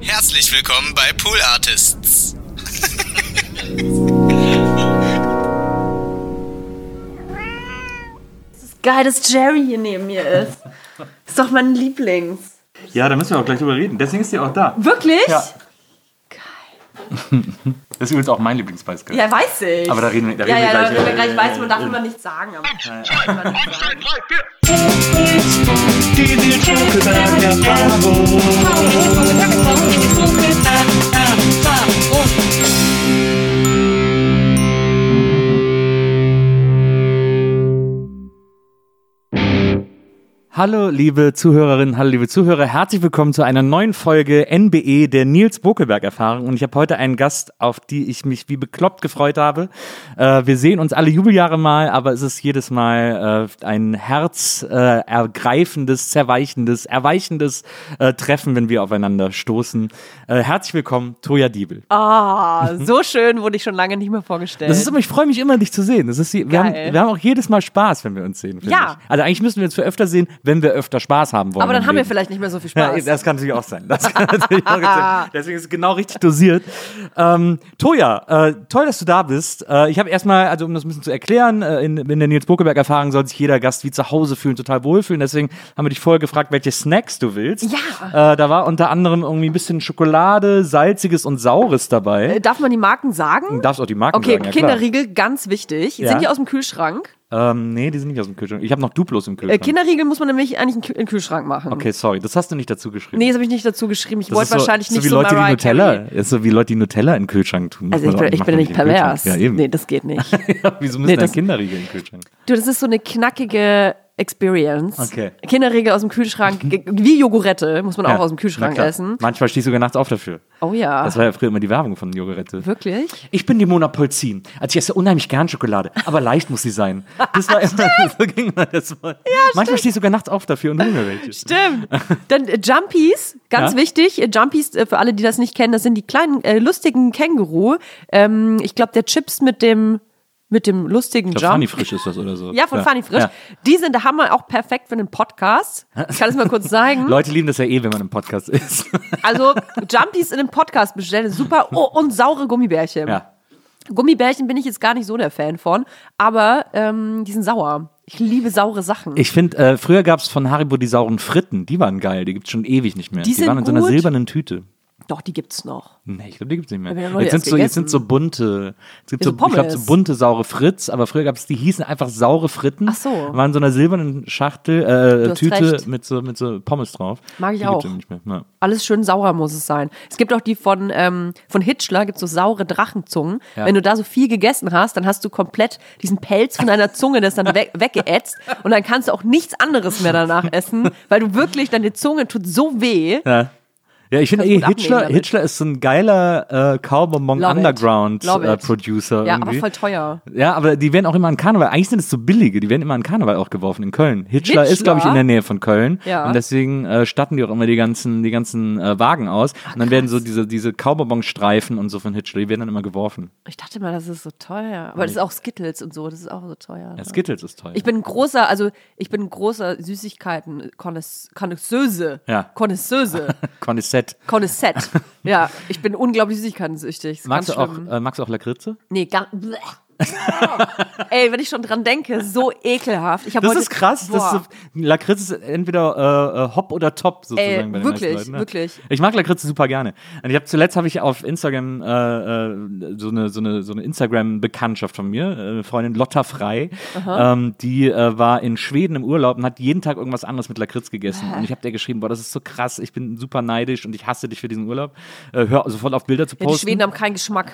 Herzlich willkommen bei Pool Artists. Es ist geil, dass Jerry hier neben mir ist. Ist doch mein Lieblings. Ja, da müssen wir auch gleich drüber reden. Deswegen ist die auch da. Wirklich? Ja. Das ist übrigens auch mein Lieblingsspeis Girl. Ja, weiß ich. Aber da reden wir, da ja, reden ja, wir da gleich. reden wir gleich. Weiß, man darf immer nichts sagen. Aber nichts sagen. Hallo, liebe Zuhörerinnen, hallo, liebe Zuhörer. Herzlich willkommen zu einer neuen Folge NBE der Nils Bokelberg-Erfahrung. Und ich habe heute einen Gast, auf die ich mich wie bekloppt gefreut habe. Äh, wir sehen uns alle Jubeljahre mal, aber es ist jedes Mal äh, ein herzergreifendes, zerweichendes, erweichendes äh, Treffen, wenn wir aufeinander stoßen. Äh, herzlich willkommen, Toja Diebel. Ah, so schön wurde ich schon lange nicht mehr vorgestellt. Das ist immer, ich freue mich immer, dich zu sehen. Das ist, wir, haben, wir haben auch jedes Mal Spaß, wenn wir uns sehen. Ja. Ich. Also eigentlich müssen wir uns für öfter sehen, wenn wir öfter Spaß haben wollen. aber dann haben wir Leben. vielleicht nicht mehr so viel Ja, Spaß. das kann natürlich auch sein. Das kann natürlich auch sein. Deswegen ist es genau richtig dosiert. Ähm, Toja, äh, toll, dass du da bist. Äh, ich habe erstmal, also um das ein bisschen zu erklären, äh, in, in der Nils Bokeberg-Erfahrung soll sich jeder Gast wie zu Hause fühlen, total wohlfühlen. Deswegen haben wir dich vorher gefragt, welche Snacks du willst. Ja. Äh, da war unter anderem irgendwie ein bisschen Schokolade, Salziges und Saures dabei. Äh, Darf man die Marken sagen? Du darfst auch die Marken Okay, sagen, ja, klar. Kinderriegel, ganz wichtig. Ja. Sind die aus dem Kühlschrank? Ähm, nee, die sind nicht aus dem Kühlschrank. Ich habe noch Duplos im Äh, Kühlschrank. Kinderriegel muss man nämlich eigentlich in den Kühl- in den Kühlschrank machen. okay, sorry, das hast du nicht dazu geschrieben. Nee, das habe ich nicht dazu geschrieben. Ich Das wollte ist so, wahrscheinlich so nicht wie so Leute, die Mariah Nutella, Carey. ist so wie Leute, die Nutella in den Kühlschrank tun. Also ich bin, ich bin nicht pervers. Ja, eben. Nee, das geht nicht. Wieso müssen Nee, nee, das- Kinderriegel in den Kühlschrank? Du, das ist so eine knackige Experience. Okay. Kinderriegel aus dem Kühlschrank, ge- wie Jogurette, muss man auch Ja, aus dem Kühlschrank essen. Manchmal stehst du sogar nachts auf dafür. Oh ja. Das war ja früher immer die Werbung von Jogurette. Wirklich? Ich bin die Mona Polzin. Also ich esse unheimlich gern Schokolade, aber leicht muss sie sein. Das war immer, so ging das mal. Manchmal stehst du sogar nachts auf dafür und hol mir welche. Stimmt. Dann äh, Jumpies, ganz Ja? wichtig. Äh, Jumpies, äh, für alle, die das nicht kennen, das sind die kleinen, äh, lustigen Känguru. Ähm, ich glaube, der Chips mit dem, mit dem lustigen Ich glaub, Jump. Funny Frisch ist das oder so. Ja, von Funny Frisch. Ja. Die sind der Hammer auch perfekt für einen Podcast. Ich kann es mal kurz zeigen. Leute lieben das ja eh, wenn man im Podcast ist. Also Jumpies in einem Podcast bestellen, super. Oh, und saure Gummibärchen. ja. Gummibärchen bin ich jetzt gar nicht so der Fan von, aber ähm, die sind sauer. Ich liebe saure Sachen. Ich finde, äh, früher gab es von Haribo die sauren Fritten. Die waren geil. Die gibt's schon ewig nicht mehr. Die sind waren in so einer gut. silbernen Tüte. Doch, die gibt's noch. Nee, ich glaube, die gibt's nicht mehr. Jetzt sind, so, jetzt sind so bunte, es gibt so, so ich glaube, so bunte saure Fritz, aber früher gab es, die hießen einfach saure Fritten. Ach so. Waren in so einer silbernen Schachtel, äh, Tüte recht. mit so, mit so Pommes drauf. Mag ich die auch. ja. Alles schön sauer muss es sein. Es gibt auch die von, ähm, von Hitchler, gibt so saure Drachenzungen. Ja. Wenn du da so viel gegessen hast, dann hast du komplett diesen Pelz von deiner Zunge, das ist dann weg, weggeätzt und dann kannst du auch nichts anderes mehr danach essen, weil du wirklich, deine Zunge tut so weh. Ja. Ja, ich finde eh, Hitchler. Hitchler ist so ein geiler äh, it. Underground äh. Producer. Ja, irgendwie. aber voll teuer. Ja, aber die werden auch immer an Karneval. Eigentlich sind es so billige, die werden immer an Karneval auch geworfen in Köln. Hitchler, ist, Hitchler? glaube ich, in der Nähe von Köln. Ja. Und deswegen äh, statten die auch immer die ganzen, die ganzen äh, Wagen aus. und dann werden so diese, diese Cowbonbon-Streifen und so von Hitchler, die werden dann immer geworfen. Ich dachte mal, das ist so teuer. Aber das ist auch Skittles und so, das ist auch so teuer. Ja, Skittles ist teuer. Ich bin ein großer, also ich bin ein großer Süßigkeiten-Konnoisseuse. Ja. Konnoisseuse. Conissette. Konnoissette. ja, ich bin unglaublich süßigkeitensüchtig. Magst du, auch, äh, magst du auch Lakritze? Nee, gar. Bleh. Ey, wenn ich schon dran denke, so ekelhaft. Ich Das heute, ist krass. Das ist Lakritz ist entweder äh, äh, Hop oder Top sozusagen Ey, bei den wirklich, Leuten. Ne? wirklich. Ich mag Lakritze super gerne. Und ich habe zuletzt habe ich auf Instagram äh, äh, so eine so eine so eine Instagram Bekanntschaft von mir, äh, eine Freundin Lotta Frei, ähm, die äh, war in Schweden im Urlaub und hat jeden Tag irgendwas anderes mit Lakritz gegessen. Und ich habe der geschrieben, boah, das ist so krass. Ich bin super neidisch und ich hasse dich für diesen Urlaub. Äh, hör sofort auf Bilder zu Ja, posten. die Schweden haben keinen Geschmack.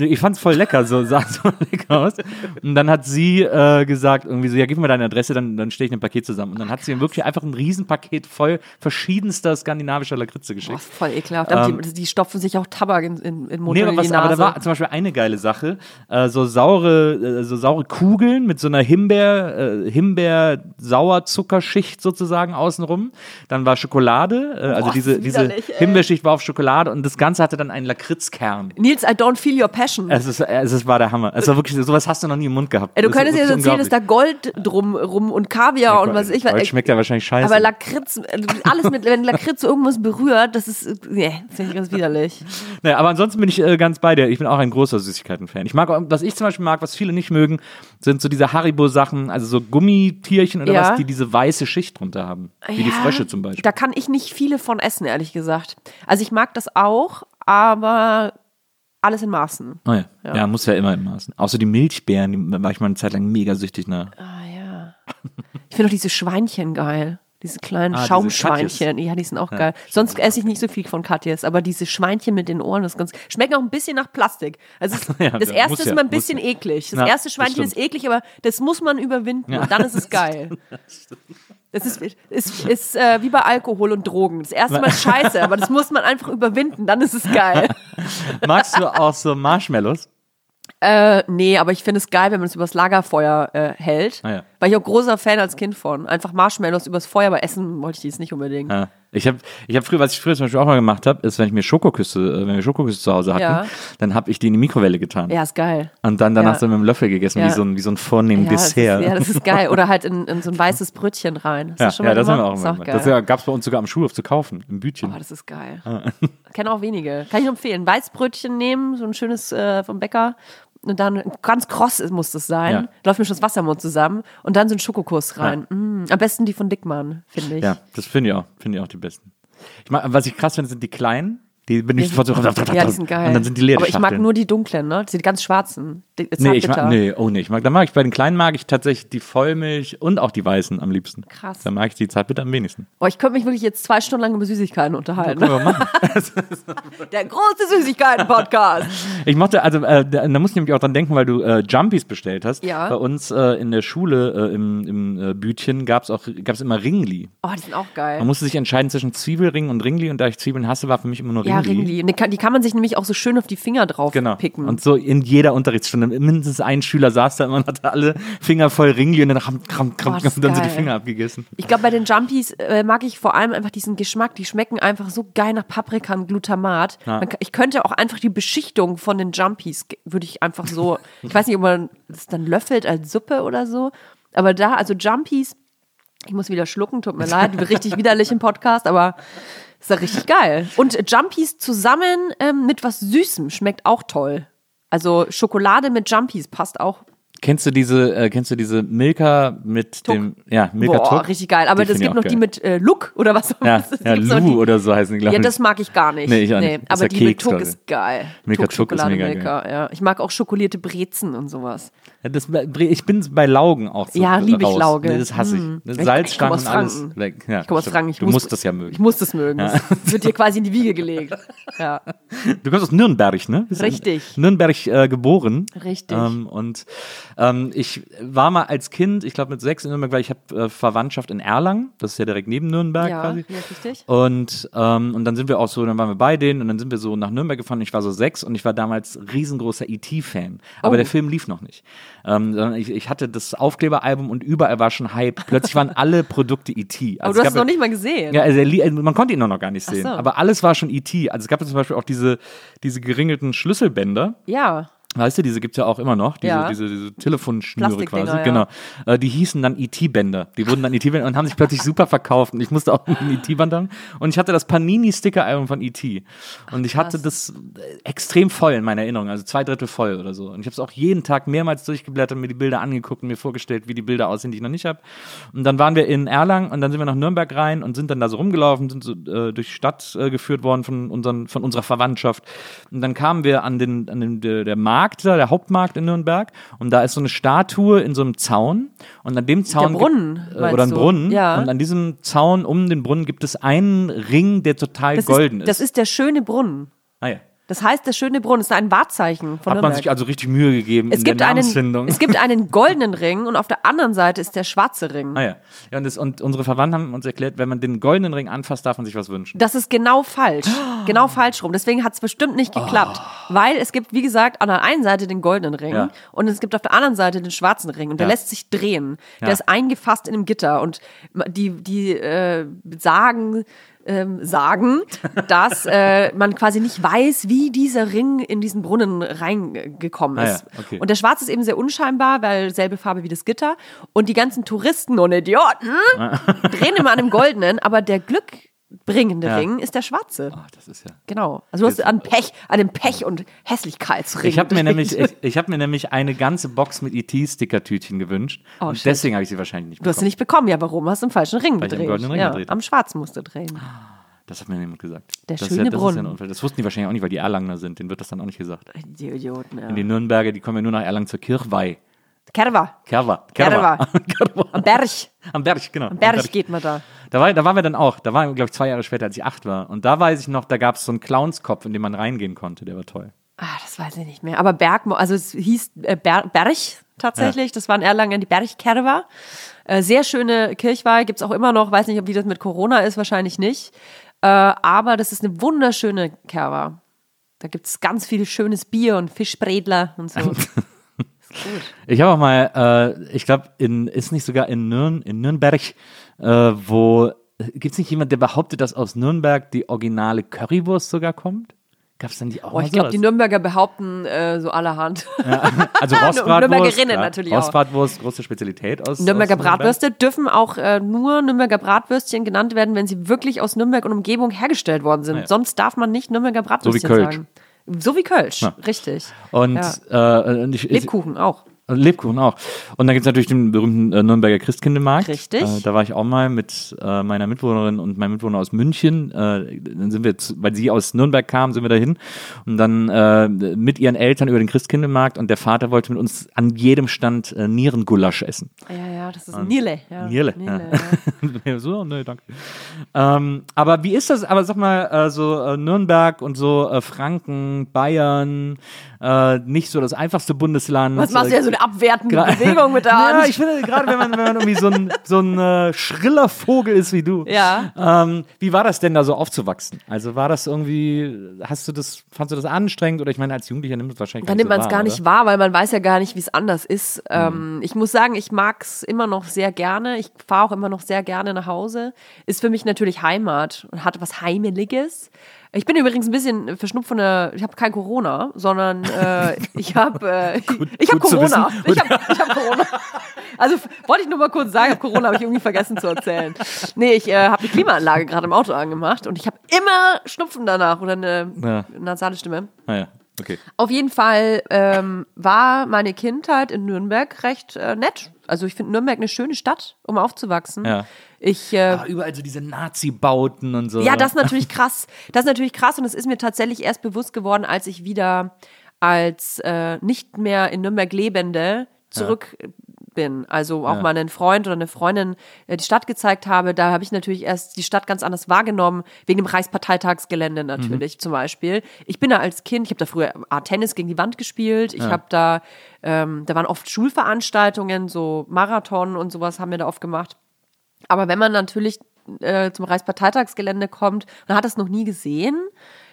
Ich fand's voll lecker, so sah so lecker aus. Und dann hat sie äh, gesagt, irgendwie so, ja, gib mir deine Adresse, dann, dann stelle ich ein Paket zusammen. Und dann hat sie ihm wirklich einfach ein Riesenpaket voll verschiedenster skandinavischer Lakritze Boah, geschickt. voll ekelhaft. Aber die, die stopfen sich auch Tabak in, in, in Mund Nee, aber, was, aber da war zum Beispiel eine geile Sache. Äh, so saure, äh, so saure Kugeln mit so einer Himbeer, äh, Himbeer-Sauerzuckerschicht sozusagen außenrum. Dann war Schokolade, äh, also Boah, diese, diese. Himbeerschicht war auf Schokolade und das Ganze hatte dann einen Lakritzkern. Nils, I don't feel your passion. Es, ist, es war der Hammer. Es war wirklich sowas hast du noch nie im Mund gehabt. Ey, du Das könntest dir jetzt erzählen, dass da Gold drum rum und Kaviar und was weiß ich was. Gold schmeckt ja wahrscheinlich scheiße. Aber Lakritz, äh, alles mit, wenn Lakritz irgendwas berührt, das ist, äh, nee, das finde ich ganz widerlich. Naja, aber ansonsten bin ich äh, ganz bei dir. Ich bin auch ein großer Süßigkeiten-Fan. Ich mag was ich zum Beispiel mag, was viele nicht mögen, sind so diese Haribo-Sachen, also so Gummitierchen oder Ja. was, die diese weiße Schicht drunter haben. Wie die Ja, Frösche zum Beispiel. Da kann ich nicht viele von essen, ehrlich gesagt. Also ich mag das auch, aber alles in Maßen. Oh ja. ja. muss ja immer im Maßen. So die Milchbeeren, die war ich mal eine Zeit lang mega süchtig nach. Ah ja. Ich finde auch diese Schweinchen geil. Diese kleinen Ah, diese Schaumschweinchen. Ja, die sind auch geil. Sonst esse ich nicht so viel von Katjes, aber diese Schweinchen mit den Ohren, das ist ganz. Schmecken auch ein bisschen nach Plastik. Also Ja, das ja, erste ist ja, immer ein bisschen ja. eklig. Das Ja, erste das Schweinchen ist stimmt. eklig, aber das muss man überwinden und dann ist es geil. Das ist, ist, ist äh, wie bei Alkohol und Drogen. Das erste Mal ist scheiße, aber das muss man einfach überwinden, dann ist es geil. Magst du auch so Marshmallows? Äh, nee, aber ich finde es geil, wenn man es übers Lagerfeuer äh, hält. Ah, ja. War ich auch großer Fan als Kind von. Einfach Marshmallows übers Feuer, aber essen wollte ich die jetzt nicht unbedingt. Ja. Ich habe ich hab früher, was ich früher zum Beispiel auch mal gemacht habe, ist, wenn ich mir Schokoküsse, äh, wenn wir Schokoküsse zu Hause hatten, Ja. dann habe ich die in die Mikrowelle getan. Ja, ist geil. Und dann danach Ja. so mit dem Löffel gegessen, wie, so ein, wie so ein vornehmen Ja, das ist, Dessert. ja, das ist geil. Oder halt in, in so ein weißes Brötchen rein. Hast Ja, du schon ja, mal das haben wir auch auch gemacht. geil. Das gab es bei uns sogar am Schulhof zu kaufen, im Bütchen. Oh, das ist geil. Kennen auch wenige. Kann ich empfehlen. Weißbrötchen nehmen, so ein schönes äh, vom Bäcker. Und dann ganz kross muss das sein. Ja. Läuft mir schon das Wasser im Mund zusammen. Und dann so ein Schokokuss rein. Mm, am besten die von Dickmann, finde ich. Ja, das finde ich auch. Finde ich auch die besten. Ich mag, was ich krass finde, sind die kleinen. Die bin ich sofort so. Ja, die sind geil. Und dann sind die leer. Aber ich mag nur die dunklen, ne? Die ganz schwarzen. Nee, ich mag, nee, oh nee, ich mag, da mag ich bei den kleinen mag ich tatsächlich die Vollmilch und auch die weißen am liebsten. Krass. Da mag ich die Zartbitter am wenigsten. Oh, ich könnte mich wirklich jetzt zwei Stunden lang über Süßigkeiten unterhalten. Wir machen. Der große Süßigkeiten-Podcast. Ich mochte, also äh, da, da muss ich nämlich auch dran denken, weil du äh, Jumpies bestellt hast. Ja. Bei uns äh, in der Schule äh, im, im äh, Bütchen gab es auch gab's immer Ringli. Oh, die sind auch geil. Man musste sich entscheiden zwischen Zwiebelring und Ringli und da ich Zwiebeln hasse, war für mich immer nur ja, Ringli. Ringli. Und Die kann, die kann man sich nämlich auch so schön auf die Finger drauf Genau. picken. Und so in jeder Unterrichtsstunde. Mindestens ein Schüler saß da immer und hatte alle Finger voll Ringli und dann kram, kram, kram, Boah, und dann sind die. Finger abgegessen. ich glaube, bei den Jumpies äh, mag ich vor allem einfach diesen Geschmack. Die schmecken einfach so geil nach Paprika und Glutamat. Ja. Man, ich könnte auch einfach die Beschichtung von den Jumpies, würde ich einfach so, ich weiß nicht, ob man das dann löffelt als Suppe oder so. Aber da, also Jumpies, ich muss wieder schlucken, tut mir leid, richtig widerlich im Podcast, aber ist ja richtig geil. Und Jumpies zusammen ähm, mit was Süßem schmeckt auch toll. Also Schokolade mit Jumpies passt auch Kennst du diese, äh, kennst du diese Milka mit dem, ja, Milka Boah, Tuck? richtig geil. Aber Die es gibt noch die geil. mit äh, Look oder was auch Ja, ja Lu die- oder so heißen die, glaube Ja, ich. das mag ich gar nicht. Nee, ich auch nicht. Aber ja die mit Keks, Tuck glaub ich. ist geil. Milka Tuck, Tuck ist mega Milka, ja. Ich mag auch schokolierte Brezen und sowas. Ja, das, ich bin bei Laugen auch so Ja, lieb ich. Lauge. Nee, das hasse ich. Hm. Salzstangen ich alles weg. Ja, Ich komme aus. Franken. Ich du muss, musst das ja mögen. Ich muss das mögen. Das wird dir quasi in die Wiege gelegt. Ja, Du kommst aus Nürnberg, ne? Richtig. Nürnberg äh, geboren. Richtig. Ähm, und ähm, ich war mal als Kind, ich glaube mit sechs in Nürnberg, weil ich habe äh, Verwandtschaft in Erlangen. Das ist ja direkt neben Nürnberg ja, quasi. ja, richtig. Und, ähm, und dann sind wir auch so, dann waren wir bei denen und dann sind wir so nach Nürnberg gefahren. Ich war so sechs und ich war damals riesengroßer E.T.-Fan. Aber Oh. der Film lief noch nicht. Ähm, sondern ich, ich hatte das Aufkleberalbum und überall war schon Hype. Plötzlich waren alle Produkte E.T. Aber Also du es hast es noch nicht mal gesehen. ja, also also man konnte ihn noch gar nicht sehen. so. Aber alles war schon E.T. Also es gab ja zum Beispiel auch diese, diese geringelten Schlüsselbänder. ja. Weißt du, diese gibt's ja auch immer noch, diese, Ja. diese, diese Telefonschnüre quasi. ja. Genau. Äh, die hießen dann ET-Bänder. Die wurden dann ET-Bänder und haben sich plötzlich super verkauft. Und ich musste auch ein ET-Band haben. Und ich hatte das Panini-Sticker-Album von ET. Und ich hatte das äh, extrem voll in meiner Erinnerung, also zwei Drittel voll oder so. Und ich habe es auch jeden Tag mehrmals durchgeblättert, mir die Bilder angeguckt und mir vorgestellt, wie die Bilder aussehen, die ich noch nicht habe. Und dann waren wir in Erlangen und dann sind wir nach Nürnberg rein und sind dann da so rumgelaufen, sind so äh, durch die Stadt äh, geführt worden von, unseren, von unserer Verwandtschaft. Und dann kamen wir an den, an den der, der Markt da, der Hauptmarkt in Nürnberg. Und da ist so eine Statue in so einem Zaun. Und an dem Zaun. gibt- Brunnen, äh, meinst oder ein du? Brunnen. Ja. Und an diesem Zaun um den Brunnen gibt es einen Ring, der total Das golden ist, das ist der schöne Brunnen. Ah ja. Das heißt, der schöne Brunnen ist ein Wahrzeichen von Hat man Nürnberg. sich also richtig Mühe gegeben es in gibt, der einen, Namensfindung. es gibt einen goldenen Ring und auf der anderen Seite ist der schwarze Ring. Ah ja. ja und, das, und unsere Verwandten haben uns erklärt, wenn man den goldenen Ring anfasst, darf man sich was wünschen. Das ist genau falsch. Genau falsch rum. Deswegen hat es bestimmt nicht geklappt. Weil es gibt, wie gesagt, an der einen Seite den goldenen Ring Ja. und es gibt auf der anderen Seite den schwarzen Ring. Und der Ja. lässt sich drehen. Der ist eingefasst in einem Gitter. Und die, die äh, sagen, ähm, sagen, dass äh, man quasi nicht weiß, wie dieser Ring in diesen Brunnen reingekommen Ah ja, ist. okay. Und der Schwarz ist eben sehr unscheinbar, weil selbe Farbe wie das Gitter. Und die ganzen Touristen und Idioten drehen immer an dem Goldenen, aber der glückbringende Ja. Ring ist der Schwarze. Ah, das ist ja. Genau. Also du hast an Pech, an dem Pech- und Hässlichkeitsring. Ich habe mir nämlich, ich, ich habe mir nämlich eine ganze Box mit ET-Stickertütchen gewünscht Oh, und shit. deswegen habe ich sie wahrscheinlich nicht Du hast sie bekommen. nicht bekommen. Ja, warum? Hast du einen falschen Ring Weil gedreht. Ring ja, gedreht am Schwarzen musst du drehen. Das hat mir niemand gesagt. Der das schöne ja, das, ja Brunnen. Unfall. das wussten die wahrscheinlich auch nicht, weil die Erlanger sind. Denen wird das dann auch nicht gesagt. Die Idioten, ja. Die Nürnberger, die kommen ja nur nach Erlangen zur Kirchweih. Kerwa. Kerwa. Kerwa. Am Berg. Am Berg, genau. Am Berg geht man da. Da, war, da waren wir dann auch. Da waren wir, glaube ich, zwei Jahre später, als ich acht war. Und da weiß ich noch, da gab es so einen Clownskopf, in den man reingehen konnte. Der war toll. Ah, das weiß ich nicht mehr. Aber Berg, also es hieß äh, Ber Berg tatsächlich. Das war in Erlangen die Bergkerwa. Äh, sehr schöne Kirchweih. Gibt's auch immer noch. Weiß nicht, ob wie das mit Corona ist. Wahrscheinlich nicht. Äh, aber das ist eine wunderschöne Kerwa. Da gibt's ganz viel schönes Bier und Fischbredler und so. Ich habe auch mal, äh, ich glaube, in ist nicht sogar in, Nürn, in Nürnberg, äh, wo gibt es nicht jemand, der behauptet, dass aus Nürnberg die originale Currywurst sogar kommt? Gab es dann die auch Oh, ich glaube, die Nürnberger behaupten äh, so allerhand. Also Rostbratwurst. Nürnbergerinnen natürlich auch. Rostbratwurst, große Spezialität aus Nürnberger aus Nürnberg. Bratwürste dürfen auch äh, nur Nürnberger Bratwürstchen genannt werden, wenn sie wirklich aus Nürnberg und Umgebung hergestellt worden sind. Ja. Sonst darf man nicht Nürnberger Bratwürstchen Kölsch. sagen. So wie Kölsch, richtig. Und, Ja. äh, und ich, Lebkuchen auch. Also Lebkuchen auch. Und dann gibt es natürlich den berühmten äh, Nürnberger Christkindlmarkt. Richtig. Äh, da war ich auch mal mit äh, meiner Mitbewohnerin und meinem Mitbewohner aus München. Äh, dann sind wir, zu, weil sie aus Nürnberg kam, sind wir dahin. Und dann äh, mit ihren Eltern über den Christkindlmarkt. Und der Vater wollte mit uns an jedem Stand äh, Nierengulasch essen. Ja, ja, das ist Nierle. Ja. Nierle, Nierle ja. ja. so, nee, danke. Ähm, aber wie ist das, aber sag mal, so Nürnberg und so Franken, Bayern, nicht so das einfachste Bundesland. Was machst du ja so abwertende Gra- Bewegung mit der Ja, Hand? ich finde, gerade wenn man, wenn man irgendwie so ein, so ein äh, schriller Vogel ist wie du. Ja. Ähm, wie war das denn da so aufzuwachsen? Also war das irgendwie, hast du das, fandst du das anstrengend? Oder ich meine, als Jugendlicher nimmt es wahrscheinlich Da gar nimmt man es so gar wahr, nicht oder? wahr, weil man weiß ja gar nicht, wie es anders ist. Ähm, ich muss sagen, ich mag es immer noch sehr gerne. Ich fahre auch immer noch sehr gerne nach Hause. Ist für mich natürlich Heimat und hat was Heimeliges. Ich bin übrigens ein bisschen verschnupft von der, ich habe kein Corona, sondern äh, ich habe äh, ich habe Corona. Ich habe ich hab Corona. Also wollte ich nur mal kurz sagen, ich habe Corona, habe ich irgendwie vergessen zu erzählen. Nee, ich äh, habe die Klimaanlage gerade im Auto angemacht und ich habe immer Schnupfen danach oder eine Ja. nasale Stimme. Naja, okay. Auf jeden Fall ähm, war meine Kindheit in Nürnberg recht äh, nett. Also ich finde Nürnberg eine schöne Stadt, um aufzuwachsen. Ja. Ich äh, Ah, überall so diese Nazi-Bauten und so. ja, das ist natürlich krass. Das ist natürlich krass und es ist mir tatsächlich erst bewusst geworden, als ich wieder als äh, nicht mehr in Nürnberg lebende zurück bin. Also auch Ja. mal einen Freund oder eine Freundin äh, die Stadt gezeigt habe. Da habe ich natürlich erst die Stadt ganz anders wahrgenommen, wegen dem Reichsparteitagsgelände natürlich zum Beispiel. Ich bin da als Kind, ich habe da früher Art Tennis gegen die Wand gespielt. Ich habe da, ähm, da waren oft Schulveranstaltungen, so Marathon und sowas haben wir da oft gemacht. Aber wenn man natürlich äh, zum Reichsparteitagsgelände kommt und hat das noch nie gesehen,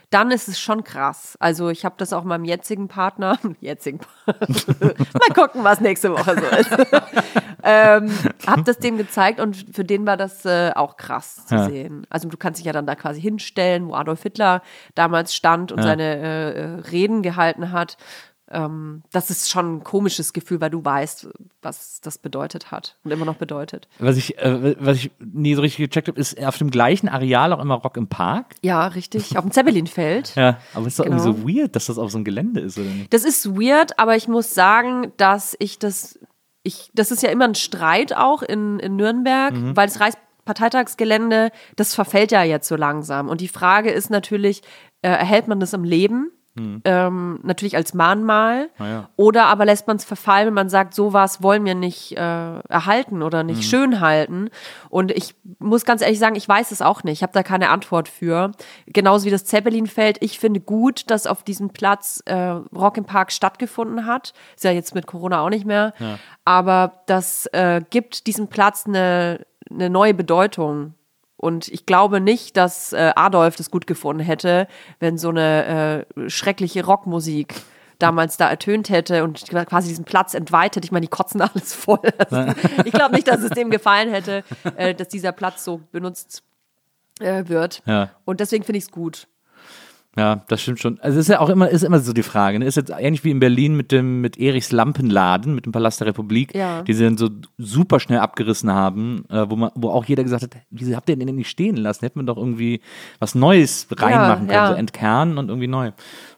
dann ist es schon krass. Also ich habe das auch meinem jetzigen Partner, jetzigen mal gucken, was nächste Woche so ist, ähm, habe das dem gezeigt und für den war das äh, auch krass zu Ja. sehen. Also du kannst dich ja dann da quasi hinstellen, wo Adolf Hitler damals stand und Ja. seine äh, äh, Reden gehalten hat. Ähm, das ist schon ein komisches Gefühl, weil du weißt, was das bedeutet hat und immer noch bedeutet. Was ich, äh, was ich nie so richtig gecheckt habe, ist auf dem gleichen Areal auch immer Rock im Park. Ja, richtig. Auf dem Zeppelinfeld. Ja, aber es ist doch Genau. irgendwie so weird, dass das auf so einem Gelände ist, oder nicht? Das ist weird, aber ich muss sagen, dass ich das, ich, das ist ja immer ein Streit auch in, in Nürnberg, weil das Reichsparteitagsgelände, das verfällt ja jetzt so langsam. Und die Frage ist natürlich, äh, erhält man das im Leben? Ähm, natürlich als Mahnmal. Ah, ja. Oder aber lässt man es verfallen, wenn man sagt, sowas wollen wir nicht äh, erhalten oder nicht schön halten. Und ich muss ganz ehrlich sagen, ich weiß es auch nicht. Ich habe da keine Antwort für. Genauso wie das Zeppelinfeld. Ich finde gut, dass auf diesem Platz äh, Rock im Park stattgefunden hat. Ist ja jetzt mit Corona auch nicht mehr. Aber das äh, gibt diesem Platz eine, eine neue Bedeutung. Und ich glaube nicht, dass äh, Adolf das gut gefunden hätte, wenn so eine äh, schreckliche Rockmusik damals da ertönt hätte und quasi diesen Platz entweitet. Ich meine, die kotzen alles voll. ich glaube nicht, dass es dem gefallen hätte, äh, dass dieser Platz so benutzt äh, wird. Ja. Und deswegen finde ich es gut. Ja, das stimmt schon. Also es ist ja auch immer, ist immer so die Frage. Ne? Ist jetzt ähnlich wie in Berlin mit dem mit Erichs Lampenladen, mit dem Palast der Republik, Ja. die sie dann so super schnell abgerissen haben, äh, wo man, wo auch jeder gesagt hat, wieso habt ihr den denn nicht stehen lassen? Hätten wir doch irgendwie was Neues reinmachen können, ja. so entkernen und irgendwie neu.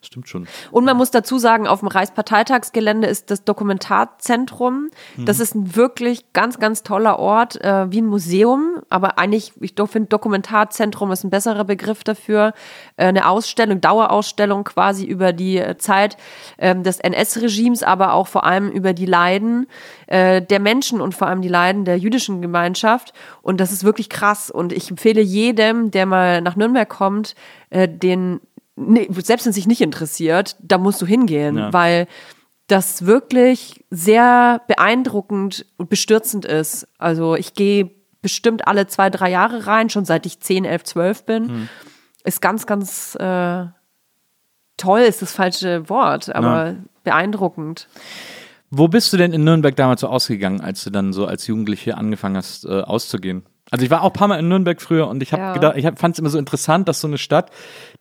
Stimmt schon. Und man muss dazu sagen, auf dem Reichsparteitagsgelände ist das Dokumentarzentrum. Das ist ein wirklich ganz, ganz toller Ort, äh, wie ein Museum. Aber eigentlich, ich finde, Dokumentarzentrum ist ein besserer Begriff dafür. Äh, eine Ausstellung, Dauerausstellung quasi über die äh, Zeit ähm, des NS-Regimes, aber auch vor allem über die Leiden äh, der Menschen und vor allem die Leiden der jüdischen Gemeinschaft. Und das ist wirklich krass. Und ich empfehle jedem, der mal nach Nürnberg kommt, äh, den Nee, selbst wenn es sich nicht interessiert, da musst du hingehen, Ja. weil das wirklich sehr beeindruckend und bestürzend ist. Also ich gehe bestimmt alle zwei, drei Jahre rein, schon seit ich 10, 11, 12 bin. Hm. Ist ganz, ganz äh, toll, ist das falsche Wort, aber beeindruckend. Wo bist du denn in Nürnberg damals so ausgegangen, als du dann so als Jugendliche angefangen hast, äh, auszugehen? Also ich war auch ein paar Mal in Nürnberg früher und ich habe Ja. gedacht, ich fand es immer so interessant, dass so eine Stadt,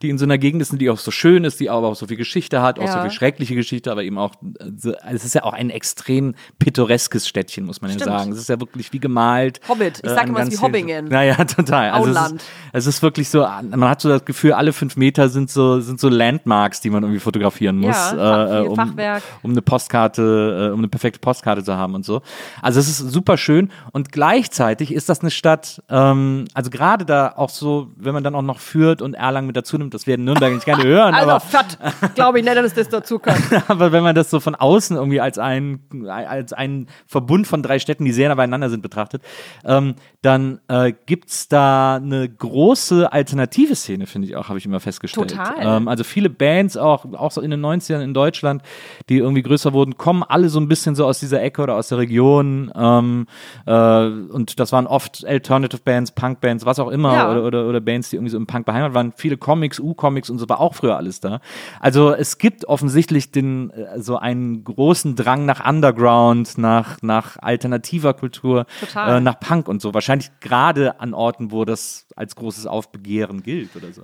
die in so einer Gegend ist, die auch so schön ist, die aber auch so viel Geschichte hat, auch so Ja. viel schreckliche Geschichte, aber eben auch, äh, so, es ist ja auch ein extrem pittoreskes Städtchen, muss man ja Stimmt. sagen. Es ist ja wirklich wie gemalt. Hobbit. Ich äh, sag an immer, es wie Hobbingen. Naja, total. Also es ist, es ist wirklich so, man hat so das Gefühl, alle fünf Meter sind so, sind so Landmarks, die man irgendwie fotografieren muss, Ja, äh, viel um, Fachwerk. um eine Postkarte, äh, um eine perfekte Postkarte zu haben und so. Also es ist super schön und gleichzeitig ist das eine Stadt, ähm, also gerade da auch so, wenn man dann auch noch führt und Erlangen mit dazu nimmt, das werden Nürnberg nicht gerne hören, Also aber, fett, glaube ich nicht, dass das dazu kommt. aber wenn man das so von außen irgendwie als ein, als ein Verbund von drei Städten, die sehr nah beieinander sind, betrachtet, ähm, dann äh, gibt's da eine große alternative Szene, finde ich auch, habe ich immer festgestellt. Total. Ähm, also viele Bands, auch, auch so in den 90ern in Deutschland, die irgendwie größer wurden, kommen alle so ein bisschen so aus dieser Ecke oder aus der Region. Ähm, äh, und das waren oft Alternative Bands, Punk-Bands, was auch immer, Ja. oder, oder, oder Bands, die irgendwie so im Punk beheimatet waren. Viele Comics, U-Comics und so war auch früher alles da. Also es gibt offensichtlich den, äh, so einen großen Drang nach Underground, nach, nach alternativer Kultur, äh, nach Punk und so. Wahrscheinlich gerade an Orten, wo das als großes Aufbegehren gilt oder so.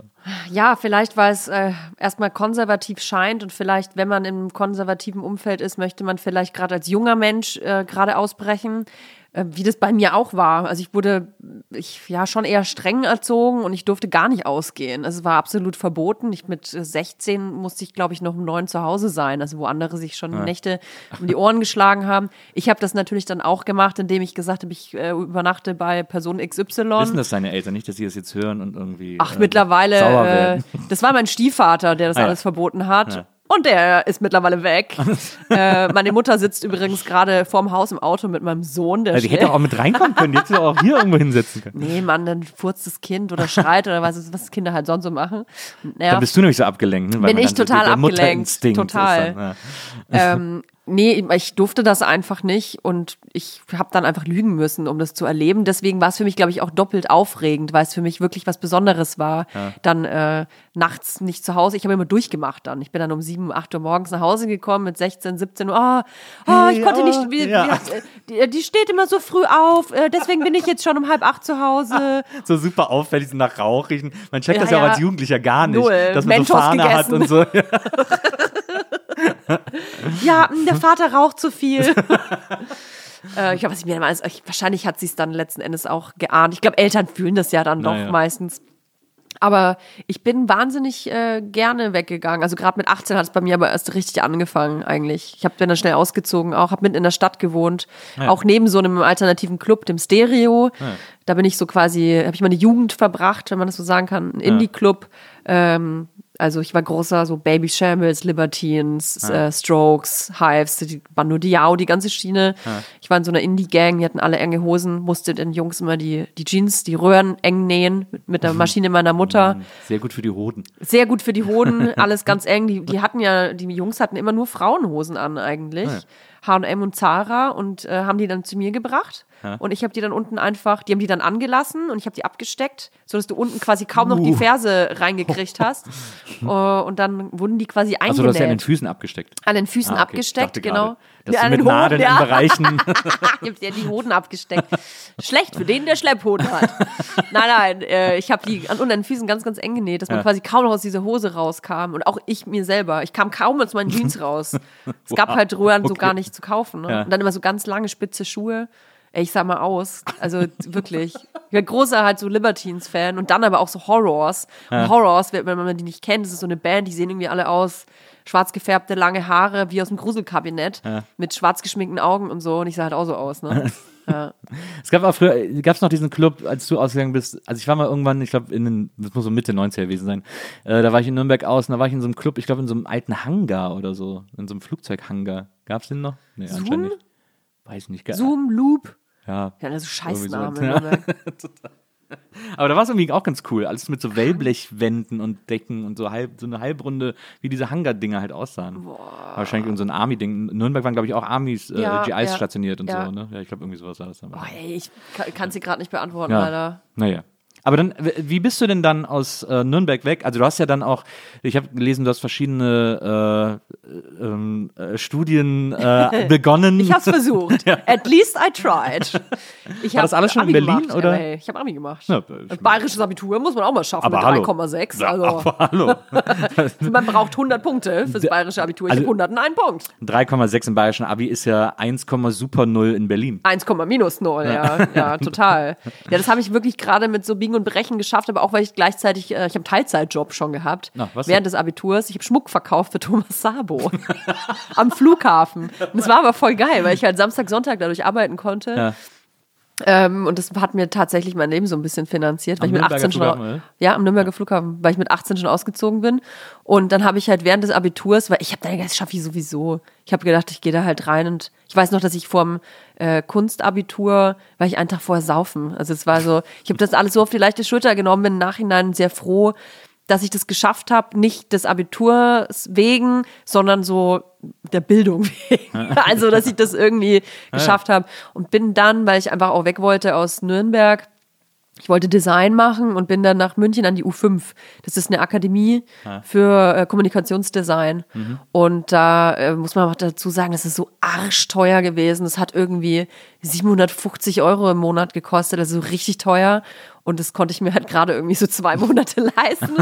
Ja, vielleicht, weil es äh, erstmal konservativ scheint und vielleicht, wenn man im konservativen Umfeld ist, möchte man vielleicht gerade als junger Mensch äh, gerade ausbrechen, wie das bei mir auch war. Also ich wurde ich ja schon eher streng erzogen und ich durfte gar nicht ausgehen. Also es war absolut verboten. Ich mit äh, 16 musste ich, glaube ich, noch um neun zu Hause sein, also wo andere sich schon Nächte um die Ohren geschlagen haben. Ich habe das natürlich dann auch gemacht, indem ich gesagt habe, ich äh, übernachte bei Person XY. Wissen das deine Eltern nicht, dass sie das jetzt hören und irgendwie. Ach, äh, mittlerweile, sauer äh, das war mein Stiefvater, der das Ah, ja. alles verboten hat. Ja. Und der ist mittlerweile weg. äh, meine Mutter sitzt übrigens gerade vorm Haus im Auto mit meinem Sohn. Der Also, die hätte auch mit reinkommen können, die hätte auch hier irgendwo hinsetzen können. Nee, Mann, dann furzt das Kind oder schreit oder was, was Kinder halt sonst so machen. Ja. Dann bist du nämlich so abgelenkt. Ne? Weil Bin ich total der abgelenkt. Mutterinstinkt Total. Dann, ja. ähm, nee, ich durfte das einfach nicht und ich habe dann einfach lügen müssen, um das zu erleben. Deswegen war es für mich, glaube ich, auch doppelt aufregend, weil es für mich wirklich was Besonderes war. Dann äh, nachts nicht zu Hause. Ich habe immer durchgemacht dann. Ich bin dann um 7, 8 Uhr morgens nach Hause gekommen mit 16, 17 Uhr. Ah, ah, ich konnte oh, nicht. Wie, ja. wie, die, die steht immer so früh auf. Äh, deswegen bin ich jetzt schon um halb acht zu Hause. so super auffällig so nach Rauch riechen. Man checkt Ja, das ja, auch ja. als Jugendlicher gar nicht, Null. dass man so Mentos Fahne hat gegessen. und so. Ja, mh, der Vater raucht zu viel. äh, ich glaube, was ich mir dann alles, ich, wahrscheinlich hat sie es dann letzten Endes auch geahnt. Ich glaube, Eltern fühlen das ja dann doch Naja. meistens. Aber ich bin wahnsinnig äh, gerne weggegangen. Also gerade mit 18 hat es bei mir aber erst richtig angefangen eigentlich. Ich hab, bin dann schnell ausgezogen, auch habe mitten in der Stadt gewohnt, auch neben so einem alternativen Club, dem Stereo. Da bin ich so quasi, habe ich meine Jugend verbracht, wenn man das so sagen kann, ein Indie-Club. Ähm, also ich war großer so Baby Shambles, Libertines, äh, Strokes, Hives, die Bando Diao, die ganze Schiene. Ich war in so einer Indie-Gang, die hatten alle enge Hosen, musste den Jungs immer die, die Jeans, die Röhren eng nähen mit, mit der Maschine meiner Mutter. Sehr gut für die Hoden. Sehr gut für die Hoden, alles ganz eng. Die, die hatten ja, die Jungs hatten immer nur Frauenhosen an eigentlich. H&M und Zara und äh, haben die dann zu mir gebracht. Und ich habe die dann unten einfach, die haben die dann angelassen und ich habe die abgesteckt, sodass du unten quasi kaum noch die Uh. Ferse reingekriegt hast. Äh, und dann wurden die quasi Achso, Also, du hast ja an den eingenäht. Füßen abgesteckt. An den Füßen Ah, okay. Abgesteckt, genau. Dass Ja, an mit den Hoden, Nadeln ja. in Bereichen. Ich hab dir die Hoden abgesteckt. Schlecht für den, der Schlepphoden hat. nein, nein, äh, ich habe die an unter den Füßen ganz, ganz eng genäht, dass man Ja. quasi kaum noch aus dieser Hose rauskam. Und auch ich mir selber. Ich kam kaum aus meinen Jeans raus. Es gab halt Röhren so Okay. gar nicht zu kaufen. Ne? Ja. Und dann immer so ganz lange spitze Schuhe. Ey, ich sah mal aus. Also wirklich. Ich bin großer halt so Libertines-Fan und dann aber auch so Horrors. Und Horrors, wenn man die nicht kennt, das ist so eine Band, die sehen irgendwie alle aus. Schwarz gefärbte, lange Haare, wie aus dem Gruselkabinett. Mit schwarz geschminkten Augen und so. Und ich sah halt auch so aus, ne? ja. Es gab auch früher, gab es noch diesen Club, als du ausgegangen bist. Also ich war mal irgendwann, ich glaube, in den, das muss so Mitte 90er gewesen sein. Äh, da war ich in Nürnberg aus und da war ich in so einem Club, ich glaube in so einem alten Hangar oder so, in so einem Flugzeughangar. Gab es den noch? Nee, Zoom? anscheinend nicht. Weiß nicht. ge- Zoom, Loop. Ja. Ja, also Scheißname. Irgendwie so. Nürnberg. Aber da war es irgendwie auch ganz cool. Alles mit so Wellblechwänden und Decken und so, halb, so eine Halbrunde, wie diese Hangar-Dinger halt aussahen. Wahrscheinlich irgend so ein Army-Ding. In Nürnberg waren, glaube ich, auch Armys, äh, Ja, GIs ja, stationiert und ja. so. Ne? Ja, ich glaube, irgendwie sowas war das dann. Boah, ey, ich kann es dir gerade nicht beantworten, Ja. leider. Naja. Aber dann, wie bist du denn dann aus äh, Nürnberg weg? Also du hast ja dann auch, ich habe gelesen, du hast verschiedene äh, ähm, äh, Studien äh, begonnen. Ich hab's versucht. At least I tried. Ich War das alles schon in Abi Berlin, gemacht. oder? Ja, ich habe Abi gemacht. Ja, Bayerisches Abitur muss man auch mal schaffen Aber mit hallo. 3,6. Ja, Also aber hallo. man braucht 100 Punkte fürs bayerische Abitur. Ich Also- hab 101 Punkt. 3,6 im bayerischen Abi ist ja 1, super 0 in Berlin. 1, minus 0, ja, ja, total. Ja, das habe ich wirklich gerade mit so Biegen und Brechen geschafft, aber auch weil ich gleichzeitig, äh, ich habe einen Teilzeitjob schon gehabt Na, was während des Abiturs. Ich habe Schmuck verkauft für Thomas Sabo am Flughafen. Und es war aber voll geil, weil ich halt Samstag, Sonntag dadurch arbeiten konnte. Ja. Ähm, und das hat mir tatsächlich mein Leben so ein bisschen finanziert, weil Am ich mit Nürnberger 18 schon, Flughafen, oder? ja, am Nürnberger Flughafen, weil ich mit 18 schon ausgezogen bin. Und dann habe ich halt während des Abiturs, weil ich habe dann gedacht, das schaffe ich sowieso. Ich habe gedacht, ich gehe da halt rein und ich weiß noch, dass ich vorm äh, Kunstabitur, war ich einen Tag vorher saufen. Also es war so, ich habe das alles so auf die leichte Schulter genommen, bin im Nachhinein sehr froh, dass ich das geschafft habe, nicht des Abiturs wegen, sondern so der Bildung wegen. Also, dass ich das irgendwie geschafft habe und bin dann, weil ich einfach auch weg wollte aus Nürnberg, ich wollte Design machen und bin dann nach München an die U5. Das ist eine Akademie für äh, Kommunikationsdesign. Und da äh, muss man auch dazu sagen, das ist so arschteuer gewesen. Das hat irgendwie 750 Euro im Monat gekostet, also richtig teuer. Und das konnte ich mir halt gerade irgendwie so zwei Monate leisten.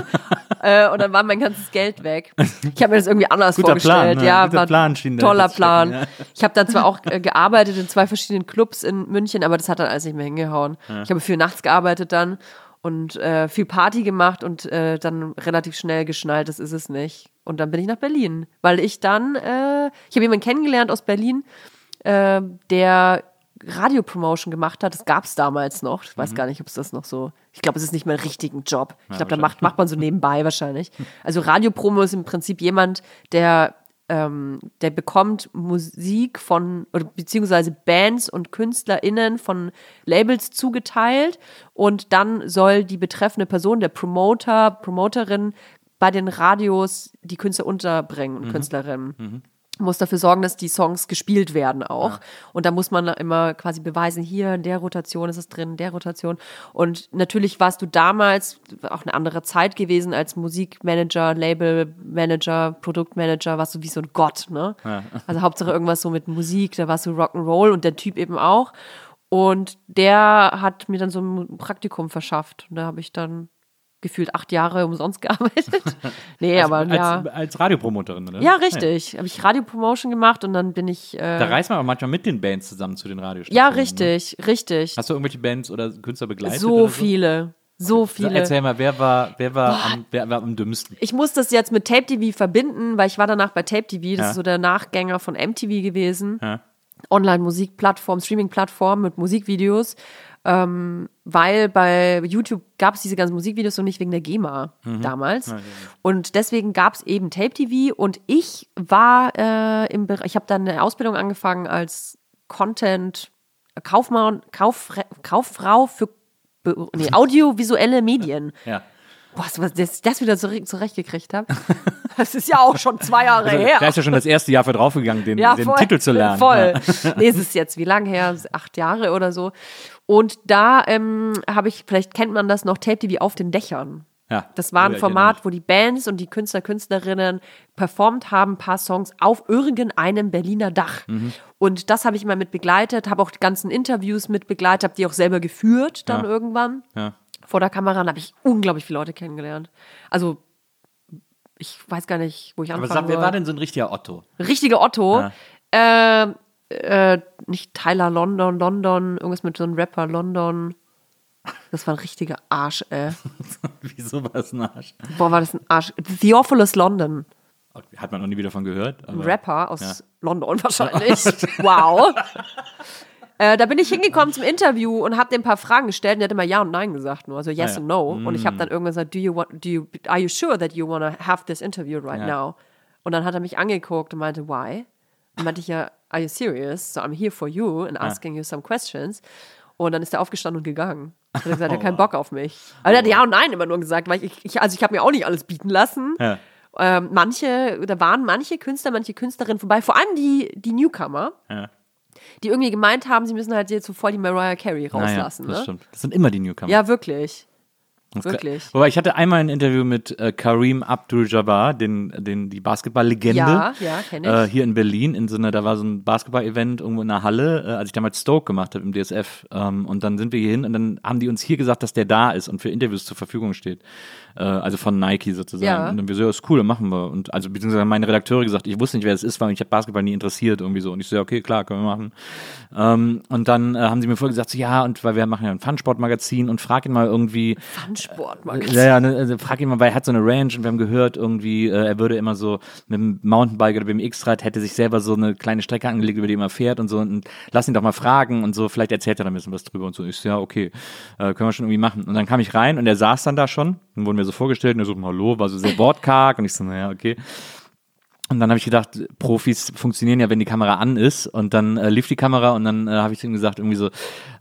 äh, und dann war mein ganzes Geld weg. Ich habe mir das irgendwie anders Guter vorgestellt. Plan, ne? ja, Guter Plan schien toller zu stecken, Plan. ja. Ich habe dann zwar auch äh, gearbeitet in zwei verschiedenen Clubs in München, aber das hat dann alles nicht mehr hingehauen. Ich habe viel nachts gearbeitet dann und äh, viel Party gemacht und äh, dann relativ schnell geschnallt, das ist es nicht. Und dann bin ich nach Berlin, weil ich dann, äh, ich habe jemanden kennengelernt aus Berlin, äh, der Radiopromotion gemacht hat. Das gab es damals noch. Ich Mhm. weiß gar nicht, ob es das noch so. Ich glaube, es ist nicht mehr ein richtigen Job. Ich glaube, da macht, macht man so nebenbei wahrscheinlich. Also Radiopromo ist im Prinzip jemand, der ähm, der bekommt Musik von, oder beziehungsweise Bands und KünstlerInnen von Labels zugeteilt und dann soll die betreffende Person, der Promoter, Promoterin, bei den Radios die Künstler unterbringen und Künstlerinnen muss dafür sorgen, dass die Songs gespielt werden auch. Und da muss man immer quasi beweisen, hier in der Rotation ist es drin, in der Rotation. Und natürlich warst du damals auch eine andere Zeit gewesen als Musikmanager, Labelmanager, Produktmanager, warst du wie so ein Gott, ne? Also Hauptsache irgendwas so mit Musik, da warst du Rock'n'Roll und der Typ eben auch. Und der hat mir dann so ein Praktikum verschafft. Und da habe ich dann gefühlt acht Jahre umsonst gearbeitet. Nee, aber als, ja. als Radiopromoterin, oder? Ja, richtig. Habe ich Radiopromotion gemacht und dann bin ich. Da Äh, reist man auch manchmal mit den Bands zusammen zu den Radiostationen. ja, Ne? richtig, richtig. Hast du irgendwelche Bands oder Künstler begleitet? So oder viele. So So, viele. erzähl mal, wer war, wer war, am, wer war am dümmsten? Ich muss das jetzt mit Tape TV verbinden, weil ich war danach bei Tape TV. Das Ja. ist so der Nachgänger von MTV gewesen. Ja. Online-Musikplattform, Streaming-Plattform mit Musikvideos. Ähm, weil bei YouTube gab es diese ganzen Musikvideos noch nicht wegen der GEMA Mhm. damals. Und deswegen gab es eben Tape TV und ich war äh, im Bereich, ich habe dann eine Ausbildung angefangen als Content Kaufmann, Kauffre Kauffrau für nee, audiovisuelle Medien. Ja. Boah, was dass ich das wieder zure- zurechtgekriegt habe. Das ist ja auch schon zwei Jahre Also, her. da ist ja schon das erste Jahr für draufgegangen, den, den Titel zu lernen. Voll. Ja. Nee, es ist jetzt wie lange her? Acht Jahre oder so. Und da ähm, habe ich, vielleicht kennt man das noch, Tape TV auf den Dächern. Ja. Das war ein Ja, Format, wo die Bands und die Künstler, Künstlerinnen performt haben, ein paar Songs auf irgendeinem Berliner Dach. Mhm. Und das habe ich immer mit begleitet, habe auch die ganzen Interviews mit begleitet, habe die auch selber geführt dann Ja. irgendwann Ja. vor der Kamera. Und habe ich unglaublich viele Leute kennengelernt. Also ich weiß gar nicht, wo ich Aber anfangen sag, wer war denn so ein richtiger Otto? Richtige Otto. Äh, äh, nicht Tyler London, London, irgendwas mit so einem Rapper London. Das war ein richtiger Arsch, ey. Wieso war es ein Arsch? Boah, war das ein Arsch. Theophilus London. Hat man noch nie wieder von gehört. Ein Rapper aus Ja. London wahrscheinlich. wow. Äh, da bin ich hingekommen zum Interview und habe dem ein paar Fragen gestellt und der hat immer Ja und Nein gesagt, nur also Yes Ah, ja. und No. Und ich habe dann irgendwann gesagt, do you want, do you, are you sure that you want to have this interview right Ja. now? Und dann hat er mich angeguckt und meinte, why? Und meinte ich ja, are you serious? So I'm here for you and asking you some questions. Und dann ist er aufgestanden und gegangen. Hat er gesagt, er hat keinen Bock auf mich. Aber er hat Ja und Nein immer nur gesagt, weil ich, ich also ich habe mir auch nicht alles bieten lassen. Ja. Ähm, manche, da waren manche Künstler, manche Künstlerinnen vorbei, vor allem die, die Newcomer, Ja. die irgendwie gemeint haben, sie müssen halt jetzt so voll die Mariah Carey Naja, rauslassen. das ne? stimmt. Das sind immer die Newcomer. Ja, wirklich. Wirklich. Wobei ich hatte einmal ein Interview mit äh, Kareem Abdul-Jabbar, den, den, die Basketball-Legende. Ja, ja, kenn ich. Äh, hier in Berlin, in so einer, da war so ein Basketball-Event irgendwo in einer Halle, äh, als ich damals Stoke gemacht habe im DSF. Ähm, und dann sind wir hier hin und dann haben die uns hier gesagt, dass der da ist und für Interviews zur Verfügung steht. Äh, also von Nike sozusagen. Ja. Und dann wir so, ja, ist cool, dann machen wir. Und also beziehungsweise haben meine Redakteure gesagt, ich wusste nicht, wer das ist, weil mich hat Basketball nie interessiert irgendwie so. Und ich so, ja, okay, klar, können wir machen. Ähm, und dann äh, haben sie mir vorher gesagt, so, ja, und weil wir machen ja ein Fun-Sport-Magazin und frag ihn mal irgendwie, Fun-Sport-Magazin. ja, ja, ne, also frag ihn mal, weil er hat so eine Range und wir haben gehört, irgendwie, äh, er würde immer so mit dem Mountainbike oder mit dem X-Rad hätte sich selber so eine kleine Strecke angelegt, über die er fährt und so und lass ihn doch mal fragen und so, vielleicht erzählt er da ein bisschen was drüber und so. Ich so, ja, okay, äh, können wir schon irgendwie machen. Und dann kam ich rein und er saß dann da schon und wurden mir so vorgestellt und er so, hallo, war so sehr wortkarg und ich so, naja, okay. Und dann habe ich gedacht, Profis funktionieren ja, wenn die Kamera an ist. Und dann äh, lief die Kamera und dann äh, habe ich ihm gesagt, irgendwie so,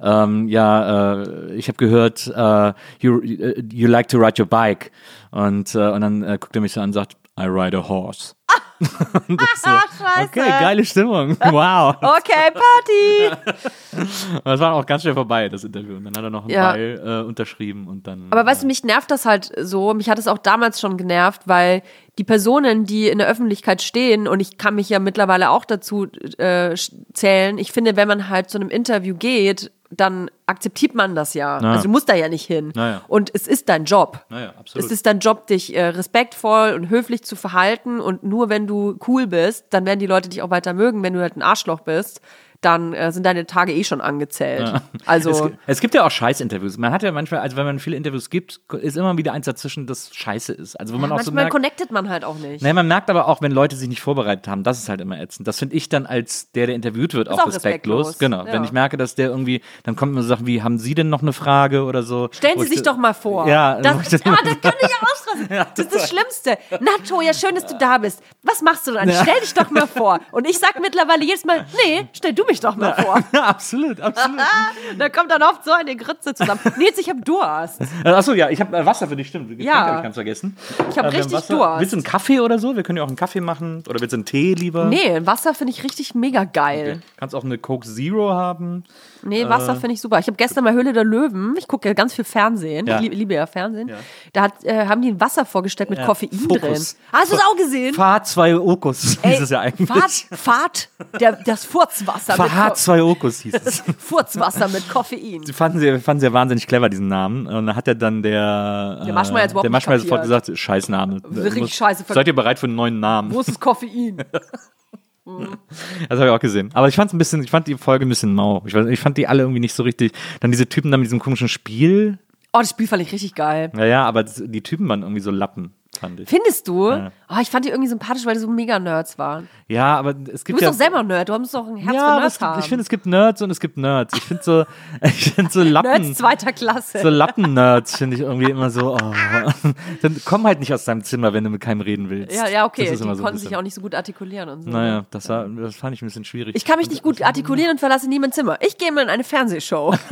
ähm, ja, äh, ich habe gehört, äh, you, äh, you like to ride your bike. Und, äh, und dann äh, guckt er mich so an und sagt, I ride a horse. ich so, Scheiße. okay, geile Stimmung. Wow. Okay, Party. Das war auch ganz schnell vorbei, das Interview. Und dann hat er noch einen Ja. Beil äh, unterschrieben und dann. Aber weißt du, mich nervt das halt so. Mich hat es auch damals schon genervt, weil die Personen, die in der Öffentlichkeit stehen, und ich kann mich ja mittlerweile auch dazu äh, zählen, ich finde, wenn man halt zu einem Interview geht, dann akzeptiert man das ja. Ja. Also du musst da ja nicht hin. Naja. Und es ist dein Job. Naja, absolut. Es ist dein Job, dich äh, respektvoll und höflich zu verhalten. Und nur wenn du cool bist, dann werden die Leute dich auch weiter mögen. Wenn du halt ein Arschloch bist, dann äh, sind deine Tage eh schon angezählt. Also. Es, es gibt ja auch Scheiß-Interviews. Man hat ja manchmal, also wenn man viele Interviews gibt, ist immer wieder eins dazwischen, das scheiße ist. Also wo man auch so Manchmal merkt, connectet man halt auch nicht. Nee, man merkt aber auch, wenn Leute sich nicht vorbereitet haben, das ist halt immer ätzend. Das finde ich dann als der, der interviewt wird, auch, auch respektlos. respektlos, Genau. ja. Wenn ich merke, dass der irgendwie, dann kommt mir so Sachen wie, haben Sie denn noch eine Frage oder so? Stellen Sie ich sich so- doch mal vor. Ja, das, das- ah, das kann ich ausrasten. das ist das Schlimmste. Na, ja, schön, dass du da bist. Was machst du dann? Stell dich doch mal vor. Und ich sag mittlerweile jedes Mal, nee, stell du mich doch mal vor. Absolut, absolut. da kommt dann oft so eine Grütze zusammen. Nils, ich hab Durst. Achso, ja, ich habe äh, Wasser für dich, stimmt. Getränk Ja. habe ich ganz vergessen. Ich hab Äh, richtig Wasser. Durst. Willst du einen Kaffee oder so? Wir können ja auch einen Kaffee machen. Oder willst du einen Tee lieber? Nee, Wasser finde ich richtig mega geil. Kannst auch eine Coke Zero haben. Nee, Wasser finde ich super. Ich habe gestern mal Höhle der Löwen, ich gucke ja ganz viel Fernsehen, Ja. ich liebe, ja Fernsehen. Da hat, äh, haben die ein Wasser vorgestellt mit Ja, Koffein Fokus. drin. Hast du es auch gesehen? Fahr zwei Okus hieß es ja eigentlich. Fahrt, Fahrt, der, das Furzwasser mit, Fahr Ko zwei Okus hieß es. Furzwasser mit Koffein. Sie fanden sie, fanden sie ja wahnsinnig clever, diesen Namen. Und dann hat er dann der. Der Maschmeyer Der nicht Maschmeyer sofort gesagt: Scheißname. Richtig Muss- scheiße Seid ihr bereit für einen neuen Namen? Wo ist das Koffein? Das habe ich auch gesehen. Aber ich fand ein bisschen, ich fand die Folge ein bisschen mau. Ich, weiß, ich fand die alle irgendwie nicht so richtig. Dann diese Typen da mit diesem komischen Spiel. Oh, das Spiel fand ich richtig geil. Naja, aber die Typen waren irgendwie so Lappen, fand ich. Findest du? Ja. Oh, ich fand die irgendwie sympathisch, weil die so mega Nerds waren. Ja, aber es Du gibt bist ja. doch selber Nerd, du musst doch ein Herz ja, für Nerds gibt, haben. ich finde, es gibt Nerds und es gibt Nerds. Ich finde so, ich finde so Lappen. Nerds zweiter Klasse. So Lappen-Nerds finde ich irgendwie immer so, oh. Dann komm halt nicht aus deinem Zimmer, wenn du mit keinem reden willst. ja, ja, okay. Das Die immer so konnten sich auch nicht so gut artikulieren und so. Naja, das, war, das fand ich ein bisschen schwierig. Ich kann mich nicht gut artikulieren und verlasse nie mein Zimmer. Ich gehe mal in eine Fernsehshow.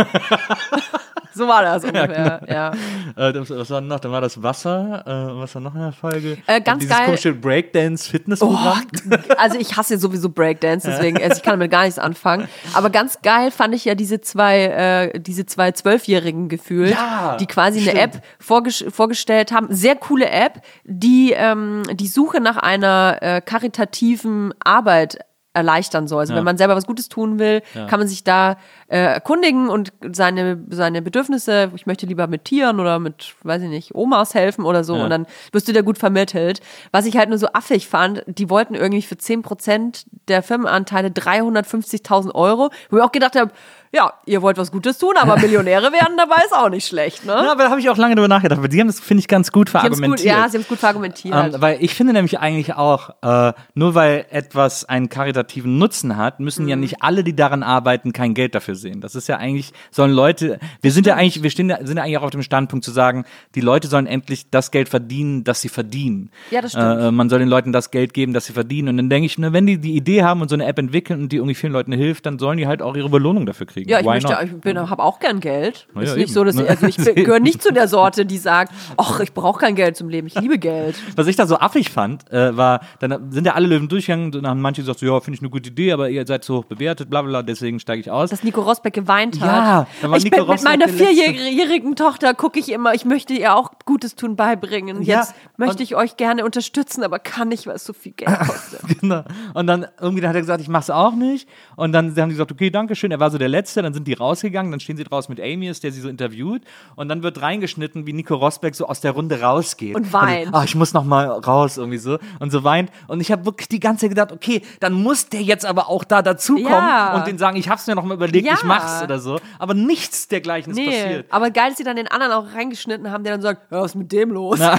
So war das ungefähr, ja. Äh, das, was war noch? Dann war das Wasser. Äh, was war noch in der Folge? Äh, ganz Dieses geil. komische Breakdance-Fitnessprogramm. Also ich hasse sowieso Breakdance, deswegen, also ich kann damit gar nichts anfangen. Aber ganz geil fand ich ja diese zwei, äh, diese zwei Zwölfjährigen gefühlt, Ja, die quasi eine stimmt. App vorges vorgestellt haben. Sehr coole App, die ähm, die Suche nach einer äh, karitativen Arbeit erleichtern soll. Also Ja. wenn man selber was Gutes tun will, kann man sich da äh, erkundigen und seine, seine Bedürfnisse, ich möchte lieber mit Tieren oder mit, weiß ich nicht, Omas helfen oder so Ja. und dann wirst du da gut vermittelt. Was ich halt nur so affig fand, die wollten irgendwie für 10% der Firmenanteile 350.000 Euro, wo ich auch gedacht habe, ja, ihr wollt was Gutes tun, aber Millionäre werden dabei ist auch nicht schlecht, ne? Ja, aber da habe ich auch lange drüber nachgedacht. Aber die haben das, finde ich, ganz gut haben's gut, verargumentiert. ja, sie haben es gut verargumentiert. Ähm, weil ich finde nämlich eigentlich auch, äh, nur weil etwas einen karitativen Nutzen hat, müssen Mhm. ja nicht alle, die daran arbeiten, kein Geld dafür sehen. Das ist ja eigentlich, sollen Leute, wir sind ja eigentlich, wir stehen, sind ja eigentlich auch auf dem Standpunkt zu sagen, die Leute sollen endlich das Geld verdienen, das sie verdienen. Ja, das stimmt. Äh, man soll den Leuten das Geld geben, das sie verdienen. Und dann denke ich, ne, wenn die die Idee haben und so eine App entwickeln und die irgendwie vielen Leuten hilft, dann sollen die halt auch ihre Belohnung dafür kriegen. Ja, ich möchte, not? ich bin, habe auch gern Geld. Na ist ja, nicht eben. so, dass ich, also ich gehöre nicht zu der Sorte, die sagt, ach, ich brauche kein Geld zum Leben, ich liebe Geld. Was ich da so affig fand, äh, war, dann sind ja alle Löwen durchgegangen, dann haben manche gesagt, so, ja, finde ich eine gute Idee, aber ihr seid so hoch bewertet, bla bla, deswegen steige ich aus. Dass Nico Rosbeck geweint hat. Ja, da war ich Nico bin mit Rosbeck meiner vierjährigen Tochter gucke ich immer, ich möchte ihr auch Gutes tun beibringen. Ja, Jetzt möchte und- ich euch gerne unterstützen, aber kann nicht, weil es so viel Geld kostet. Genau. Und dann irgendwie dann hat er gesagt, ich mach's auch nicht. Und dann haben die gesagt, okay, danke schön. Er war so der Letzte. Dann sind die rausgegangen. Dann stehen sie draußen mit Amy, ist, der sie so interviewt. Und dann wird reingeschnitten, wie Nico Rosbeck so aus der Runde rausgeht. Und weint. Also, Ach, ich muss noch mal raus irgendwie so und so weint. Und ich habe wirklich die ganze Zeit gedacht, okay, dann muss der jetzt aber auch da dazukommen Ja. und den sagen, ich hab's mir noch mal überlegt, Ja. ich mach's oder so. Aber nichts dergleichen ist Nee, passiert. aber geil, dass sie dann den anderen auch reingeschnitten haben, der dann sagt, ja, was ist mit dem los?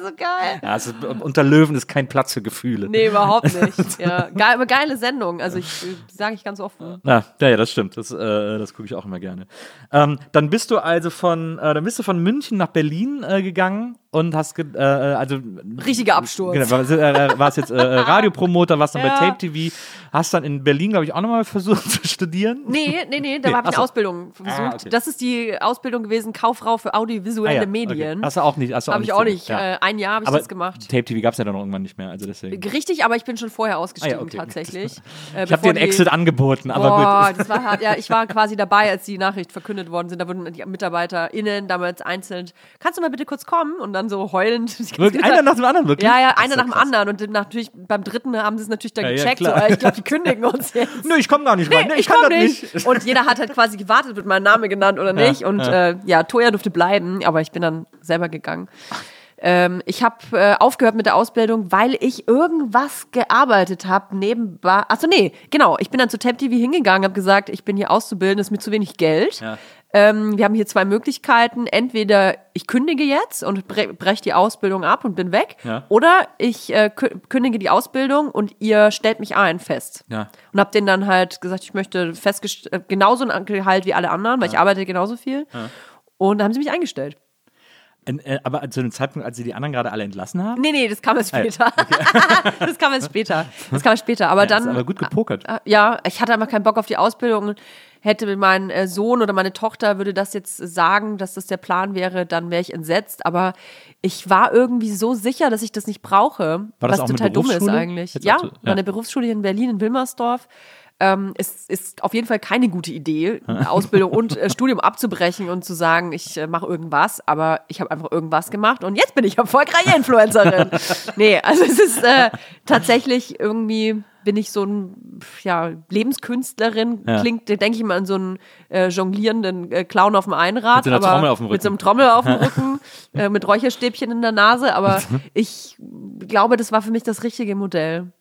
Na. so geil. Ja, also, unter Löwen ist kein Platz für Gefühle. Nee, überhaupt nicht. Ja, geil, aber geile Sendung. Also ich sage ich ganz offen. Ja, ja, ja, das stimmt. Das, äh, das gucke ich auch immer gerne. Ähm, dann bist du also von, äh, dann bist du von München nach Berlin äh, gegangen und hast, ge äh, also Richtiger Absturz. Genau, warst, äh, warst jetzt äh, Radiopromoter, warst dann Ja. bei Tape TV, hast dann in Berlin, glaube ich, auch nochmal versucht zu studieren. Nee, nee, nee, da Nee, habe ich eine Ausbildung versucht. Ah, okay. Das ist die Ausbildung gewesen, Kauffrau für audiovisuelle Ah, ja, Medien. Okay. Hast du auch nicht. Hast du Habe ich auch nicht. Ja. Äh, ein Jahr habe ich Aber das gemacht. Tape TV gab es ja dann auch irgendwann nicht mehr, also deswegen. Richtig, aber ich bin schon vorher ausgestiegen Ah, okay. tatsächlich. Äh, Ich habe dir ein bevor die- Exit angeboten, aber Boah, gut. das war hart. Ja, ich war quasi dabei, als die Nachricht verkündet worden sind. Da wurden die MitarbeiterInnen damals einzeln, kannst du mal bitte kurz kommen? Und dann so heulend. Wirklich, einer nach dem anderen, wirklich? Ja, ja, einer ja nach dem krass. anderen. Und dann natürlich beim dritten haben sie es natürlich dann Ja, ja, gecheckt. so, klar. äh, ich glaube, die kündigen uns jetzt. Nö, ich komme gar nicht rein. Nee, ich, kann komm das nicht. Und jeder hat halt quasi gewartet, wird mein Name genannt oder nicht. und ja. Äh, ja, Toya durfte bleiben, aber ich bin dann selber gegangen. Ähm, ich habe äh, aufgehört mit der Ausbildung, weil ich irgendwas gearbeitet habe nebenbei. Achso, nee, genau. Ich bin dann zu Temp TV hingegangen, habe gesagt, ich bin hier auszubilden, ist mir zu wenig Geld. Ja. Ähm, wir haben hier zwei Möglichkeiten. Entweder ich kündige jetzt und bre breche die Ausbildung ab und bin weg. Ja. Oder ich äh, kü- kündige die Ausbildung und ihr stellt mich ein fest. Ja. Und habe denen dann halt gesagt, ich möchte äh, genauso ein Gehalt wie alle anderen, weil ich arbeite genauso viel. Und da haben sie mich eingestellt. Äh, äh, aber zu dem Zeitpunkt, als sie die anderen gerade alle entlassen haben? Nee, nee, das kam erst später. das kam erst später. Das kam erst später. Aber Ja, dann. ist aber gut gepokert. Äh, Ja, ich hatte einfach keinen Bock auf die Ausbildung. Hätte mein äh, Sohn oder meine Tochter würde das jetzt sagen, dass das der Plan wäre, dann wäre ich entsetzt. Aber ich war irgendwie so sicher, dass ich das nicht brauche, War das was total dumm ist eigentlich. Jetzt Ja, so- ja. meine Berufsschule hier in Berlin, in Wilmersdorf. Ähm, ist, ist auf jeden Fall keine gute Idee, Ausbildung und äh, Studium abzubrechen und zu sagen, ich äh, mache irgendwas, aber ich habe einfach irgendwas gemacht und jetzt bin ich erfolgreiche Influencerin. nee, also es ist äh, tatsächlich irgendwie bin ich so ein ja, Lebenskünstlerin, Ja. klingt, denke ich mal an so einen äh, jonglierenden äh, Clown auf dem Einrad. Mit so einer aber Trommel auf dem Mit so Rücken. einem Trommel auf dem Rücken, äh, mit Räucherstäbchen in der Nase, aber ich glaube, das war für mich das richtige Modell.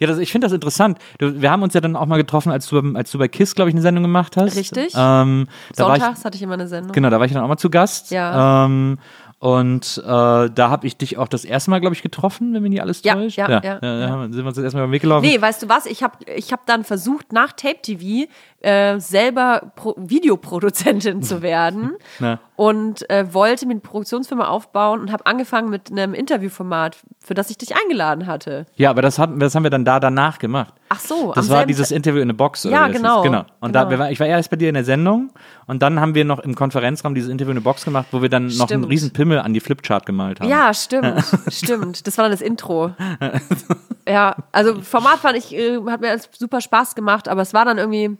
Ja, das, ich finde das interessant. Du, wir haben uns ja dann auch mal getroffen, als du, als du bei KISS, glaube ich, eine Sendung gemacht hast. Richtig. Ähm, war ich, Sonntags hatte ich immer eine Sendung. genau, da war ich dann auch mal zu Gast. Ja. Ähm, und äh, da habe ich dich auch das erste Mal, glaube ich, getroffen, wenn mich nicht alles Ja, täuscht. ja, ja, ja, ja. sind wir uns das erste Mal den Weg gelaufen. Nee, weißt du was? Ich habe ich hab dann versucht, nach Tape TV äh, selber Pro Videoproduzentin zu werden und äh, wollte mir eine Produktionsfirma aufbauen und habe angefangen mit einem Interviewformat, für das ich dich eingeladen hatte. Ja, aber das, hatten, das haben wir dann da danach gemacht. Ach so, Das war dieses Interview in der Box. Oder Ja, genau, genau. Und da, genau. war, ich war erst bei dir in der Sendung und dann haben wir noch im Konferenzraum dieses Interview in der Box gemacht, wo wir dann noch einen Stimmt. riesen Pimmel an die Flipchart gemalt haben. Ja, stimmt, stimmt. Das war dann das Intro. Ja, also Format fand ich, äh, hat mir super Spaß gemacht, aber es war dann irgendwie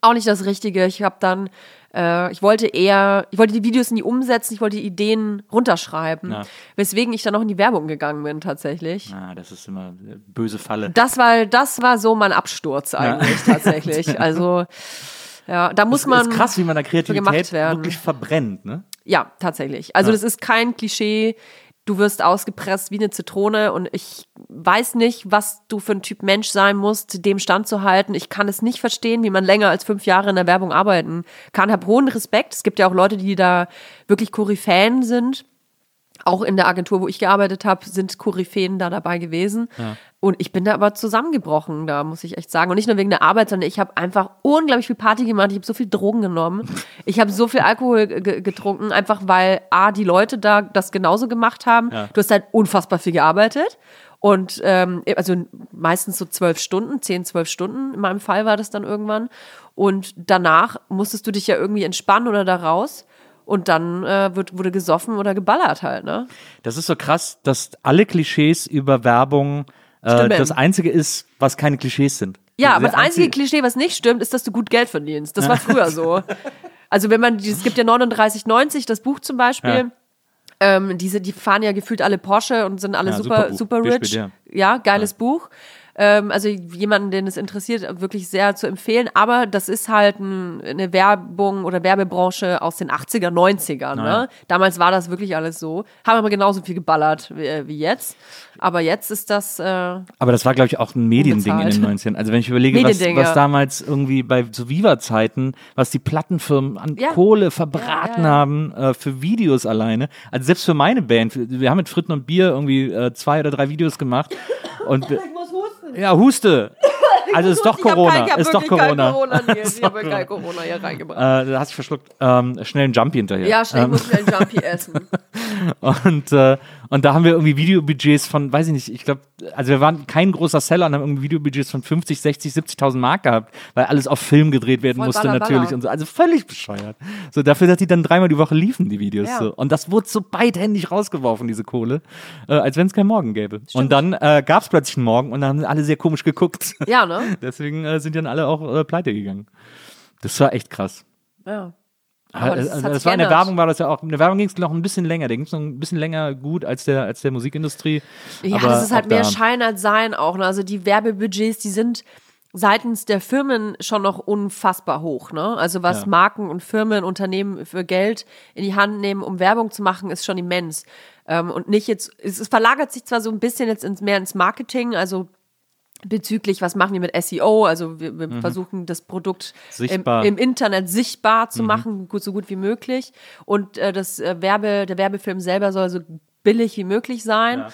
auch nicht das Richtige. Ich habe dann, äh, ich wollte eher, ich wollte die Videos nie umsetzen, ich wollte die Ideen runterschreiben, Ja. weswegen ich dann noch in die Werbung gegangen bin tatsächlich. Ah, das ist immer eine böse Falle. Das war, das war so mein Absturz eigentlich tatsächlich. Also ja, da muss man ist krass, wie man da gemacht Kreativität werden. wirklich verbrennt, ne? Ja, tatsächlich. Also Ja. das ist kein Klischee. Du wirst ausgepresst wie eine Zitrone und ich weiß nicht, was du für ein Typ Mensch sein musst, dem standzuhalten. Ich kann es nicht verstehen, wie man länger als fünf Jahre in der Werbung arbeiten kann. Hab hohen Respekt. Es gibt ja auch Leute, die da wirklich Koryphäen sind. Auch in der Agentur, wo ich gearbeitet habe, sind Koryphäen da dabei gewesen. Und ich bin da aber zusammengebrochen, da muss ich echt sagen. Und nicht nur wegen der Arbeit, sondern ich habe einfach unglaublich viel Party gemacht. Ich habe so viel Drogen genommen. Ich habe so viel Alkohol ge- getrunken, einfach weil A, die Leute da das genauso gemacht haben. Ja. Du hast halt unfassbar viel gearbeitet. Und ähm, also meistens so zwölf Stunden, zehn, zwölf Stunden. In meinem Fall war das dann irgendwann. Und danach musstest du dich ja irgendwie entspannen oder da raus. Und dann äh, wird, wurde gesoffen oder geballert halt, ne? Das ist so krass, dass alle Klischees über Werbung äh, das einzige ist, was keine Klischees sind. Ja, aber das einzige Klischee, was nicht stimmt, ist, dass du gut Geld verdienst. Das war früher so. Also wenn man, es gibt ja 3990, das Buch zum Beispiel. Ähm, diese, die fahren ja gefühlt alle Porsche und sind alle Ja, super, super super rich. spielt, Ja, geiles Buch. Ähm, also jemanden, den es interessiert, wirklich sehr zu empfehlen. Aber das ist halt ein, eine Werbung oder Werbebranche aus den 80er, 90ern. Ja. Ne? Damals war das wirklich alles so. Haben aber genauso viel geballert wie, äh, wie jetzt. Aber jetzt ist das, äh, Aber das war, glaube ich, auch ein Mediending in den 90ern. Also wenn ich überlege, was, was damals irgendwie bei so Viva-Zeiten, was die Plattenfirmen an Ja. Kohle verbraten Ja, ja, haben äh, für Videos alleine. Also selbst für meine Band, wir haben mit Fritten und Bier irgendwie äh, zwei oder drei Videos gemacht. Und. Ja, huste. Also ist doch Corona. kein- ist doch Corona. Corona hier. Ich habe kein Corona hier reingebracht. Äh, da hast du verschluckt. Ähm, schnell einen Jumpy hinterher. Ja, schnell, Ähm, muss schnell einen Jumpy essen. Und, äh, und da haben wir irgendwie Videobudgets von, weiß ich nicht, ich glaube, also wir waren kein großer Seller und haben irgendwie Videobudgets von 50, 60, 70.000 Mark gehabt, weil alles auf Film gedreht werden Voll musste baller, natürlich baller. und so. Also völlig bescheuert. So dafür, dass die dann dreimal die Woche liefen, die Videos. Ja. So. Und das wurde so beidhändig rausgeworfen, diese Kohle, äh, als wenn es keinen Morgen gäbe. Und dann äh, gab es plötzlich einen Morgen und dann haben alle sehr komisch geguckt. Ja, ne? Deswegen äh, sind dann alle auch äh, pleite gegangen. Das war echt krass. Ja. Aber Aber das hat das war in der. Werbung war das ja auch. In der Werbung ging es noch ein bisschen länger. Der ging es noch ein bisschen länger gut als der als der Musikindustrie. Ja, Aber das ist halt mehr Schein als Sein auch. Ne? Also die Werbebudgets, die sind seitens der Firmen schon noch unfassbar hoch. Ne? Also was Ja. Marken und Firmen, Unternehmen für Geld in die Hand nehmen, um Werbung zu machen, ist schon immens. Ähm, und nicht jetzt, es, es verlagert sich zwar so ein bisschen jetzt ins, mehr ins Marketing, also bezüglich, was machen wir mit SEO, also wir, wir versuchen das Produkt im, Mhm. Mhm. im Internet sichtbar zu machen, gut, so gut wie möglich. Und äh, das äh, Werbe, der Werbefilm selber soll so billig wie möglich sein. Ja.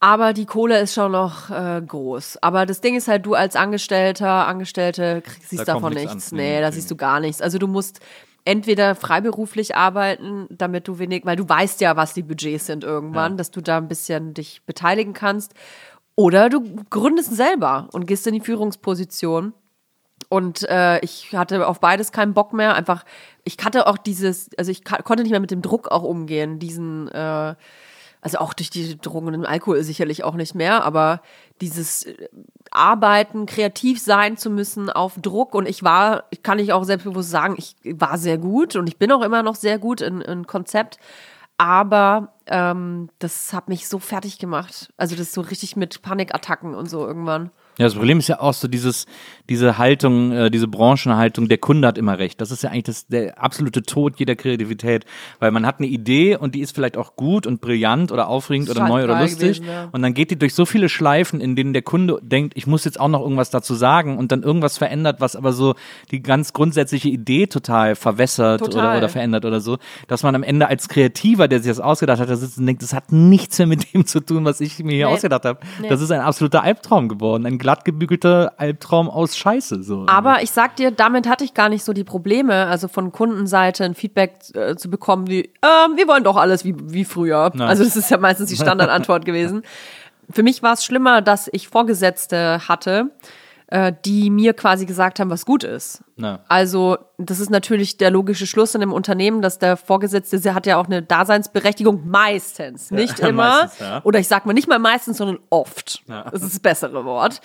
Aber die Kohle ist schon noch äh, groß. Aber das Ding ist halt, du als Angestellter, Angestellte krieg- siehst Da davon nichts nichts. an. Nee, Nee, da okay. siehst du gar nichts. Also du musst entweder freiberuflich arbeiten, damit du wenig, weil du weißt ja, was die Budgets sind irgendwann, Ja. dass du da ein bisschen dich beteiligen kannst. Oder du gründest selber und gehst in die Führungsposition. Und äh, ich hatte auf beides keinen Bock mehr. Einfach, ich hatte auch dieses, also ich konnte nicht mehr mit dem Druck auch umgehen, diesen, äh, also auch durch die Drogen und Alkohol sicherlich auch nicht mehr, aber dieses äh, Arbeiten, kreativ sein zu müssen auf Druck. Und ich war, kann ich auch selbstbewusst sagen, ich war sehr gut und ich bin auch immer noch sehr gut in, in Konzept. Aber ähm, das hat mich so fertig gemacht. Also das so richtig mit Panikattacken und so irgendwann. Ja, das Problem ist ja auch so dieses, diese Haltung, äh, diese Branchenhaltung, der Kunde hat immer recht. Das ist ja eigentlich das, der absolute Tod jeder Kreativität, weil man hat eine Idee und die ist vielleicht auch gut und brillant oder aufregend oder neu oder lustig gewesen, ja. und dann geht die durch so viele Schleifen, in denen der Kunde denkt, ich muss jetzt auch noch irgendwas dazu sagen und dann irgendwas verändert, was aber so die ganz grundsätzliche Idee total verwässert oder, Total. oder verändert oder so, dass man am Ende als Kreativer, der sich das ausgedacht hat, da sitzt und denkt, das hat nichts mehr mit dem zu tun, was ich mir hier Nee. ausgedacht habe. Nee. Das ist ein absoluter Albtraum geworden, ein glatt gebügelter Albtraum aus Scheiße. So. Aber ich sag dir, damit hatte ich gar nicht so die Probleme, also von Kundenseite ein Feedback äh, zu bekommen, wie, ähm, wir wollen doch alles wie, wie früher. Nein. Also das ist ja meistens die Standardantwort gewesen. Für mich war es schlimmer, dass ich Vorgesetzte hatte, äh, die mir quasi gesagt haben, was gut ist. Na. Also, das ist natürlich der logische Schluss in einem Unternehmen, dass der Vorgesetzte, der hat ja auch eine Daseinsberechtigung, meistens, nicht immer. meistens, ja. Oder ich sag mal nicht mal meistens, sondern oft. Das ist das bessere Wort.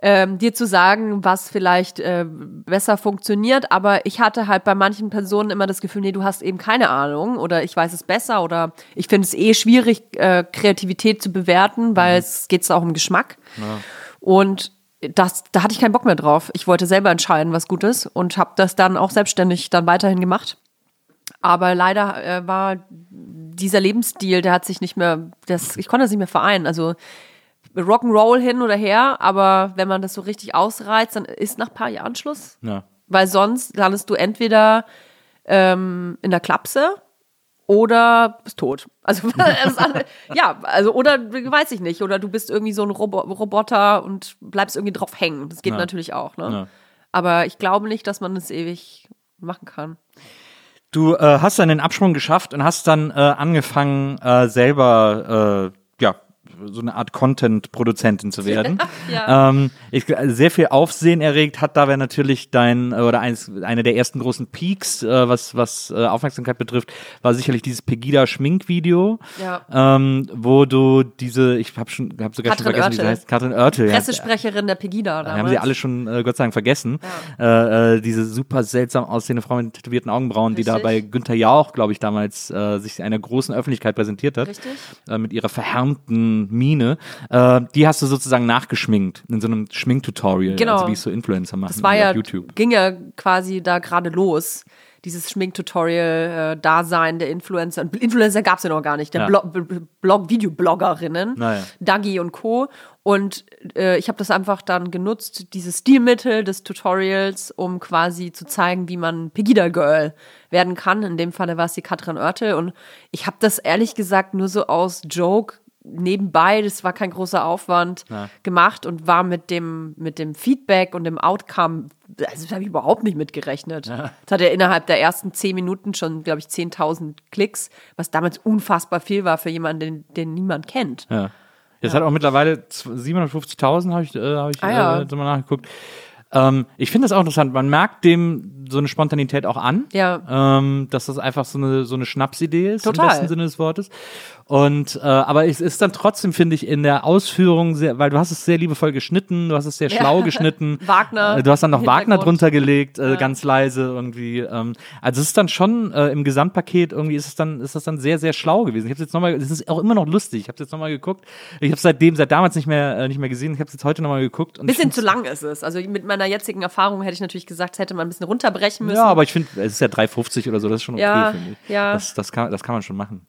ähm, dir zu sagen, was vielleicht äh, besser funktioniert, aber ich hatte halt bei manchen Personen immer das Gefühl, nee, du hast eben keine Ahnung oder ich weiß es besser oder ich finde es eh schwierig, äh, Kreativität zu bewerten, weil es geht auch um Geschmack. Und das, da hatte ich keinen Bock mehr drauf. Ich wollte selber entscheiden, was gut ist und habe das dann auch selbstständig dann weiterhin gemacht. Aber leider äh, war dieser Lebensstil, der hat sich nicht mehr, das, ich konnte das nicht mehr vereinen. Also Rock'n'Roll hin oder her, aber wenn man das so richtig ausreizt, dann ist nach ein paar Jahren Schluss. Ja. Weil sonst landest du entweder ähm, in der Klapse oder bist tot. Also, ja, also, oder weiß ich nicht, oder du bist irgendwie so ein Robo Roboter und bleibst irgendwie drauf hängen. Das geht Ja. natürlich auch, ne? Ja. Aber ich glaube nicht, dass man das ewig machen kann. Du äh, hast dann den Absprung geschafft und hast dann äh, angefangen, äh, selber äh, so eine Art Content-Produzentin zu werden. Ja. ähm, ich, sehr viel Aufsehen erregt hat dabei natürlich dein äh, oder eins, eine der ersten großen Peaks, äh, was was äh, Aufmerksamkeit betrifft, war sicherlich dieses Pegida Schminkvideo, Ja. ähm, wo du diese, ich habe schon, habe sogar Katrin schon vergessen, wie sie Oertel. heißt, Katrin Oertel. ja. Pressesprecherin der Pegida damals. Haben sie alle schon, äh, Gott sei Dank, vergessen. Äh, äh, diese super seltsam aussehende Frau mit tätowierten Augenbrauen, die da Richtig. bei Günther Jauch, glaube ich, damals äh, sich einer großen Öffentlichkeit präsentiert hat. Richtig. Äh, mit ihrer verhärmten Miene. Äh, die hast du sozusagen nachgeschminkt in so einem Schminktutorial, Genau. also wie es so Influencer machen Das war auf ja, YouTube. ging ja quasi da gerade los. Dieses Schminktutorial-Dasein der Influencer. Und Influencer gab es ja noch gar nicht. Der Ja. Blog, Blog Videobloggerinnen, Naja. Dagi und Co. Und äh, ich habe das einfach dann genutzt, dieses Stilmittel des Tutorials, um quasi zu zeigen, wie man Pegida Girl werden kann. In dem Falle war es die Katrin Oertel. Und ich habe das ehrlich gesagt nur so aus Joke nebenbei, das war kein großer Aufwand, gemacht und war mit dem, mit dem Feedback und dem Outcome, also das habe ich überhaupt nicht mitgerechnet. Das hat ja innerhalb der ersten zehn Minuten schon, glaube ich, 10.000 Klicks, was damals unfassbar viel war für jemanden, den, den niemand kennt. Ja. Jetzt hat auch mittlerweile z- 750.000, habe ich, äh, hab ich Ah, ja. äh, mal nachgeguckt. Ähm, ich finde das auch interessant. Man merkt dem so eine Spontanität auch an. Ja. Ähm, dass das einfach so eine, so eine Schnapsidee ist, Total. im besten Sinne des Wortes. Und, äh, aber es ist dann trotzdem, finde ich, in der Ausführung sehr, weil du hast es sehr liebevoll geschnitten, du hast es sehr Ja. schlau geschnitten. Wagner Äh, Du hast dann noch Wagner drunter gelegt, äh, ganz leise irgendwie. Ähm, also es ist dann schon äh, im Gesamtpaket irgendwie ist es dann ist das dann sehr sehr schlau gewesen. Ich habe jetzt noch mal, es ist auch immer noch lustig. Ich habe jetzt noch mal geguckt. Ich habe seitdem seit damals nicht mehr äh, nicht mehr gesehen. Ich habe es jetzt heute noch mal geguckt. Ich Bisschen zu lang ist es. Also mit meiner jetzigen Erfahrung hätte ich natürlich gesagt, hätte man ein bisschen runterbrechen müssen. Ja, aber ich finde, es ist ja 3,50 oder so, das ist schon okay, Ja, finde ich. ja. Das, das, kann, das kann man schon machen.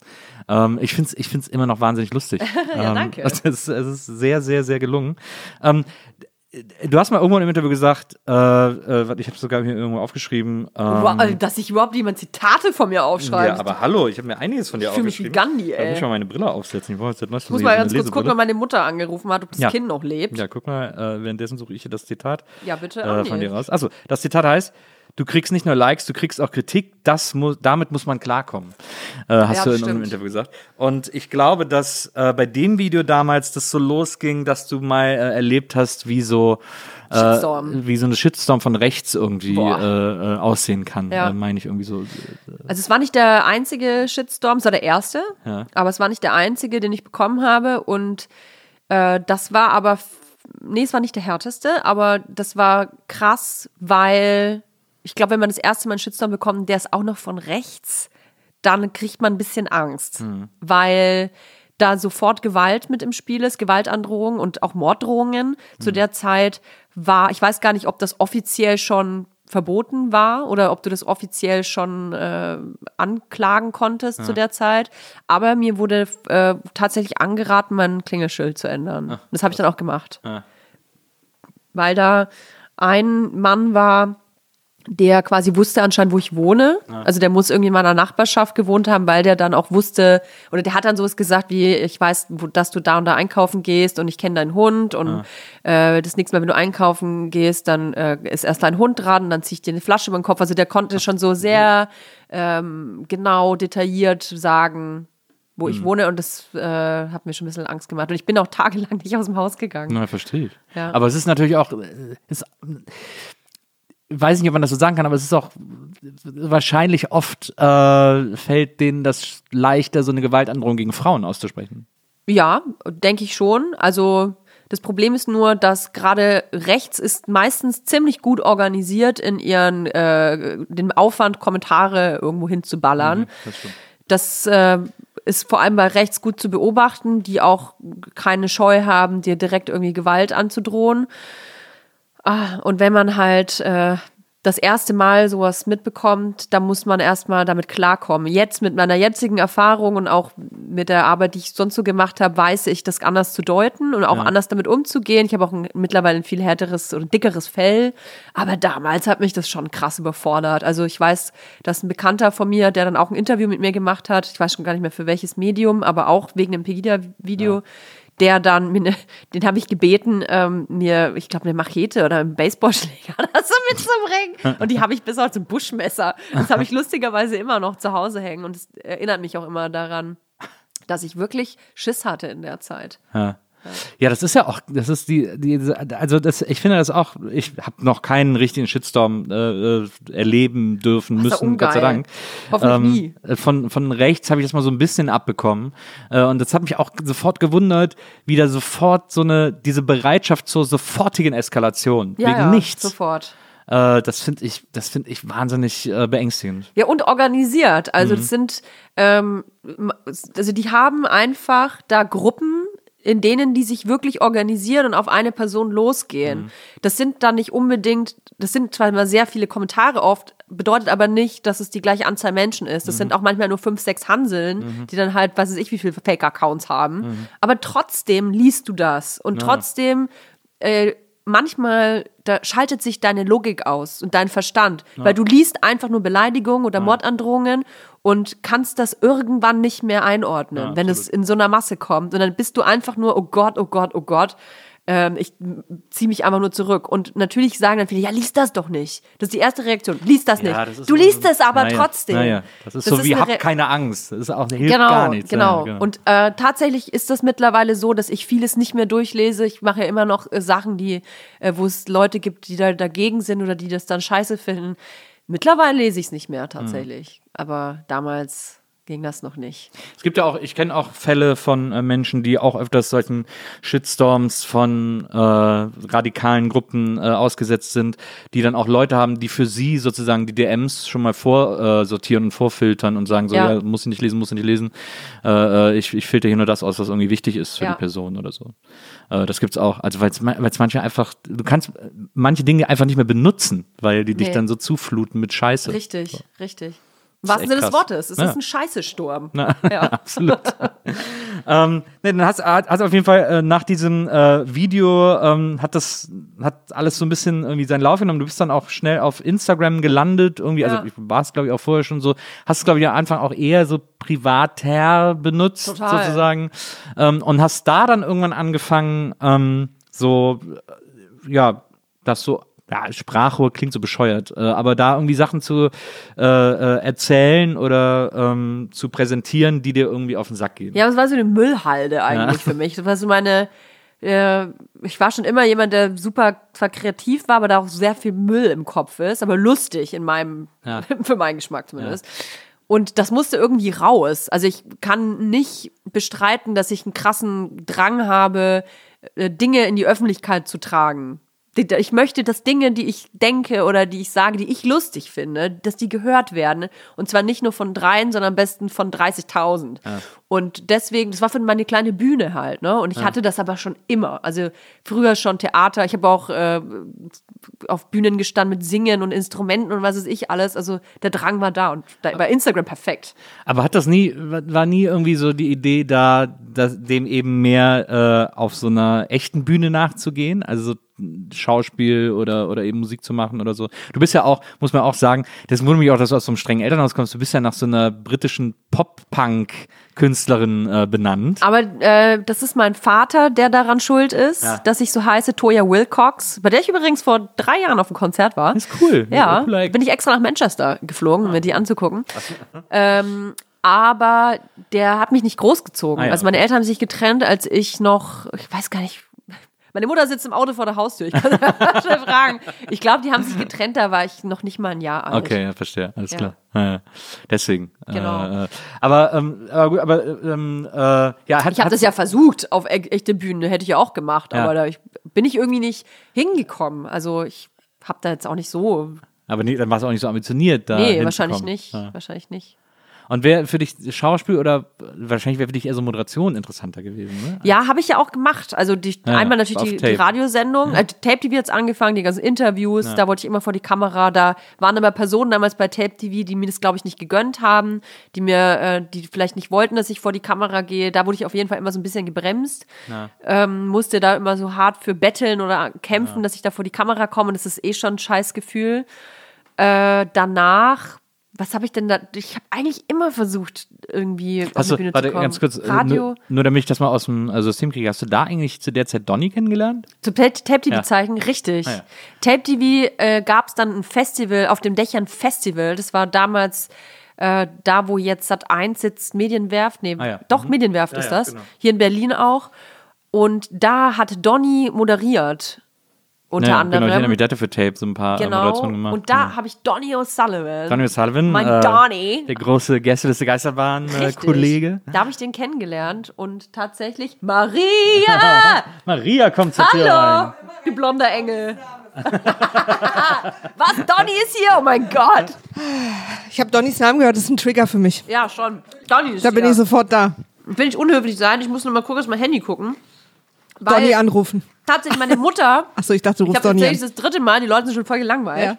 Ähm, ich finde es ich find's immer noch wahnsinnig lustig. Ja, ähm, danke. Es ist, es ist sehr, sehr, sehr gelungen. Ähm, du hast mal irgendwo im Interview gesagt, äh, äh, ich habe sogar hier irgendwo aufgeschrieben. Ähm, Wow, also, dass sich überhaupt jemand Zitate von mir aufschreibt. ja, aber hallo, ich habe mir einiges von dir Ich fühl mich wie aufgeschrieben. Gandhi, Da ey. muss ich mal meine Brille aufsetzen. Ich jetzt ich muss mal ganz kurz gucken, ob meine Mutter angerufen hat, ob das Ja. Kind noch lebt. Ja, guck mal, äh, währenddessen suche ich hier das Zitat Ja, bitte, äh, von dir raus. Also, das Zitat heißt, du kriegst nicht nur Likes, du kriegst auch Kritik, das muss, damit muss man klarkommen, äh, hast Ja, du in einem Interview gesagt. Und ich glaube, dass äh, bei dem Video damals das so losging, dass du mal äh, erlebt hast, wie so äh, Shitstorm. wie so eine Shitstorm von rechts irgendwie äh, äh, aussehen kann, Ja. meine ich irgendwie so. Also es war nicht der einzige Shitstorm, es war der erste, Ja. aber es war nicht der einzige, den ich bekommen habe und das war aber, nee, es war nicht der härteste, aber das war krass, weil ich glaube, wenn man das erste Mal einen Shitstorm bekommt, der ist auch noch von rechts, dann kriegt man ein bisschen Angst, weil da sofort Gewalt mit im Spiel ist, Gewaltandrohungen und auch Morddrohungen. Zu der Zeit war, ich weiß gar nicht, ob das offiziell schon verboten war oder ob du das offiziell schon äh, anklagen konntest zu der Zeit. Aber mir wurde äh, tatsächlich angeraten, mein Klingelschild zu ändern. Das habe ich dann auch gemacht. Ah. Weil da ein Mann war, der quasi wusste anscheinend, wo ich wohne. Also der muss irgendwie in meiner Nachbarschaft gewohnt haben, weil der dann auch wusste, oder der hat dann sowas gesagt wie, ich weiß, wo, dass du da und da einkaufen gehst und ich kenne deinen Hund und äh, das nächste Mal, wenn du einkaufen gehst, dann äh, ist erst dein Hund dran und dann zieh ich dir eine Flasche über den Kopf. Also der konnte schon so sehr ähm, genau, detailliert sagen, wo ich wohne und das äh, hat mir schon ein bisschen Angst gemacht. Und ich bin auch tagelang nicht aus dem Haus gegangen. Na, verstehe ich. Ja. Aber es ist natürlich auch, äh, ist, ich weiß nicht, ob man das so sagen kann, aber es ist auch wahrscheinlich oft äh, fällt denen das leichter, so eine Gewaltandrohung gegen Frauen auszusprechen. Ja, denke ich schon. Also das Problem ist nur, dass gerade rechts ist meistens ziemlich gut organisiert in ihren äh, den Aufwand, Kommentare irgendwo hinzuballern. Das stimmt. Das äh, ist vor allem bei rechts gut zu beobachten, die auch keine Scheu haben, dir direkt irgendwie Gewalt anzudrohen. Ah, und wenn man halt äh, das erste Mal sowas mitbekommt, dann muss man erstmal damit klarkommen. Jetzt mit meiner jetzigen Erfahrung und auch mit der Arbeit, die ich sonst so gemacht habe, weiß ich, das anders zu deuten und auch Ja. anders damit umzugehen. Ich habe auch ein, mittlerweile ein viel härteres oder dickeres Fell. Aber damals hat mich das schon krass überfordert. Also ich weiß, dass ein Bekannter von mir, der dann auch ein Interview mit mir gemacht hat, ich weiß schon gar nicht mehr für welches Medium, aber auch wegen dem Pegida-Video, der dann, mir den habe ich gebeten, ähm, mir, ich glaube, eine Machete oder einen Baseballschläger oder so mitzubringen. Und die habe ich bis auf zum Buschmesser. Das habe ich lustigerweise immer noch zu Hause hängen. Und es erinnert mich auch immer daran, dass ich wirklich Schiss hatte in der Zeit. Ja. Ja, das ist ja auch, das ist die, die also das, ich finde das auch, ich habe noch keinen richtigen Shitstorm äh, äh, erleben dürfen müssen, Gott sei ungeil. Dank. Hoffentlich nie. äh, Von, von rechts habe ich das mal so ein bisschen abbekommen. Äh, und das hat mich auch sofort gewundert, wie da sofort so eine, diese Bereitschaft zur sofortigen Eskalation Ja, wegen ja, nichts. sofort. Äh, das finde ich, das finde ich wahnsinnig äh, beängstigend. Ja, und organisiert. Also Mhm. das sind, ähm, also die haben einfach da Gruppen, in denen die sich wirklich organisieren und auf eine Person losgehen. Mhm. Das sind dann nicht unbedingt, das sind zwar immer sehr viele Kommentare oft, bedeutet aber nicht, dass es die gleiche Anzahl Menschen ist. Das Mhm. sind auch manchmal nur fünf, sechs Hanseln, die dann halt, was weiß ich, wie viele Fake-Accounts haben. Mhm. Aber trotzdem liest du das und trotzdem äh, manchmal schaltet sich deine Logik aus und dein Verstand, weil du liest einfach nur Beleidigungen oder Mordandrohungen und kannst das irgendwann nicht mehr einordnen, Ja, wenn es in so einer Masse kommt. Und dann bist du einfach nur oh Gott, oh Gott, oh Gott. Ähm, ich ziehe mich einfach nur zurück. Und natürlich sagen dann viele, ja, lies das doch nicht. Das ist die erste Reaktion. Lies das Ja, nicht. das ist du so- liest es aber naja, trotzdem. Naja, das ist so wie eine hab Re- keine Angst. Das ist auch, hilft genau, gar nichts. Genau. Ja, Und äh, tatsächlich ist das mittlerweile so, dass ich vieles nicht mehr durchlese. Ich mache ja immer noch äh, Sachen, die, äh, wo es Leute gibt, die da dagegen sind oder die das dann scheiße finden. Mittlerweile lese ich es nicht mehr tatsächlich. Aber damals ging das noch nicht. Es gibt ja auch, ich kenne auch Fälle von äh, Menschen, die auch öfters solchen Shitstorms von äh, radikalen Gruppen äh, ausgesetzt sind, die dann auch Leute haben, die für sie sozusagen die DMs schon mal vorsortieren äh, und vorfiltern und sagen so, ja, Ja. muss ich nicht lesen, muss ich nicht lesen. Äh, äh, ich, ich filter hier nur das aus, was irgendwie wichtig ist für Ja. die Person oder so. Das gibt's auch. Also weil es manche einfach, du kannst manche Dinge einfach nicht mehr benutzen, weil die dich Nee. dann so zufluten mit Scheiße. Richtig, richtig. Wahrsten Sinne des. Wortes. Es Ja. ist ein Scheißesturm. Na, Ja. absolut. ähm, nee, dann hast, hast auf jeden Fall äh, nach diesem äh, Video ähm, hat das hat alles so ein bisschen irgendwie seinen Lauf genommen. Du bist dann auch schnell auf Instagram gelandet irgendwie. Ja. Also ich war es glaube ich auch vorher schon so. Hast glaube ich am Anfang auch eher so privater benutzt Total. sozusagen ähm, und hast da dann irgendwann angefangen ähm, so äh, ja das so ja, Sprachrohr klingt so bescheuert, äh, aber da irgendwie Sachen zu äh, äh, erzählen oder ähm, zu präsentieren, die dir irgendwie auf den Sack gehen. Ja, das war so eine Müllhalde eigentlich Ja. für mich. Das war so meine. Äh, ich war schon immer jemand, der super zwar kreativ war, aber da auch sehr viel Müll im Kopf ist, aber lustig in meinem, Ja. für meinen Geschmack zumindest. Und das musste irgendwie raus. Also ich kann nicht bestreiten, dass ich einen krassen Drang habe, äh, Dinge in die Öffentlichkeit zu tragen. Ich möchte, dass Dinge, die ich denke oder die ich sage, die ich lustig finde, dass die gehört werden. Und zwar nicht nur von dreien, sondern am besten von 30.000. Und deswegen, das war für meine kleine Bühne halt, ne? Und ich hatte das aber schon immer. Also früher schon Theater. Ich habe auch äh, auf Bühnen gestanden mit Singen und Instrumenten und was weiß ich alles. Also der Drang war da und da, bei Instagram perfekt. Aber hat das nie, war nie irgendwie so die Idee da, dass dem eben mehr äh, auf so einer echten Bühne nachzugehen? Also so Schauspiel oder, oder eben Musik zu machen oder so. Du bist ja auch, muss man auch sagen, das wundert mich auch, dass du aus so einem strengen Elternhaus kommst. Du bist ja nach so einer britischen Pop-Punk-Künstlerin äh, benannt. Aber äh, das ist mein Vater, der daran schuld ist, Ja. dass ich so heiße Toya Wilcox, bei der ich übrigens vor drei Jahren auf dem Konzert war. ist cool. Ja, Eck. bin ich extra nach Manchester geflogen, um mir die anzugucken. Ähm, aber der hat mich nicht großgezogen. Ah ja, Also meine Eltern haben sich getrennt, als ich noch, ich weiß gar nicht, meine Mutter sitzt im Auto vor der Haustür. Ich kann schnell fragen. Ich glaube, die haben sich getrennt, da war ich noch nicht mal ein Jahr alt. Okay, ja, verstehe. Alles Ja. klar. Ja. Deswegen. Genau. Äh, aber, ähm, aber gut, aber ähm, äh, ja, hat, Ich habe das ja versucht auf e echte Bühne, hätte ich ja auch gemacht, Ja. aber da ich, bin ich irgendwie nicht hingekommen. Also ich habe da jetzt auch nicht so. aber nee, dann war es auch nicht so ambitioniert da. Nee, wahrscheinlich nicht. Ja. Wahrscheinlich nicht. Und wäre für dich Schauspiel oder wahrscheinlich wäre für dich eher so Moderation interessanter gewesen, ne? Ja, habe ich ja auch gemacht. Also die, Ja, einmal natürlich die, die. Radiosendung. Äh, Tape TV jetzt angefangen, die ganzen Interviews, da wollte ich immer vor die Kamera. Da waren aber Personen damals bei Tape TV, die mir das, glaube ich, nicht gegönnt haben, die mir, äh, die vielleicht nicht wollten, dass ich vor die Kamera gehe. Da wurde ich auf jeden Fall immer so ein bisschen gebremst. Ähm, musste da immer so hart für betteln oder kämpfen, dass ich da vor die Kamera komme. Und das ist eh schon ein scheiß Gefühl. Äh, danach. Was habe ich denn da? Ich habe eigentlich immer versucht, irgendwie auf Hast die du, Bühne warte, zu kommen. ganz kurz, äh, Radio. nur, nur damit ich das mal aus dem äh, System kriege, hast du da eigentlich zu der Zeit Donny kennengelernt? Zu Tape TV Ja. zeigen, richtig. Ah, ja. Tape TV äh, gab es dann ein Festival, auf dem Dächern Festival. Das war damals äh, da, wo jetzt Sat 1 sitzt, Medienwerft. Nee, Ah, ja. doch, Mhm. Medienwerft ist das. genau. Hier in Berlin auch. Und da hat Donny moderiert. Unter ja, anderem. Genau, ich erinnere mich, der hatte für Tape so ein paar äh, Genau. Moderationen gemacht. Und da genau. habe ich Donny O'Sullivan. Donny O'Sullivan, Mein äh, Donny. der große Gästeliste. Geisterbahn-Kollege. Da habe ich den kennengelernt und tatsächlich Maria! Maria kommt zur Tür Hallo, rein. du blonder Engel. Was? Donny ist hier? Oh mein Gott. Ich habe Donnys Namen gehört, das ist ein Trigger für mich. Ja, schon. Donny ist Da bin hier. ich sofort da. Will ich unhöflich sein? Ich muss noch mal kurz auf mein Handy gucken. Weil Donny anrufen. tatsächlich meine Mutter, Achso, ich dachte, du ich rufst habe Donny tatsächlich an. das dritte Mal, die Leute sind schon voll gelangweilt. Ja.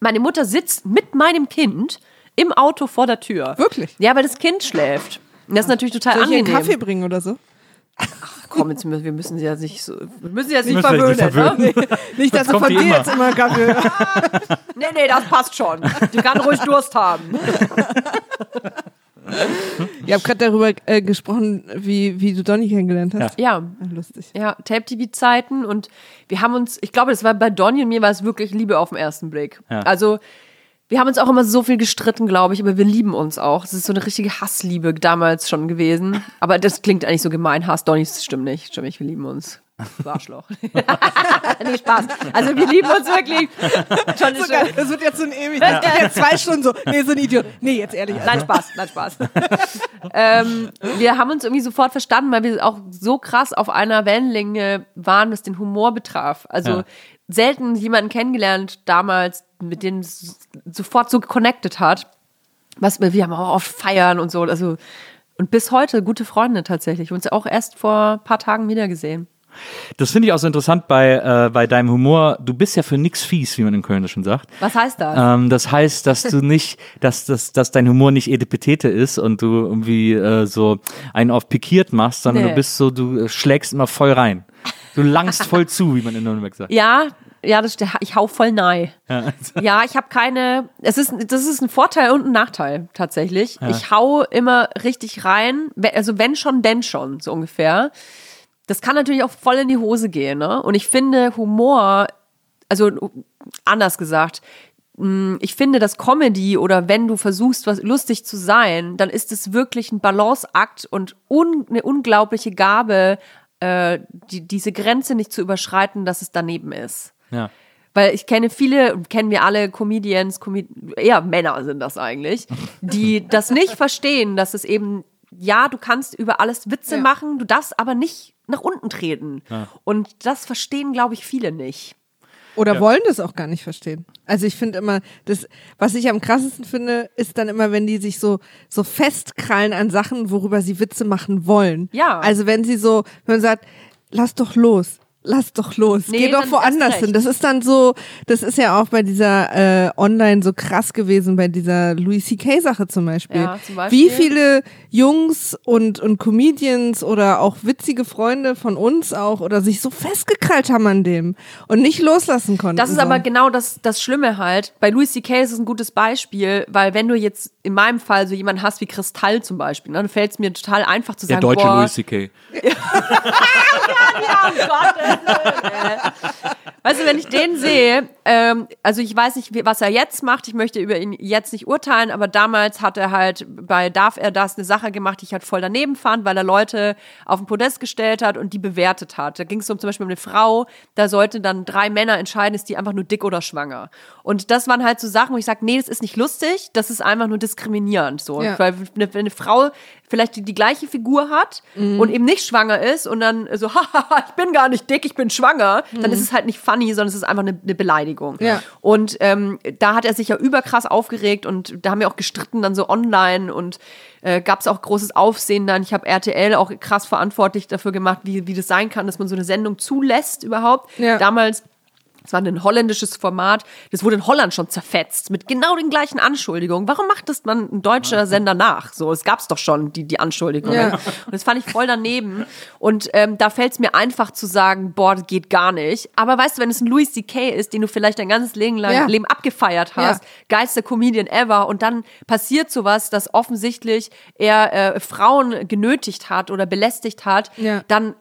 Meine Mutter sitzt mit meinem Kind im Auto vor der Tür. Wirklich? Ja, weil das Kind schläft. Und das ist natürlich total Soll ich angenehm. einen Kaffee bringen oder so? Komm, jetzt, müssen- wir müssen sie ja nicht so, wir müssen sie jetzt nicht wir nicht verwöhnen. Ne? Nicht, dass er von dir immer. jetzt immer Kaffee. Nee, nee, das passt schon. Die kann ruhig Durst haben. Ihr habt gerade darüber äh, gesprochen, wie, wie du Donny kennengelernt hast. Ja, Ah, lustig. Ja, Tape-TV-Zeiten und wir haben uns, ich glaube, das war bei Donny und mir war es wirklich Liebe auf den ersten Blick. Ja. Also, wir haben uns auch immer so viel gestritten, glaube ich, aber wir lieben uns auch. Es ist so eine richtige Hassliebe damals schon gewesen. Aber das klingt eigentlich so gemein. Hass Donny, das stimmt nicht. Stimmt nicht, wir lieben uns. Du Arschloch. nee, Spaß. Also, wir lieben uns wirklich. Schon, So schon, geil. Das wird jetzt so ein ewig. Das geht jetzt zwei Stunden so. Nee, so ein Idiot. Nee, jetzt ehrlich. Nein, Spaß, nein, Spaß. ähm, wir haben uns irgendwie sofort verstanden, weil wir auch so krass auf einer Wellenlänge waren, was den Humor betraf. Also Ja. selten jemanden kennengelernt damals, mit dem es sofort so connected hat. Was wir wir haben auch oft feiern und so. Also und bis heute gute Freunde tatsächlich. Uns auch erst vor ein paar Tagen wiedergesehen. Das finde ich auch so interessant bei, äh, bei deinem Humor. Du bist ja für nix fies, wie man im Kölnischen sagt. Was heißt das? Ähm, das heißt, dass du nicht, dass, dass, dass dein Humor nicht Edipetete ist und du irgendwie äh, so einen auf pikiert machst, sondern Nee. du bist so, du äh, schlägst immer voll rein. Du langst voll zu, wie man in Nürnberg sagt. Ja, ja, das, ich hau voll nahe. Ja. Ja, ich habe keine. Es ist, das ist ein Vorteil und ein Nachteil tatsächlich. Ich hau immer richtig rein. Also wenn schon, denn schon, so ungefähr. Das kann natürlich auch voll in die Hose gehen. Ne? Und ich finde Humor, also anders gesagt, mh, ich finde, dass Comedy oder wenn du versuchst, was lustig zu sein, dann ist es wirklich ein Balanceakt und un, eine unglaubliche Gabe, äh, die, diese Grenze nicht zu überschreiten, dass es daneben ist. Ja. Weil ich kenne viele, kennen wir alle Comedians, Comed eher Männer sind das eigentlich, die das nicht verstehen, dass es eben, ja, du kannst über alles Witze Ja. machen, du darfst aber nicht nach unten treten. Und das verstehen, glaube ich, viele nicht. Oder wollen das auch gar nicht verstehen. Also ich finde immer, das, was ich am krassesten finde, ist dann immer, wenn die sich so, so festkrallen an Sachen, worüber sie Witze machen wollen. Ja. Also wenn sie so, wenn man sagt, lass doch los. Lass doch los, Nee, geh doch woanders hin. Das ist dann so, das ist ja auch bei dieser äh, Online so krass gewesen, bei dieser Louis C.K. Sache zum Beispiel. Ja, zum Beispiel. Wie viele Jungs und, und Comedians oder auch witzige Freunde von uns auch oder sich so festgekrallt haben an dem und nicht loslassen konnten. Das ist so. aber genau das, das Schlimme halt. Bei Louis C.K. ist es ein gutes Beispiel, weil wenn du jetzt in meinem Fall so jemanden hast wie Kristall zum Beispiel, ne, dann fällt es mir total einfach zu Der sagen, deutsche boah, Louis C.K. ja, um Gottes Willen. Weißt du, wenn ich den sehe, ähm, also ich weiß nicht, was er jetzt macht, ich möchte über ihn jetzt nicht urteilen, aber damals hat er halt bei Darf er das eine Sache gemacht, die ich halt voll daneben fand, weil er Leute auf den Podest gestellt hat und die bewertet hat. Da ging es um zum Beispiel um eine Frau, da sollten dann drei Männer entscheiden, ist die einfach nur dick oder schwanger. Und das waren halt so Sachen, wo ich sage, nee, das ist nicht lustig, das ist einfach nur diskriminierend. So. Ja. Weil eine, wenn eine Frau vielleicht die, die gleiche Figur hat Mhm. und eben nicht schwanger ist und dann so, haha, ich bin gar nicht dick, ich bin schwanger, dann ist es halt nicht funny, sondern es ist einfach eine, eine Beleidigung. Mhm. Ja. Und ähm, da hat er sich ja überkrass aufgeregt und da haben wir auch gestritten dann so online und äh, gab es auch großes Aufsehen dann. Ich habe RTL auch krass verantwortlich dafür gemacht, wie, wie das sein kann, dass man so eine Sendung zulässt überhaupt. Ja. Damals es war ein holländisches Format. Das wurde in Holland schon zerfetzt mit genau den gleichen Anschuldigungen. Warum macht das man ein deutscher Sender nach? So, es gab's doch schon die die Anschuldigungen. Ja. Und das fand ich voll daneben. Und ähm, da fällt's mir einfach zu sagen, boah, das geht gar nicht. Aber weißt du, wenn es ein Louis C.K. ist, den du vielleicht dein ganzes Leben lang Ja. Leben abgefeiert hast, Ja. geilster Comedian ever, und dann passiert sowas, dass offensichtlich er äh, Frauen genötigt hat oder belästigt hat, Ja. dann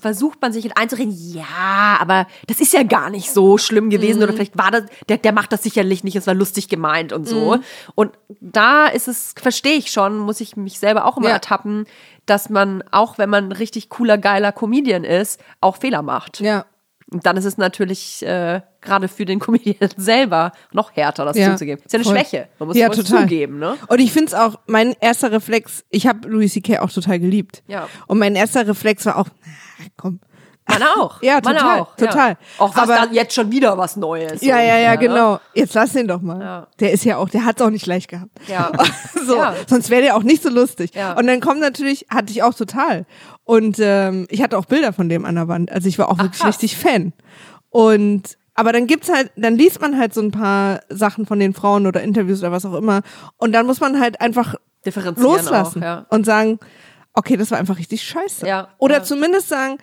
versucht man sich einzureden, ja, aber das ist ja gar nicht so schlimm gewesen Mhm. oder vielleicht war das, der, der macht das sicherlich nicht, es war lustig gemeint und so. Mhm. Und da ist es, verstehe ich schon, muss ich mich selber auch immer Ja. ertappen, dass man, auch wenn man ein richtig cooler, geiler Comedian ist, auch Fehler macht. ja. Und dann ist es natürlich äh, gerade für den Comedian selber noch härter, das Ja, zuzugeben. Ist ja eine voll. Schwäche. Man muss Ja, es total. zugeben, ne? Und ich finde es auch, mein erster Reflex, ich habe Louis C.K. auch total geliebt. Ja. Und mein erster Reflex war auch, na, komm. Man auch. Ja, Man total, auch. total. Ja. Auch was Aber- dann jetzt schon wieder was Neues. Ja, ja, ja, ne? genau. Jetzt lass den doch mal. Ja. Der ist ja auch, der hat es auch nicht leicht gehabt. Ja. so, Ja. sonst wäre der auch nicht so lustig. Ja. Und dann kommt natürlich, hatte ich auch total. Und ähm, ich hatte auch Bilder von dem an der Wand. Also ich war auch wirklich krass. richtig Fan. Und aber dann gibt's halt, dann liest man halt so ein paar Sachen von den Frauen oder Interviews oder was auch immer. Und dann muss man halt einfach Differenzieren loslassen auch, ja. und sagen, okay, das war einfach richtig scheiße. Ja, Oder ja. zumindest sagen,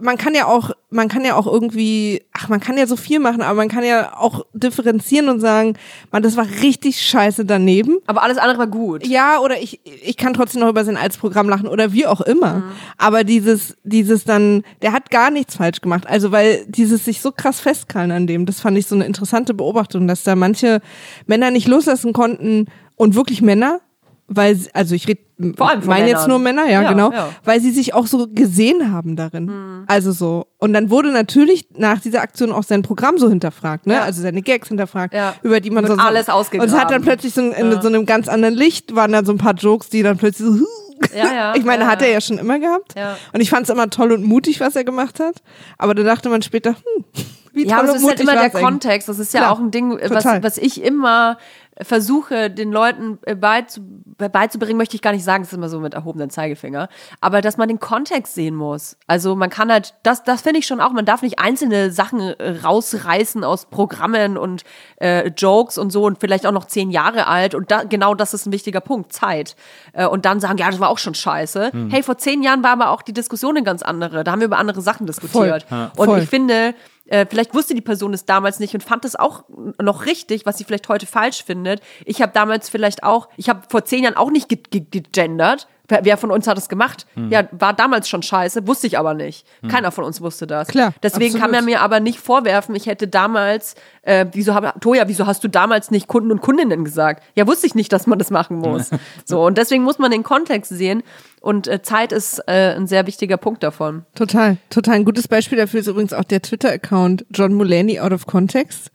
man kann ja auch, man kann ja auch irgendwie, ach, man kann ja so viel machen, aber man kann ja auch differenzieren und sagen, man, das war richtig scheiße daneben. Aber alles andere war gut. Ja, oder ich, ich kann trotzdem noch über sein altes Programm lachen oder wie auch immer. Mhm. Aber dieses, dieses dann, der hat gar nichts falsch gemacht. Also, weil dieses sich so krass festkrallen an dem, das fand ich so eine interessante Beobachtung, dass da manche Männer nicht loslassen konnten und wirklich Männer, weil, sie- also ich rede, Vor allem von meine jetzt nur Männer, ja, Ja, genau, ja. weil sie sich auch so gesehen haben darin. Mhm. Also so. Und dann wurde natürlich nach dieser Aktion auch sein Programm so hinterfragt, ne? Ja. Also seine Gags hinterfragt, Ja. über die man Wird so alles Und es hat dann plötzlich so in, in so einem ganz anderen Licht waren dann so ein paar Jokes, die dann plötzlich so Ja, ja, ich meine, ja, hat er ja. ja schon immer gehabt. Ja. Und ich fand es immer toll und mutig, was er gemacht hat. Aber da dachte man später, hm, wie Ja, toll aber und es ist halt mutig immer der eigentlich. Kontext. Das ist ja Klar, auch ein Ding, was, was ich immer versuche, den Leuten äh, beizu, beizubringen, möchte ich gar nicht sagen, das ist immer so mit erhobenem Zeigefinger, aber dass man den Kontext sehen muss. Also man kann halt, das, das finde ich schon auch, man darf nicht einzelne Sachen äh, rausreißen aus Programmen und äh, Jokes und so und vielleicht auch noch zehn Jahre alt und da, genau das ist ein wichtiger Punkt, Zeit. Äh, und dann sagen, ja, das war auch schon scheiße. Hey, vor zehn Jahren war aber auch die Diskussion eine ganz andere. Da haben wir über andere Sachen diskutiert. Ja. Und Voll. ich finde, äh, vielleicht wusste die Person es damals nicht und fand es auch noch richtig, was sie vielleicht heute falsch findet. Ich habe damals vielleicht auch, ich habe vor zehn Jahren auch nicht ge ge gegendert. Wer, von uns hat es gemacht? Hm. Ja, war damals schon scheiße, wusste ich aber nicht. Keiner von uns wusste das. Klar, Deswegen kann absolut. man mir aber nicht vorwerfen, ich hätte damals, äh, wieso habe, Toja, wieso hast du damals nicht Kunden und Kundinnen gesagt? Ja, wusste ich nicht, dass man das machen muss. so, und deswegen muss man den Kontext sehen. Und äh, Zeit ist äh, ein sehr wichtiger Punkt davon. Total, total. Ein gutes Beispiel dafür ist übrigens auch der Twitter-Account John Mulaney out of context.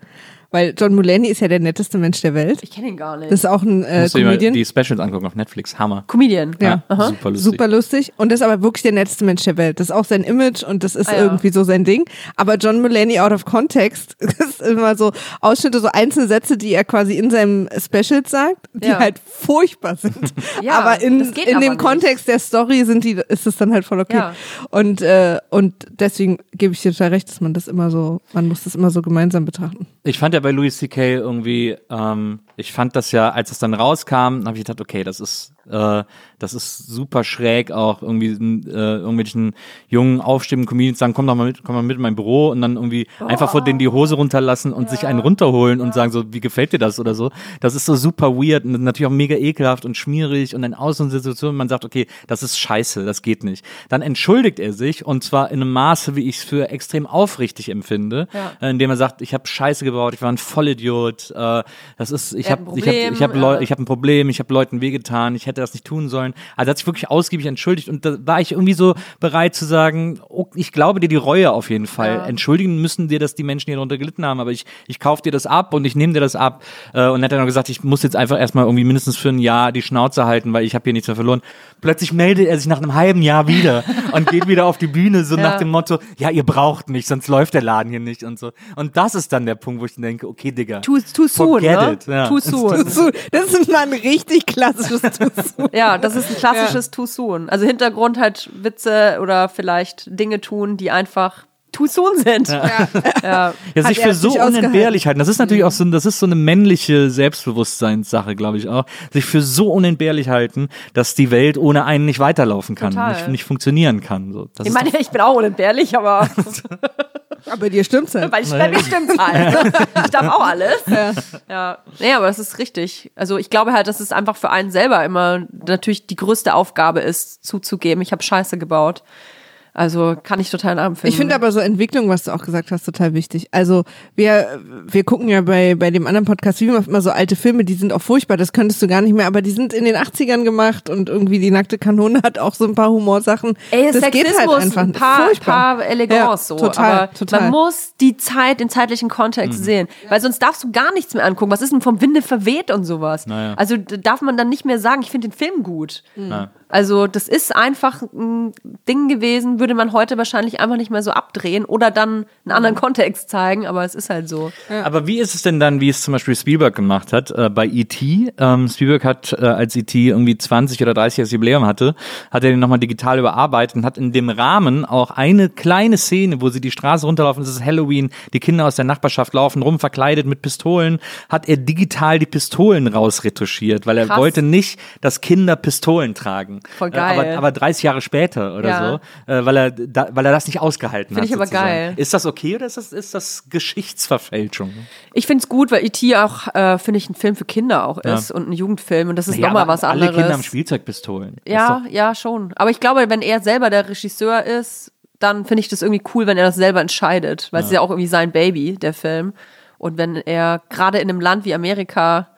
Weil John Mulaney ist ja der netteste Mensch der Welt. Ich kenne ihn gar nicht. Das ist auch ein äh, Comedian. die Specials angucken auf Netflix. Hammer. Comedian. Ja. Aha. Super lustig. Super lustig. Und das ist aber wirklich der netteste Mensch der Welt. Das ist auch sein Image und das ist Ah, ja. irgendwie so sein Ding. Aber John Mulaney out of context ist immer so Ausschnitte, so einzelne Sätze, die er quasi in seinem Specials sagt, die Ja. halt furchtbar sind. Ja, aber in, das geht in aber dem nicht. Kontext der Story sind die, ist es dann halt voll okay. Ja. Und, äh, und deswegen gebe ich dir total recht, dass man das immer so, man muss das immer so gemeinsam betrachten. Ich fand ja bei Louis C.K. irgendwie, ähm, ich fand das ja, als es dann rauskam, habe ich gedacht, okay, das ist, äh, das ist super schräg, auch irgendwie äh, irgendwelchen jungen, aufstrebenden Comedians sagen, komm doch mal mit, komm mal mit in mein Büro und dann irgendwie einfach vor denen die Hose runterlassen und sich einen runterholen und sagen so, wie gefällt dir das oder so. Das ist so super weird und natürlich auch mega ekelhaft und schmierig und in Außensituationen, man sagt, okay, das ist scheiße, das geht nicht. Dann entschuldigt er sich und zwar in einem Maße, wie ich es für extrem aufrichtig empfinde, Ja. indem er sagt, ich habe Scheiße gebaut, ich war ein Vollidiot, äh, das ist, ich Hat habe ein ich hab, ich hab Problem, Leu ja. ich hab ein Problem, ich habe Leuten wehgetan, ich hätte das nicht tun sollen. Also hat sich wirklich ausgiebig entschuldigt und da war ich irgendwie so bereit zu sagen, oh, ich glaube dir die Reue auf jeden Fall. Ja. Entschuldigen müssen dir das die Menschen, die darunter gelitten haben, aber ich, ich kaufe dir das ab und ich nehme dir das ab. Äh, und dann hat er noch gesagt, ich muss jetzt einfach erstmal irgendwie mindestens für ein Jahr die Schnauze halten, weil ich habe hier nichts mehr verloren. Plötzlich meldet er sich nach einem halben Jahr wieder und geht wieder auf die Bühne, so Ja. nach dem Motto, ja, ihr braucht mich, sonst läuft der Laden hier nicht und so. Und das ist dann der Punkt, wo ich denke, okay, Digga. Too, too soon, Forget ne? it, ja. Too soon. So, Das ist mal ein richtig klassisches Tuss. Ja, das ist ein klassisches Too soon. Also Hintergrund halt Witze oder vielleicht Dinge tun, die einfach too soon sind. Ja. Ja, Hat sich für so unentbehrlich halten. Das ist natürlich auch so, das ist so eine männliche Selbstbewusstseinssache, glaube ich auch. Sich für so unentbehrlich halten, dass die Welt ohne einen nicht weiterlaufen kann, nicht, nicht funktionieren kann. So, das Ich ist meine, ich bin auch unentbehrlich, aber Aber dir stimmt's halt. weil ich bei mir stimmt's halt. Ich darf auch alles. Ja. Nee, aber das ist richtig. Also ich glaube halt, dass es einfach für einen selber immer natürlich die größte Aufgabe ist, zuzugeben, ich habe Scheiße gebaut. Also kann ich total nachempfinden. Ich finde aber so Entwicklung, was du auch gesagt hast, total wichtig. Also wir, wir gucken ja bei, bei dem anderen Podcast wie immer so alte Filme, die sind auch furchtbar, das könntest du gar nicht mehr, aber die sind in den 80ern gemacht und irgendwie die nackte Kanone hat auch so ein paar Humorsachen. Ey, das geht Sexismus, halt einfach ein paar, furchtbar. paar Elegance Ja, so. total, aber total. man muss die Zeit, den zeitlichen Kontext sehen. Weil sonst darfst du gar nichts mehr angucken. Was ist denn vom Winde verweht und sowas? Naja. Also da darf man dann nicht mehr sagen, ich finde den Film gut. Ja. Also das ist einfach ein Ding gewesen, würde man heute wahrscheinlich einfach nicht mehr so abdrehen oder dann einen anderen Kontext zeigen, aber es ist halt so. Aber wie ist es denn dann, wie es zum Beispiel Spielberg gemacht hat äh, bei E.T.? Ähm, Spielberg hat, äh, als E.T. irgendwie 20 oder 30 Jahre Jubiläum hatte, hat er den nochmal digital überarbeitet und hat in dem Rahmen auch eine kleine Szene, wo sie die Straße runterlaufen, es ist Halloween, die Kinder aus der Nachbarschaft laufen rum, verkleidet mit Pistolen, hat er digital die Pistolen rausretuschiert, weil er Krass. wollte nicht, dass Kinder Pistolen tragen. Voll Äh, geil. aber, aber 30 Jahre später oder Ja. so, äh, weil, er da, weil er das nicht ausgehalten Find hat. ich aber sozusagen. geil. Ist das okay oder ist das, ist das Geschichtsverfälschung? Ich finde es gut, weil E.T. auch, äh, finde ich, ein Film für Kinder auch ist und ein Jugendfilm und das ist Ja, nochmal was alle anderes. Kinder haben Spielzeugpistolen. Ja, ja, schon. Aber ich glaube, wenn er selber der Regisseur ist, dann finde ich das irgendwie cool, wenn er das selber entscheidet, weil es ist ja auch irgendwie sein Baby, der Film. Und wenn er gerade in einem Land wie Amerika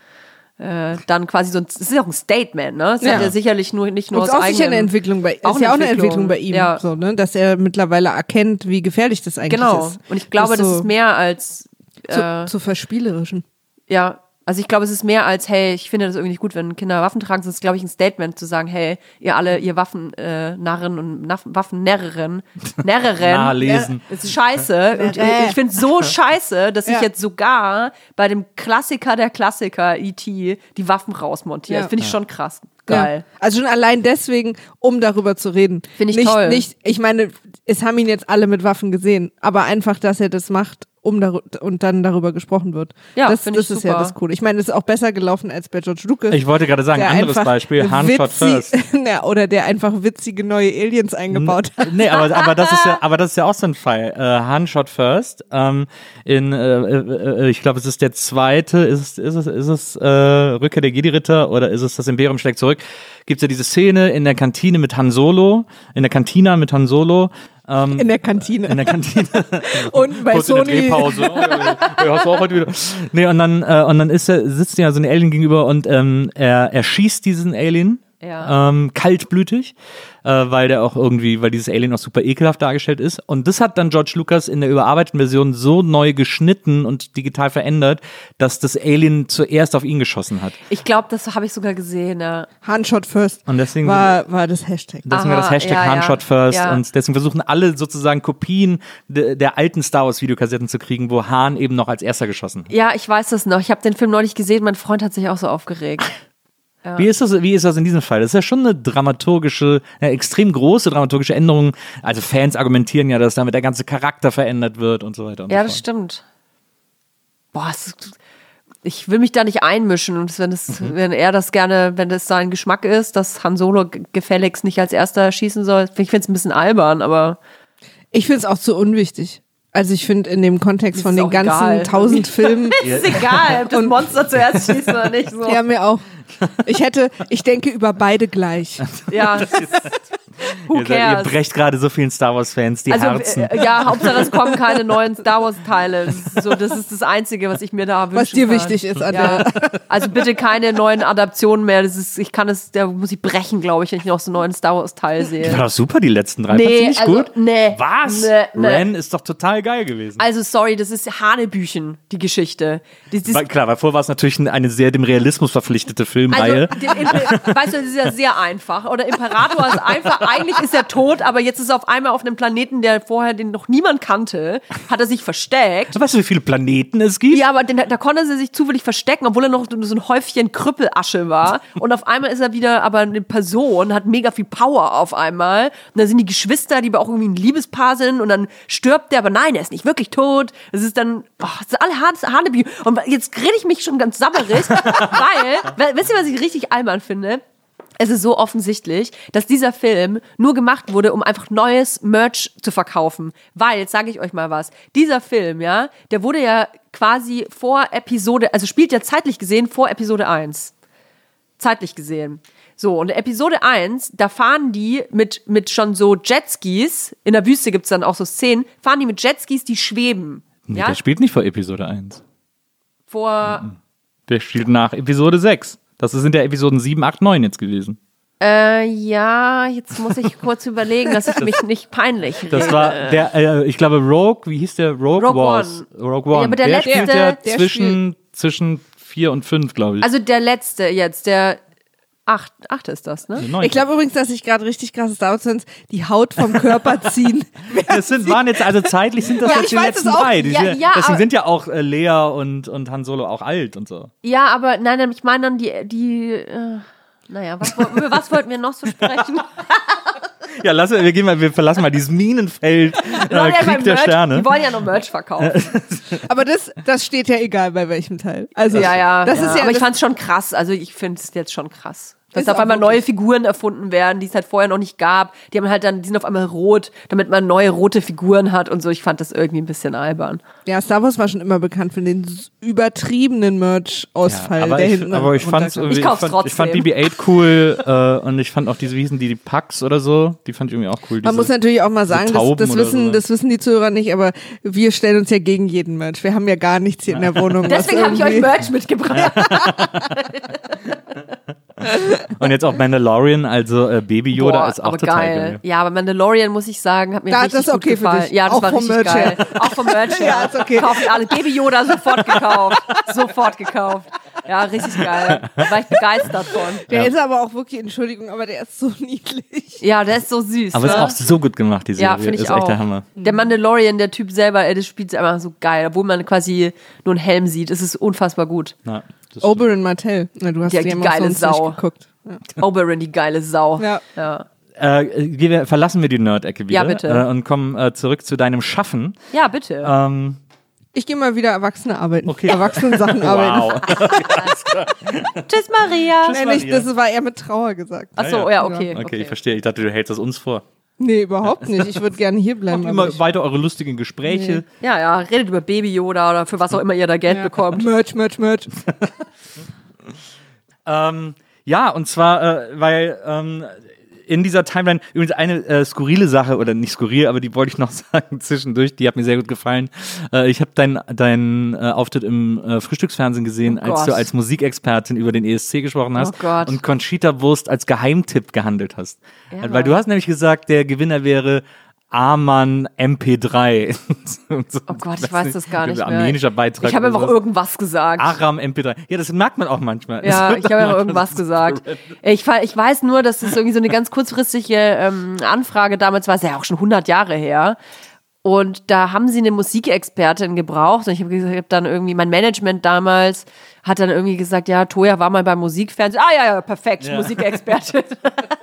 äh, dann quasi so ein, es ist ja auch ein Statement, ne? Es Ja. hat ja sicherlich nur nicht nur Und aus ist auch eine Entwicklung bei, Auch ist ja auch eine Entwicklung, bei ihm, ja. so, ne? dass er mittlerweile erkennt, wie gefährlich das eigentlich Genau. ist. Und ich glaube, das, so ist mehr als zu, äh, zu verspielerischen. Ja, also ich glaube, es ist mehr als, hey, ich finde das irgendwie nicht gut, wenn Kinder Waffen tragen. Es ist, glaube ich, ein Statement zu sagen, hey, ihr alle, ihr Waffennarren äh, Narren und Waffennärrerinnen, Närreren, es ist scheiße. Und ich ich finde es so scheiße, dass ich Ja. jetzt sogar bei dem Klassiker der Klassiker, E.T., die Waffen rausmontiere. Ja. Das finde ich schon krass. Geil. Ja. Also schon allein deswegen, um darüber zu reden. Finde ich nicht, toll. Nicht, ich meine, es haben ihn jetzt alle mit Waffen gesehen, aber einfach, dass er das macht, um daru- und dann darüber gesprochen wird. Ja, das, finde das ich ist ja super. das Coole. Ich meine, es ist auch besser gelaufen als bei George Lucas. Ich wollte gerade sagen, der anderes Beispiel, Handshot witzig- First. Ja, oder der einfach witzige neue Aliens eingebaut hat. Nee, aber, aber das ist ja, aber das ist ja auch so ein Fall. Äh, Handshot First. Ähm, in, äh, äh, äh, ich glaube, es ist der zweite. Ist es, ist es, ist es äh, Rückkehr der Jedi-Ritter oder ist es das Imperium schlägt zurück? Gibt's ja diese Szene in der Kantine mit Han Solo, in der Kantina mit Han Solo. Ähm, In der Kantine. in der Kantine. und bei Kurz in der Sony. Drehpause. Oh, ja, ja, hast du auch heute wieder. Nee, und dann, äh, und dann ist er, sitzt ja so ein Alien gegenüber und ähm, er, er schießt diesen Alien Ja. ähm, kaltblütig, äh, weil der auch irgendwie, weil dieses Alien auch super ekelhaft dargestellt ist. Und das hat dann George Lucas in der überarbeiteten Version so neu geschnitten und digital verändert, dass das Alien zuerst auf ihn geschossen hat. Ich glaube, das habe ich sogar gesehen. Ja. Handshot first Und deswegen war, war das Hashtag. Deswegen war das Aha, Hashtag ja, ja. Handshot First Ja. und deswegen versuchen alle sozusagen Kopien de, der alten Star Wars Videokassetten zu kriegen, wo Hahn eben noch als erster geschossen hat. ja, ich weiß das noch. Ich habe den Film neulich gesehen. Mein Freund hat sich auch so aufgeregt. Wie, ist das, wie ist das in diesem Fall? Das ist ja schon eine dramaturgische, eine extrem große dramaturgische Änderung. Also Fans argumentieren ja, dass damit der ganze Charakter verändert wird und so weiter. Und Ja, so das fort. stimmt. Boah, es ist, ich will mich da nicht einmischen. Und wenn, es, Mhm. wenn er das gerne, wenn das sein Geschmack ist, dass Han Solo gefälligst nicht als erster schießen soll, ich finde es ein bisschen albern, aber Ich finde es auch zu unwichtig. Also ich finde in dem Kontext von den ganzen egal. tausend Filmen, ist egal, ob das Monster zuerst schießt oder nicht. So. ja mir auch. Ich hätte, ich denke über beide gleich. Ja, who Ihr, seid- ihr cares? brecht gerade so vielen Star Wars Fans die Also, Herzen. äh, ja, Hauptsache es kommen keine neuen Star Wars Teile. Das ist, so, das ist das Einzige, was ich mir da wünschen Was dir kann. wichtig ist an Ja. Also bitte keine neuen Adaptionen mehr. Das ist, ich kann es, da muss ich brechen, glaube ich, wenn ich noch so einen neuen Star Wars Teil sehe. War doch super, die letzten drei. Nee, nicht also, gut? nee. Was? Nee, nee. Ren ist doch total geil gewesen. Also sorry, das ist Hanebüchen, die Geschichte. Das ist, Weil, klar, weil vorher war es natürlich eine sehr dem Realismus verpflichtete also, Filmreihe. in, weißt du, das ist ja sehr einfach. Oder Imperator ist einfach, eigentlich ist er tot, aber jetzt ist er auf einmal auf einem Planeten, der vorher den noch niemand kannte, hat er sich versteckt. weißt du, wie viele Planeten es gibt? Ja, aber den, da konnte er sich zufällig verstecken, obwohl er noch so ein Häufchen Krüppelasche war. Und auf einmal ist er wieder aber eine Person, hat mega viel Power auf einmal. Und dann sind die Geschwister, die aber auch irgendwie ein Liebespaar sind. Und dann stirbt der, aber nein, er ist nicht wirklich tot. Es ist dann, oh, das ist alle Hanebü. Und jetzt rede ich mich schon ganz sabberig, weil, we- wisst ihr, was ich richtig albern finde? Es ist so offensichtlich, dass dieser Film nur gemacht wurde, um einfach neues Merch zu verkaufen. Weil, jetzt sage ich euch mal was, dieser Film, ja, der wurde ja quasi vor Episode, also spielt ja zeitlich gesehen vor Episode 1. Zeitlich gesehen. So, und Episode 1, da fahren die mit, mit schon so Jetskis, in der Wüste gibt's dann auch so Szenen, fahren die mit Jetskis, die schweben. Nee, ja, der spielt nicht vor Episode 1. vor, Der spielt nach Episode 6. Das sind ja Episoden 7, 8, 9 jetzt gewesen. äh, ja, jetzt muss ich kurz überlegen, dass ich mich nicht peinlich Das rede. war der, äh, ich glaube, Rogue, wie hieß der? Rogue, Rogue Wars. Rogue One. Ja, aber der letzte- spielt ja der zwischen, zwischen 4 und 5, glaube ich. Also der letzte jetzt, der acht, achte ist das, ne? Neun. Ich glaube übrigens, dass ich gerade richtig krasse Star die Haut vom Körper ziehen. das sind, waren jetzt, also zeitlich sind das Ja, jetzt die letzten es drei. Die Ja, sind, ja, deswegen sind ja auch äh, Lea und, und Han Solo auch alt und so. Ja, aber nein, nein, ich meine dann die, die, äh, naja, was, über was wollten wir noch so sprechen? Ja, lass, wir gehen mal, wir verlassen mal dieses Minenfeld äh, Die wollen ja Krieg der Merch- Sterne. Die wollen ja noch Merch verkaufen. Aber das, das steht ja egal bei welchem Teil. Also ja, ja. das ja. ist ja. aber ich das, fand's schon krass. Also ich finde es jetzt schon krass. Dass Ist auf einmal neue. Figuren erfunden werden, die es halt vorher noch nicht gab. Die haben halt dann, die sind auf einmal rot, damit man neue rote Figuren hat und so. Ich fand das irgendwie ein bisschen albern. ja, Star Wars war schon immer bekannt für den übertriebenen Merch-Ausfall, aber, der ich, hinten aber ich fand's irgendwie, Ich kauf's fand, ich fand trotzdem. BB-8 cool äh, und ich fand auch diese, wie hießen die, die Pax oder so, die fand ich irgendwie auch cool. Man diese, muss natürlich auch mal sagen, das, das, wissen, so. das wissen die Zuhörer nicht, aber wir stellen uns ja gegen jeden Merch. Wir haben ja gar nichts hier in der Wohnung. Deswegen habe ich euch Merch mitgebracht. und jetzt auch Mandalorian, also äh, Baby Yoda Boah, ist auch aber total geil. geil. Ja, aber Mandalorian, muss ich sagen, hat mir Da- richtig das ist okay gut für gefallen. dich. Ja, das Auch war vom richtig Merch geil. her. Auch vom Merch her. Ja, ist okay. Kaufen alle. Baby Yoda sofort gekauft. sofort gekauft. Ja, richtig geil. War ich begeistert von. Der ist aber auch wirklich, Entschuldigung, aber der ist so niedlich. Ja, der ist so süß. Aber ne? ist auch so gut gemacht, die Serie. Ja, finde ich ist auch. echt der Hammer. Der Mandalorian, der Typ selber, ey, das spielt einfach so geil. Obwohl man quasi nur einen Helm sieht. Es ist unfassbar gut. Ja, Oberyn Martell. Na, du hast Ja, die die geile Sau. nicht geguckt. Ja. Oberyn, die geile Sau. Ja. Ja, Äh, gehen wir, verlassen wir die Nerd-Ecke wieder Ja, bitte. Äh, und kommen äh, zurück zu deinem Schaffen. ja bitte. Ähm, Ich gehe mal wieder Erwachsene arbeiten. Okay. Erwachsenen Sachen arbeiten. Tschüss, Maria. Tschüss. Nein, nicht, Maria. das war eher mit Trauer gesagt. Achso, Ja, ja, ja. okay. Okay, ich verstehe. Ich dachte, du hältst das uns vor. Nee, überhaupt nicht. Ich würde gerne hier bleiben. Macht immer ich- weiter eure lustigen Gespräche. Ja, ja, redet über Baby Yoda oder für was auch immer ihr da Geld Ja. bekommt. Merch, Merch, Merch. Ähm, ja, und zwar, äh, weil ähm, in dieser Timeline übrigens eine äh, skurrile Sache, oder nicht skurril, aber die wollte ich noch sagen zwischendurch, die hat mir sehr gut gefallen. Äh, ich habe deinen dein, äh, Auftritt im äh, Frühstücksfernsehen gesehen, Oh als du als Musikexpertin über den ESC gesprochen hast Oh und Conchita Wurst als Geheimtipp gehandelt hast. Ja. Weil du hast nämlich gesagt, der Gewinner wäre Aman MP3. So, Oh Gott, ich weiß das gar nicht mehr. Armenischer Beitrag. Ich habe einfach irgendwas gesagt. Aram MP3. Ja, das merkt man auch manchmal. Ja, Das ich habe manchmal irgendwas gesagt. Ich, ich weiß nur, dass es irgendwie so eine ganz kurzfristige ähm, Anfrage damals war, ist ja auch schon 100 Jahre her. Und da haben sie eine Musikexpertin gebraucht. Und ich habe hab dann irgendwie, mein Management damals hat dann irgendwie gesagt, ja, Toja war mal beim Musikfernsehen. Ah ja, ja, perfekt, Ja. Musikexpertin.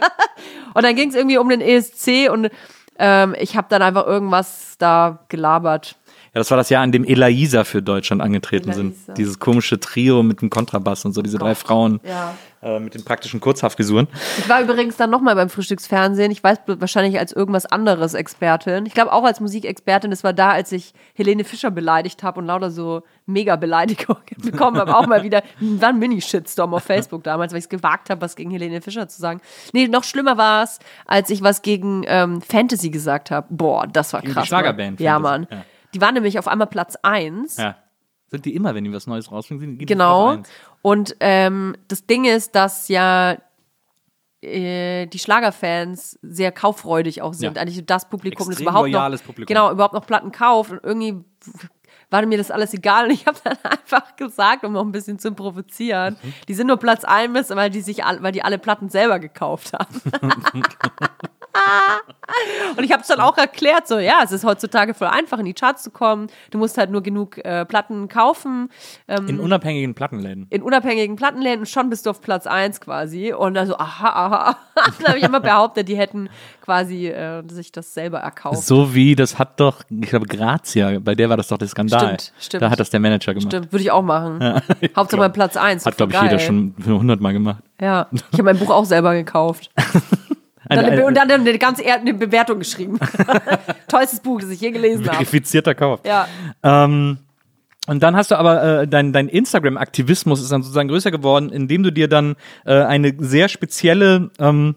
und dann ging es irgendwie um den ESC und ähm, ich habe dann einfach irgendwas da gelabert. Ja, das war das Jahr, an dem Elaisa für Deutschland angetreten Elaisa. sind. Dieses komische Trio mit dem Kontrabass und so, diese drei Frauen Ja. äh, mit den praktischen Kurzhaftfrisuren. Ich war übrigens dann nochmal beim Frühstücksfernsehen. Ich weiß wahrscheinlich als irgendwas anderes Expertin. Ich glaube auch als Musikexpertin. Das war da, als ich Helene Fischer beleidigt habe und lauter so Mega-Beleidigungen bekommen habe. Auch mal wieder, war ein Mini-Shitstorm auf Facebook damals, weil ich es gewagt habe, was gegen Helene Fischer zu sagen. Nee, noch schlimmer war es, als ich was gegen ähm, Fantasy gesagt habe. Boah, das war Gegen die krass. Schlagerband Mann. Ja, Mann. ja. Die waren nämlich auf einmal Platz 1. Ja. Sind die immer, wenn die was Neues rausbringen, Genau. Und ähm, das Ding ist, dass ja äh, die Schlagerfans sehr kauffreudig auch sind. Ja. Eigentlich das Publikum, das Extrem überhaupt loyales noch, Publikum. genau überhaupt noch Platten kauft und irgendwie war mir das alles egal und ich habe dann einfach gesagt, um noch ein bisschen zu provozieren, Mhm. die sind nur Platz 1, weil die sich weil die alle Platten selber gekauft haben. Und ich habe es dann auch erklärt, so ja, es ist heutzutage voll einfach, in die Charts zu kommen. Du musst halt nur genug äh, Platten kaufen. Ähm, In unabhängigen Plattenläden. in unabhängigen Plattenläden schon bist du auf Platz 1 quasi. Und dann so, aha, aha. dann habe ich immer behauptet, die hätten quasi äh, sich das selber erkauft. So wie, das hat doch, ich glaube, Grazia, bei der war das doch der Skandal. Stimmt, stimmt. Da hat das der Manager gemacht. Stimmt, würde ich auch machen. Hauptsache mal Platz 1. Hat, glaube ich, jeder schon 100 Mal gemacht. Ja, ich habe mein Buch auch selber gekauft. Eine, Dann eine, und dann eine ganz eher eine Bewertung geschrieben. Tollstes Buch, das ich je gelesen habe. verifizierter Kauf. Ja. Ähm, und dann hast du aber äh, dein, dein Instagram-Aktivismus ist dann sozusagen größer geworden, indem du dir dann äh, eine sehr spezielle ähm,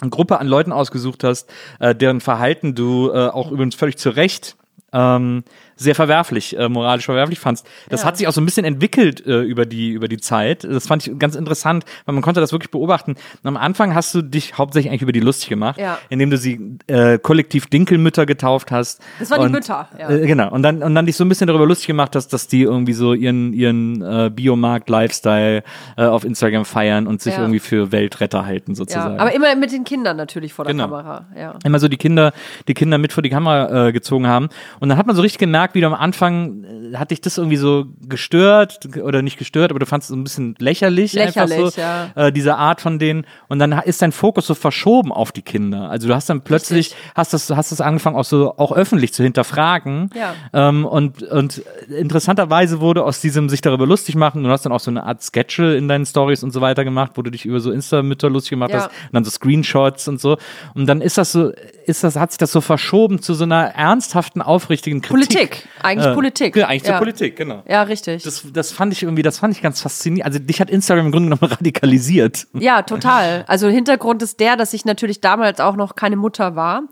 Gruppe an Leuten ausgesucht hast, äh, deren Verhalten du äh, auch übrigens völlig zu Recht ähm, sehr verwerflich, äh, moralisch verwerflich fandst. Das Ja. hat sich auch so ein bisschen entwickelt äh, über die über die Zeit. Das fand ich ganz interessant, weil man konnte das wirklich beobachten. Und am Anfang hast du dich hauptsächlich eigentlich über die lustig gemacht, Ja. indem du sie äh, kollektiv Dinkelmütter getauft hast. Das waren die Und, Mütter, ja. Äh, genau. Und dann und dann dich so ein bisschen darüber lustig gemacht hast, dass die irgendwie so ihren ihren äh, Biomarkt Lifestyle äh, auf Instagram feiern und sich Ja. irgendwie für Weltretter halten sozusagen. Aber immer mit den Kindern natürlich vor der Genau. Kamera. Ja. immer so die Kinder, die Kinder mit vor die Kamera äh, gezogen haben. Und dann hat man so richtig gemerkt, wie du am Anfang äh, hat dich das irgendwie so gestört oder nicht gestört, aber du fandest es so ein bisschen lächerlich, Lächerlich, einfach so, ja. äh, diese Art von denen. Und dann ist dein Fokus so verschoben auf die Kinder. Also du hast dann plötzlich hast das hast das angefangen auch so auch öffentlich zu hinterfragen. Ja. Ähm, und und interessanterweise wurde aus diesem sich darüber lustig machen. Du hast dann auch so eine Art Sketche in deinen Stories und so weiter gemacht, wo du dich über so Insta-Mütter lustig gemacht Ja. hast und dann so Screenshots und so. Und dann ist das so, ist das, hat sich das so verschoben zu so einer ernsthaften, aufrichtigen Kritik. Politik. Eigentlich Äh, Politik. Ja, eigentlich zur Ja. Politik, genau. Ja, richtig. Das, das fand ich irgendwie, das fand ich ganz faszinierend. Also dich hat Instagram im Grunde genommen radikalisiert. Ja, total. Also Hintergrund ist der, dass ich natürlich damals auch noch keine Mutter war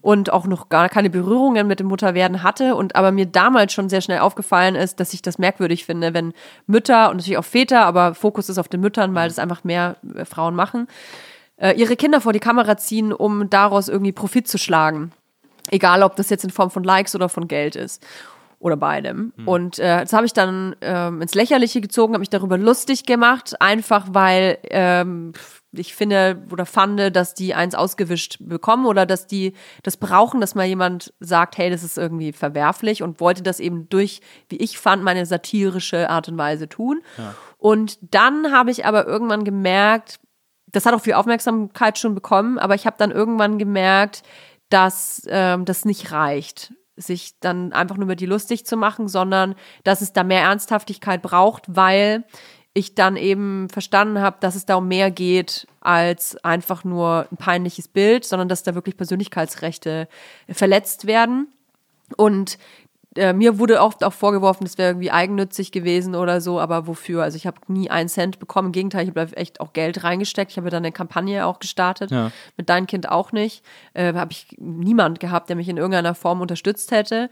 und auch noch gar keine Berührungen mit dem Mutterwerden hatte und aber mir damals schon sehr schnell aufgefallen ist, dass ich das merkwürdig finde, wenn Mütter und natürlich auch Väter, aber Fokus ist auf den Müttern, weil das einfach mehr äh, Frauen machen, äh, ihre Kinder vor die Kamera ziehen, um daraus irgendwie Profit zu schlagen. Egal, ob das jetzt in Form von Likes oder von Geld ist. Oder beidem. Und äh, das habe ich dann ähm, ins Lächerliche gezogen, habe mich darüber lustig gemacht, einfach weil ähm, ich finde oder fand, dass die eins ausgewischt bekommen oder dass die das brauchen, dass mal jemand sagt, hey, das ist irgendwie verwerflich und wollte das eben durch, wie ich fand, meine satirische Art und Weise tun. Und dann habe ich aber irgendwann gemerkt, das hat auch viel Aufmerksamkeit schon bekommen, aber ich habe dann irgendwann gemerkt, dass ähm, das nicht reicht, sich dann einfach nur über die lustig zu machen, sondern dass es da mehr Ernsthaftigkeit braucht, weil ich dann eben verstanden habe, dass es da um mehr geht als einfach nur ein peinliches Bild, sondern dass da wirklich Persönlichkeitsrechte verletzt werden. Und äh, mir wurde oft auch vorgeworfen, das wäre irgendwie eigennützig gewesen oder so, aber wofür? Also ich habe nie einen Cent bekommen. Im Gegenteil, ich habe echt auch Geld reingesteckt. Ich habe dann eine Kampagne auch gestartet. Ja. Mit deinem Kind auch nicht. Äh, habe ich niemand gehabt, der mich in irgendeiner Form unterstützt hätte.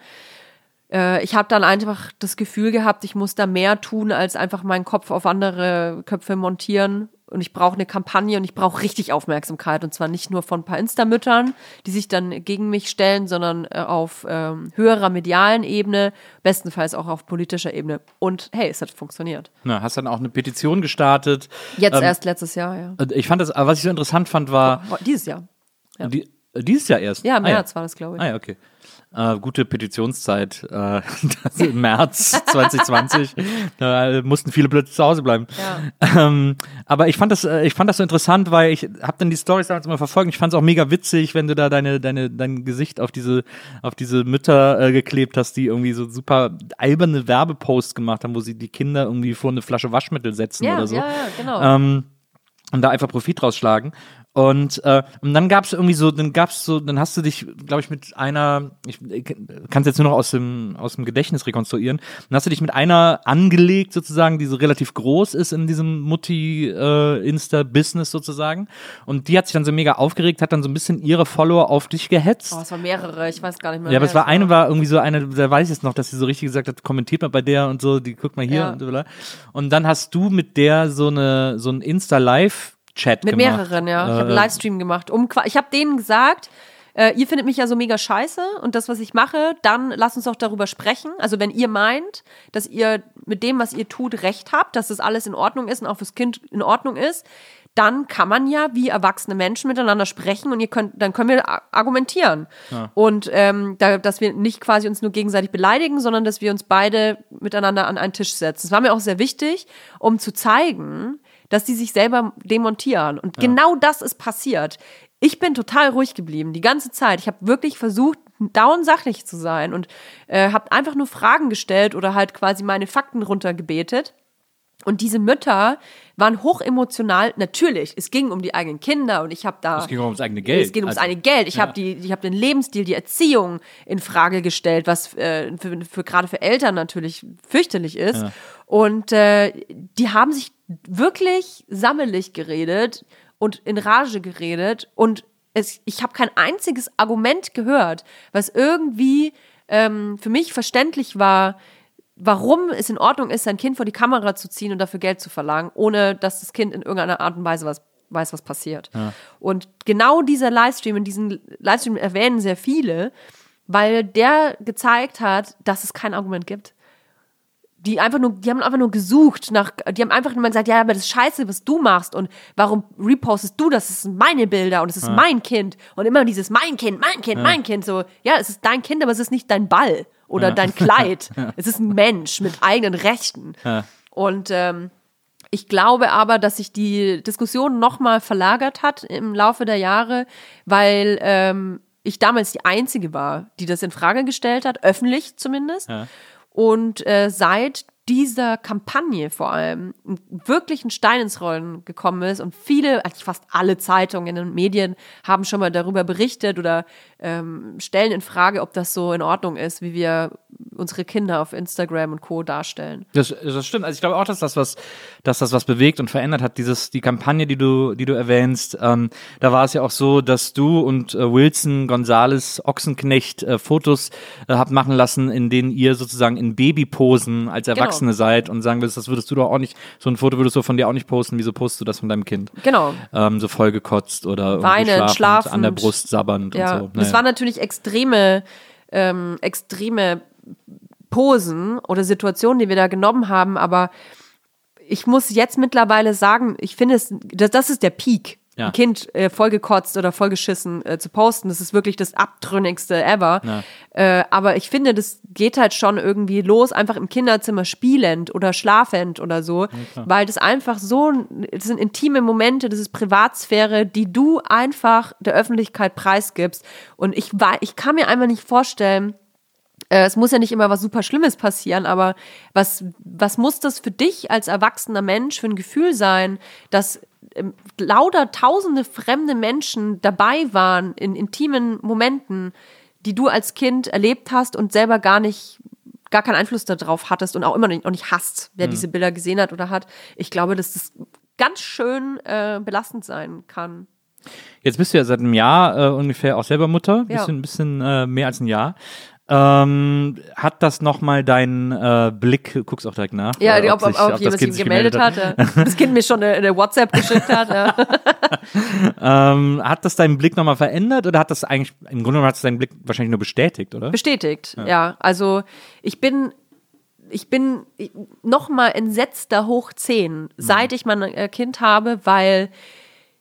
Äh, ich habe dann einfach das Gefühl gehabt, ich muss da mehr tun, als einfach meinen Kopf auf andere Köpfe montieren. Und ich brauche eine Kampagne und ich brauche richtig Aufmerksamkeit. Und zwar nicht nur von ein paar Insta-Müttern, die sich dann gegen mich stellen, sondern äh, auf ähm, höherer medialen Ebene, bestenfalls auch auf politischer Ebene. Und hey, es hat funktioniert. Na, hast dann auch eine Petition gestartet. Jetzt Ähm, erst letztes Jahr, ja. Ich fand das, aber was ich so interessant fand, war Dieses Jahr. Ja. die, dieses Jahr erst. Ja, im Ah, März war das, glaube ich. Ah ja, okay. Äh, gute Petitionszeit. Äh, im März 2020. Da mussten viele plötzlich zu Hause bleiben. Ja. Ähm, aber ich fand das, äh, ich fand das so interessant, weil ich habe dann die Stories damals immer verfolgt. Ich fand es auch mega witzig, wenn du da deine, deine, dein Gesicht auf diese, auf diese Mütter äh, geklebt hast, die irgendwie so super alberne Werbeposts gemacht haben, wo sie die Kinder irgendwie vor eine Flasche Waschmittel setzen Ja, oder so. ja, ja, genau. Ähm, und da einfach Profit rausschlagen. Und, äh, und dann gab's irgendwie so, dann gab's so, dann hast du dich, glaube ich, mit einer, ich kann es jetzt nur noch aus dem, aus dem Gedächtnis rekonstruieren, dann hast du dich mit einer angelegt sozusagen, die so relativ groß ist in diesem Mutti-Insta-Business sozusagen. Und die hat sich dann so mega aufgeregt, hat dann so ein bisschen ihre Follower auf dich gehetzt. Oh, es waren mehrere, ich weiß gar nicht mehr. Ja, aber es war es eine, war irgendwie so eine, da weiß ich jetzt noch, dass sie so richtig gesagt hat, kommentiert mal bei der und so, die guckt mal hier Ja. und so. Und dann hast du mit der so eine, so ein Insta-Live-Chat Mit gemacht. mehreren, ja. Ich habe Äh, einen Livestream gemacht. Um, ich habe denen gesagt, äh, ihr findet mich ja so mega scheiße und das, was ich mache, dann lasst uns doch darüber sprechen. Also wenn ihr meint, dass ihr mit dem, was ihr tut, recht habt, dass das alles in Ordnung ist und auch fürs Kind in Ordnung ist, dann kann man ja wie erwachsene Menschen miteinander sprechen und ihr könnt, dann können wir argumentieren. Und ähm, da, dass wir nicht quasi uns nur gegenseitig beleidigen, sondern dass wir uns beide miteinander an einen Tisch setzen. Das war mir auch sehr wichtig, um zu zeigen, dass die sich selber demontieren. Und genau das ist passiert. Ich bin total ruhig geblieben, die ganze Zeit. Ich habe wirklich versucht, down sachlich zu sein und äh, habe einfach nur Fragen gestellt oder halt quasi meine Fakten runtergebetet. Und diese Mütter waren hochemotional. Natürlich, es ging um die eigenen Kinder und ich habe da. Es ging ums eigene Geld. Es geht ums Also, eigene Geld. Ich ja. habe die, ich habe den Lebensstil, die Erziehung in Frage gestellt, was äh, für, für gerade für Eltern natürlich fürchterlich ist. Und äh, die haben sich wirklich sammelig geredet und in Rage geredet und es, ich habe kein einziges Argument gehört, was irgendwie ähm, für mich verständlich war, warum es in Ordnung ist, sein Kind vor die Kamera zu ziehen und dafür Geld zu verlangen, ohne dass das Kind in irgendeiner Art und Weise was weiß, was passiert. Und genau dieser Livestream, in diesem Livestream erwähnen sehr viele, weil der gezeigt hat, dass es kein Argument gibt. Die einfach nur, die haben einfach nur gesucht nach, die haben einfach nur gesagt, ja, aber das ist scheiße, was du machst und warum repostest du das? Das sind meine Bilder und es ist mein Kind und immer dieses mein Kind, mein Kind, mein Kind, so, ja, es ist dein Kind, aber es ist nicht dein Ball oder dein Kleid. Es ist ein Mensch mit eigenen Rechten. Und ähm, ich glaube aber, dass sich die Diskussion nochmal verlagert hat im Laufe der Jahre, weil ähm, ich damals die Einzige war, die das in Frage gestellt hat, öffentlich zumindest. Und äh, seit dieser Kampagne vor allem wirklich ein Stein ins Rollen gekommen ist und viele, eigentlich fast alle Zeitungen und Medien haben schon mal darüber berichtet oder ähm, stellen in Frage, ob das so in Ordnung ist, wie wir unsere Kinder auf Instagram und Co. darstellen. Das, das stimmt. Also ich glaube auch, dass das was, dass das was bewegt und verändert hat. Dieses, die Kampagne, die du, die du erwähnst, ähm, da war es ja auch so, dass du und äh, Wilson Gonzales Ochsenknecht äh, Fotos äh, habt machen lassen, in denen ihr sozusagen in Babyposen als Erwachsene seid und sagen würdest, das würdest du doch auch nicht, so ein Foto würdest du von dir auch nicht posten. Wieso postest du das von deinem Kind? Genau. Ähm, so vollgekotzt oder Weinend, schlafend, an der schlafend. Brust sabbernd Ja, und so. das Naja. waren natürlich extreme, ähm, extreme Posen oder Situationen, die wir da genommen haben, aber ich muss jetzt mittlerweile sagen, ich finde es, das, das ist der Peak. Ja. Ein Kind äh, vollgekotzt oder vollgeschissen äh, zu posten, das ist wirklich das abtrünnigste ever. Äh, aber ich finde, das geht halt schon irgendwie los, einfach im Kinderzimmer spielend oder schlafend oder so, weil das einfach so, das sind intime Momente, das ist Privatsphäre, die du einfach der Öffentlichkeit preisgibst. Und ich, war, ich kann mir einfach nicht vorstellen, äh, es muss ja nicht immer was super Schlimmes passieren, aber was, was muss das für dich als erwachsener Mensch für ein Gefühl sein, dass lauter tausende fremde Menschen dabei waren in intimen Momenten, die du als Kind erlebt hast und selber gar nicht gar keinen Einfluss darauf hattest und auch immer noch nicht, hast, wer diese Bilder gesehen hat oder hat. Ich glaube, dass das ganz schön äh, belastend sein kann. Jetzt bist du ja seit einem Jahr äh, ungefähr auch selber Mutter, Ja. bisschen, bisschen äh, mehr als ein Jahr. Ähm, hat das nochmal deinen äh, Blick, guckst auch direkt nach, Ja, äh, ob, ob, sich- ob, das jemand Kind sich gemeldet hat. ja. Das Kind mir schon eine, eine WhatsApp geschickt hat. Ja. Ähm, hat das deinen Blick nochmal verändert oder hat das eigentlich, im Grunde genommen hat es deinen Blick wahrscheinlich nur bestätigt, oder? Bestätigt, ja. Also ich bin, ich bin noch mal entsetzter hoch zehn, seit ich mein äh, Kind habe, weil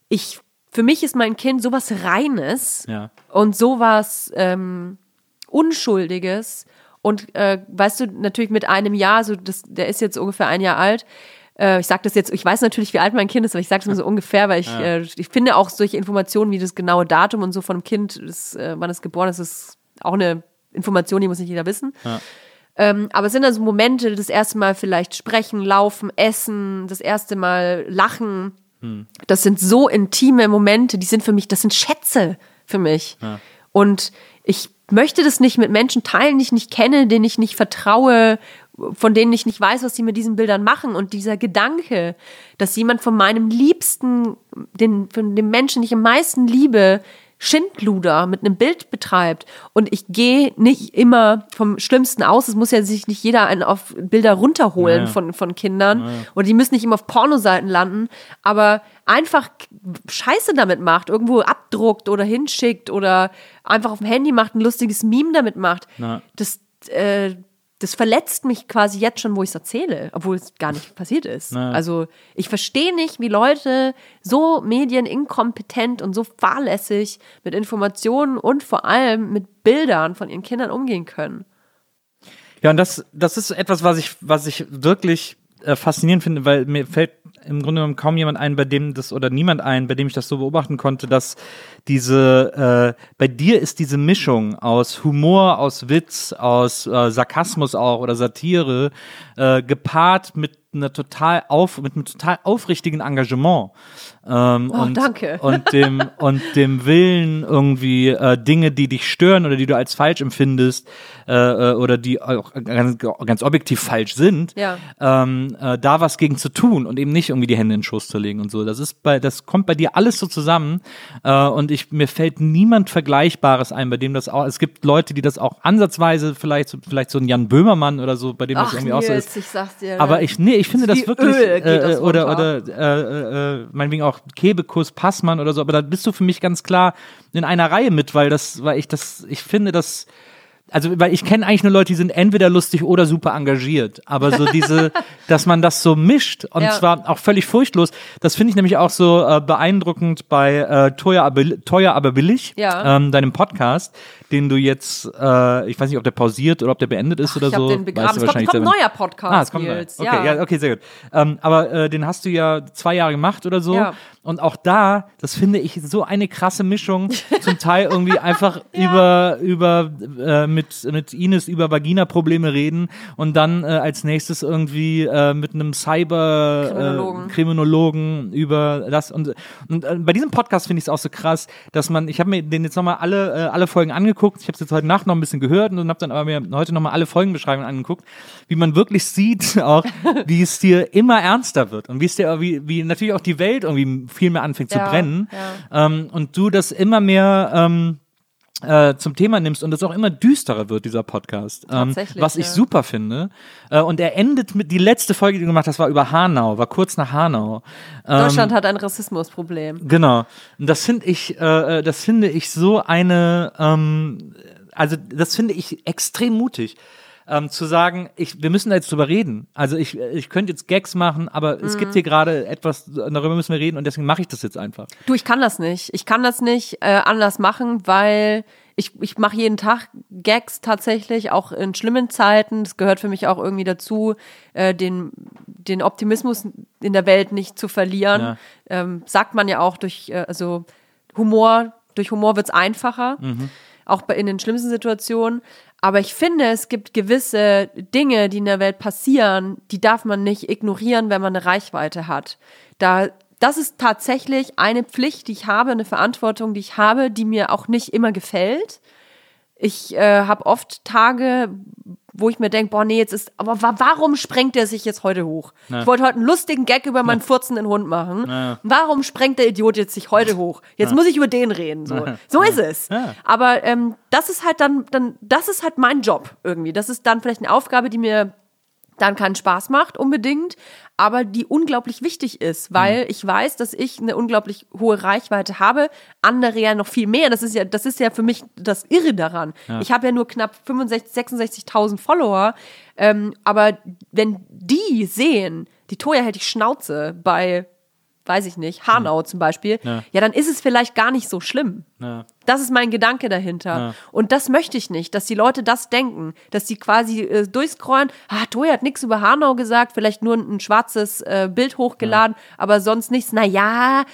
ich, für mich ist mein Kind sowas Reines Ja. und sowas ähm, Unschuldiges. Und äh, weißt du, natürlich mit einem Jahr, so das, der ist jetzt ungefähr ein Jahr alt. Äh, ich sage das jetzt, ich weiß natürlich, wie alt mein Kind ist, aber ich sage es nur so ungefähr, weil ich, äh, ich finde auch solche Informationen wie das genaue Datum und so von dem Kind, das, äh, wann es geboren ist, ist auch eine Information, die muss nicht jeder wissen. Ähm, aber es sind also Momente, das erste Mal vielleicht sprechen, laufen, essen, das erste Mal lachen. Das sind so intime Momente, die sind für mich, das sind Schätze für mich. Und ich möchte das nicht mit Menschen teilen, die ich nicht kenne, denen ich nicht vertraue, von denen ich nicht weiß, was sie mit diesen Bildern machen. Und dieser Gedanke, dass jemand von meinem Liebsten, den, von dem Menschen, den ich am meisten liebe, Schindluder mit einem Bild betreibt und ich gehe nicht immer vom Schlimmsten aus. Es muss ja sich nicht jeder einen auf Bilder runterholen Naja. von, von Kindern oder die müssen nicht immer auf Pornoseiten landen, aber einfach Scheiße damit macht, irgendwo abdruckt oder hinschickt oder einfach auf dem Handy macht, ein lustiges Meme damit macht. Na. Das, äh, das verletzt mich quasi jetzt schon, wo ich es erzähle, obwohl es gar nicht passiert ist. Na. Also ich verstehe nicht, wie Leute so medieninkompetent und so fahrlässig mit Informationen und vor allem mit Bildern von ihren Kindern umgehen können. Ja, und das, das ist etwas, was ich, was ich wirklich äh, faszinierend finde, weil mir fällt im Grunde genommen kaum jemand ein, bei dem das oder niemand ein, bei dem ich das so beobachten konnte, dass diese, äh, bei dir ist diese Mischung aus Humor, aus Witz, aus äh, Sarkasmus auch oder Satire, äh, gepaart mit einer total auf, mit einem total aufrichtigen Engagement. Ähm, Oh, und, danke. und dem und dem Willen irgendwie äh, Dinge, die dich stören oder die du als falsch empfindest äh, äh, oder die auch ganz, ganz objektiv falsch sind, Ja. ähm, äh, da was gegen zu tun und eben nicht irgendwie die Hände in den Schoß zu legen und so. Das ist bei, das kommt bei dir alles so zusammen äh, und ich mir fällt niemand Vergleichbares ein, bei dem das auch. Es gibt Leute, die das auch ansatzweise vielleicht, so- vielleicht so ein Jan Böhmermann oder so, bei dem das Ach, irgendwie auch so Nils, ist. ich sag's dir. Aber ich, nee, ich finde das wirklich, Öl äh, das oder, oder, äh, äh, meinetwegen auch Kebekus, Passmann oder so, aber da bist du für mich ganz klar in einer Reihe mit, weil das, weil ich das, ich finde das, also, weil ich kenne eigentlich nur Leute, die sind entweder lustig oder super engagiert. Aber so diese, dass man das so mischt und Ja. zwar auch völlig furchtlos, das finde ich nämlich auch so äh, beeindruckend bei äh, Teuer, aber, Teuer aber billig, Ja. ähm, deinem Podcast, den du jetzt, äh, ich weiß nicht, ob der pausiert oder ob der beendet ist oder ich so. habe den Weißt begraben. du Es kommt, ein neuer Podcast, Ah, es kommt neu. Nils. Okay, ja. okay, sehr gut. Ähm, aber äh, den hast du ja zwei Jahre gemacht oder so. Ja. Und auch da, das finde ich so eine krasse Mischung. Zum Teil irgendwie einfach über über äh, mit mit Ines über Vagina-Probleme reden und dann äh, als nächstes irgendwie äh, mit einem Cyber Kriminologen. Äh, Kriminologen über das und und äh, bei diesem Podcast finde ich es auch so krass, dass man, ich habe mir den jetzt nochmal alle äh, alle Folgen angeguckt. Ich habe es jetzt heute Nacht noch ein bisschen gehört und habe dann aber mir heute nochmal alle Folgenbeschreibungen angeguckt, wie man wirklich sieht auch, wie es dir immer ernster wird und wie es dir wie wie natürlich auch die Welt irgendwie viel mehr anfängt Ja, zu brennen ja. ähm, und du das immer mehr ähm, äh, zum Thema nimmst und es auch immer düsterer wird, dieser Podcast. Ähm, was ich ja. super finde. Äh, und er endet mit, die letzte Folge, die du gemacht hast, war über Hanau, war kurz nach Hanau. Ähm, Deutschland hat ein Rassismusproblem. Genau. Und das finde ich, äh, äh, das finde ich so eine, ähm, also das finde ich extrem mutig. Ähm, zu sagen, ich, wir müssen da jetzt drüber reden. Also ich, ich könnte jetzt Gags machen, aber es Mhm. gibt hier gerade etwas, darüber müssen wir reden und deswegen mache ich das jetzt einfach. Du, ich kann das nicht. Ich kann das nicht äh, anders machen, weil ich, ich mache jeden Tag Gags tatsächlich, auch in schlimmen Zeiten. Das gehört für mich auch irgendwie dazu, äh, den, den Optimismus in der Welt nicht zu verlieren. Ja. Ähm, sagt man ja auch durch, äh, also Humor, durch Humor wird's einfacher, auch bei, in den schlimmsten Situationen. Aber ich finde, es gibt gewisse Dinge, die in der Welt passieren, die darf man nicht ignorieren, wenn man eine Reichweite hat. Da, das ist tatsächlich eine Pflicht, die ich habe, eine Verantwortung, die ich habe, die mir auch nicht immer gefällt. Ich äh, habe oft Tage, wo ich mir denke, boah, nee, jetzt ist, aber wa warum sprengt der sich jetzt heute hoch? Ich wollte heute einen lustigen Gag über meinen furzenden Hund machen. Warum sprengt der Idiot jetzt sich heute hoch? Jetzt muss ich über den reden. So, so ist es. Aber ähm, das ist halt dann, dann, das ist halt mein Job irgendwie. Das ist dann vielleicht eine Aufgabe, die mir dann keinen Spaß macht unbedingt, aber die unglaublich wichtig ist, weil Mhm. ich weiß, dass ich eine unglaublich hohe Reichweite habe, andere ja noch viel mehr. Das ist ja, das ist ja für mich das Irre daran. Ich habe ja nur knapp 65, 66.000 Follower, ähm, aber wenn die sehen, die Toja hält die Schnauze bei, weiß ich nicht, Hanau zum Beispiel, Ja. ja, dann ist es vielleicht gar nicht so schlimm. Ja. Das ist mein Gedanke dahinter. Und das möchte ich nicht, dass die Leute das denken, dass die quasi äh, durchscrollen. Ah, Toya hat nichts über Hanau gesagt, vielleicht nur ein, ein schwarzes äh, Bild hochgeladen, aber sonst nichts. Na ja,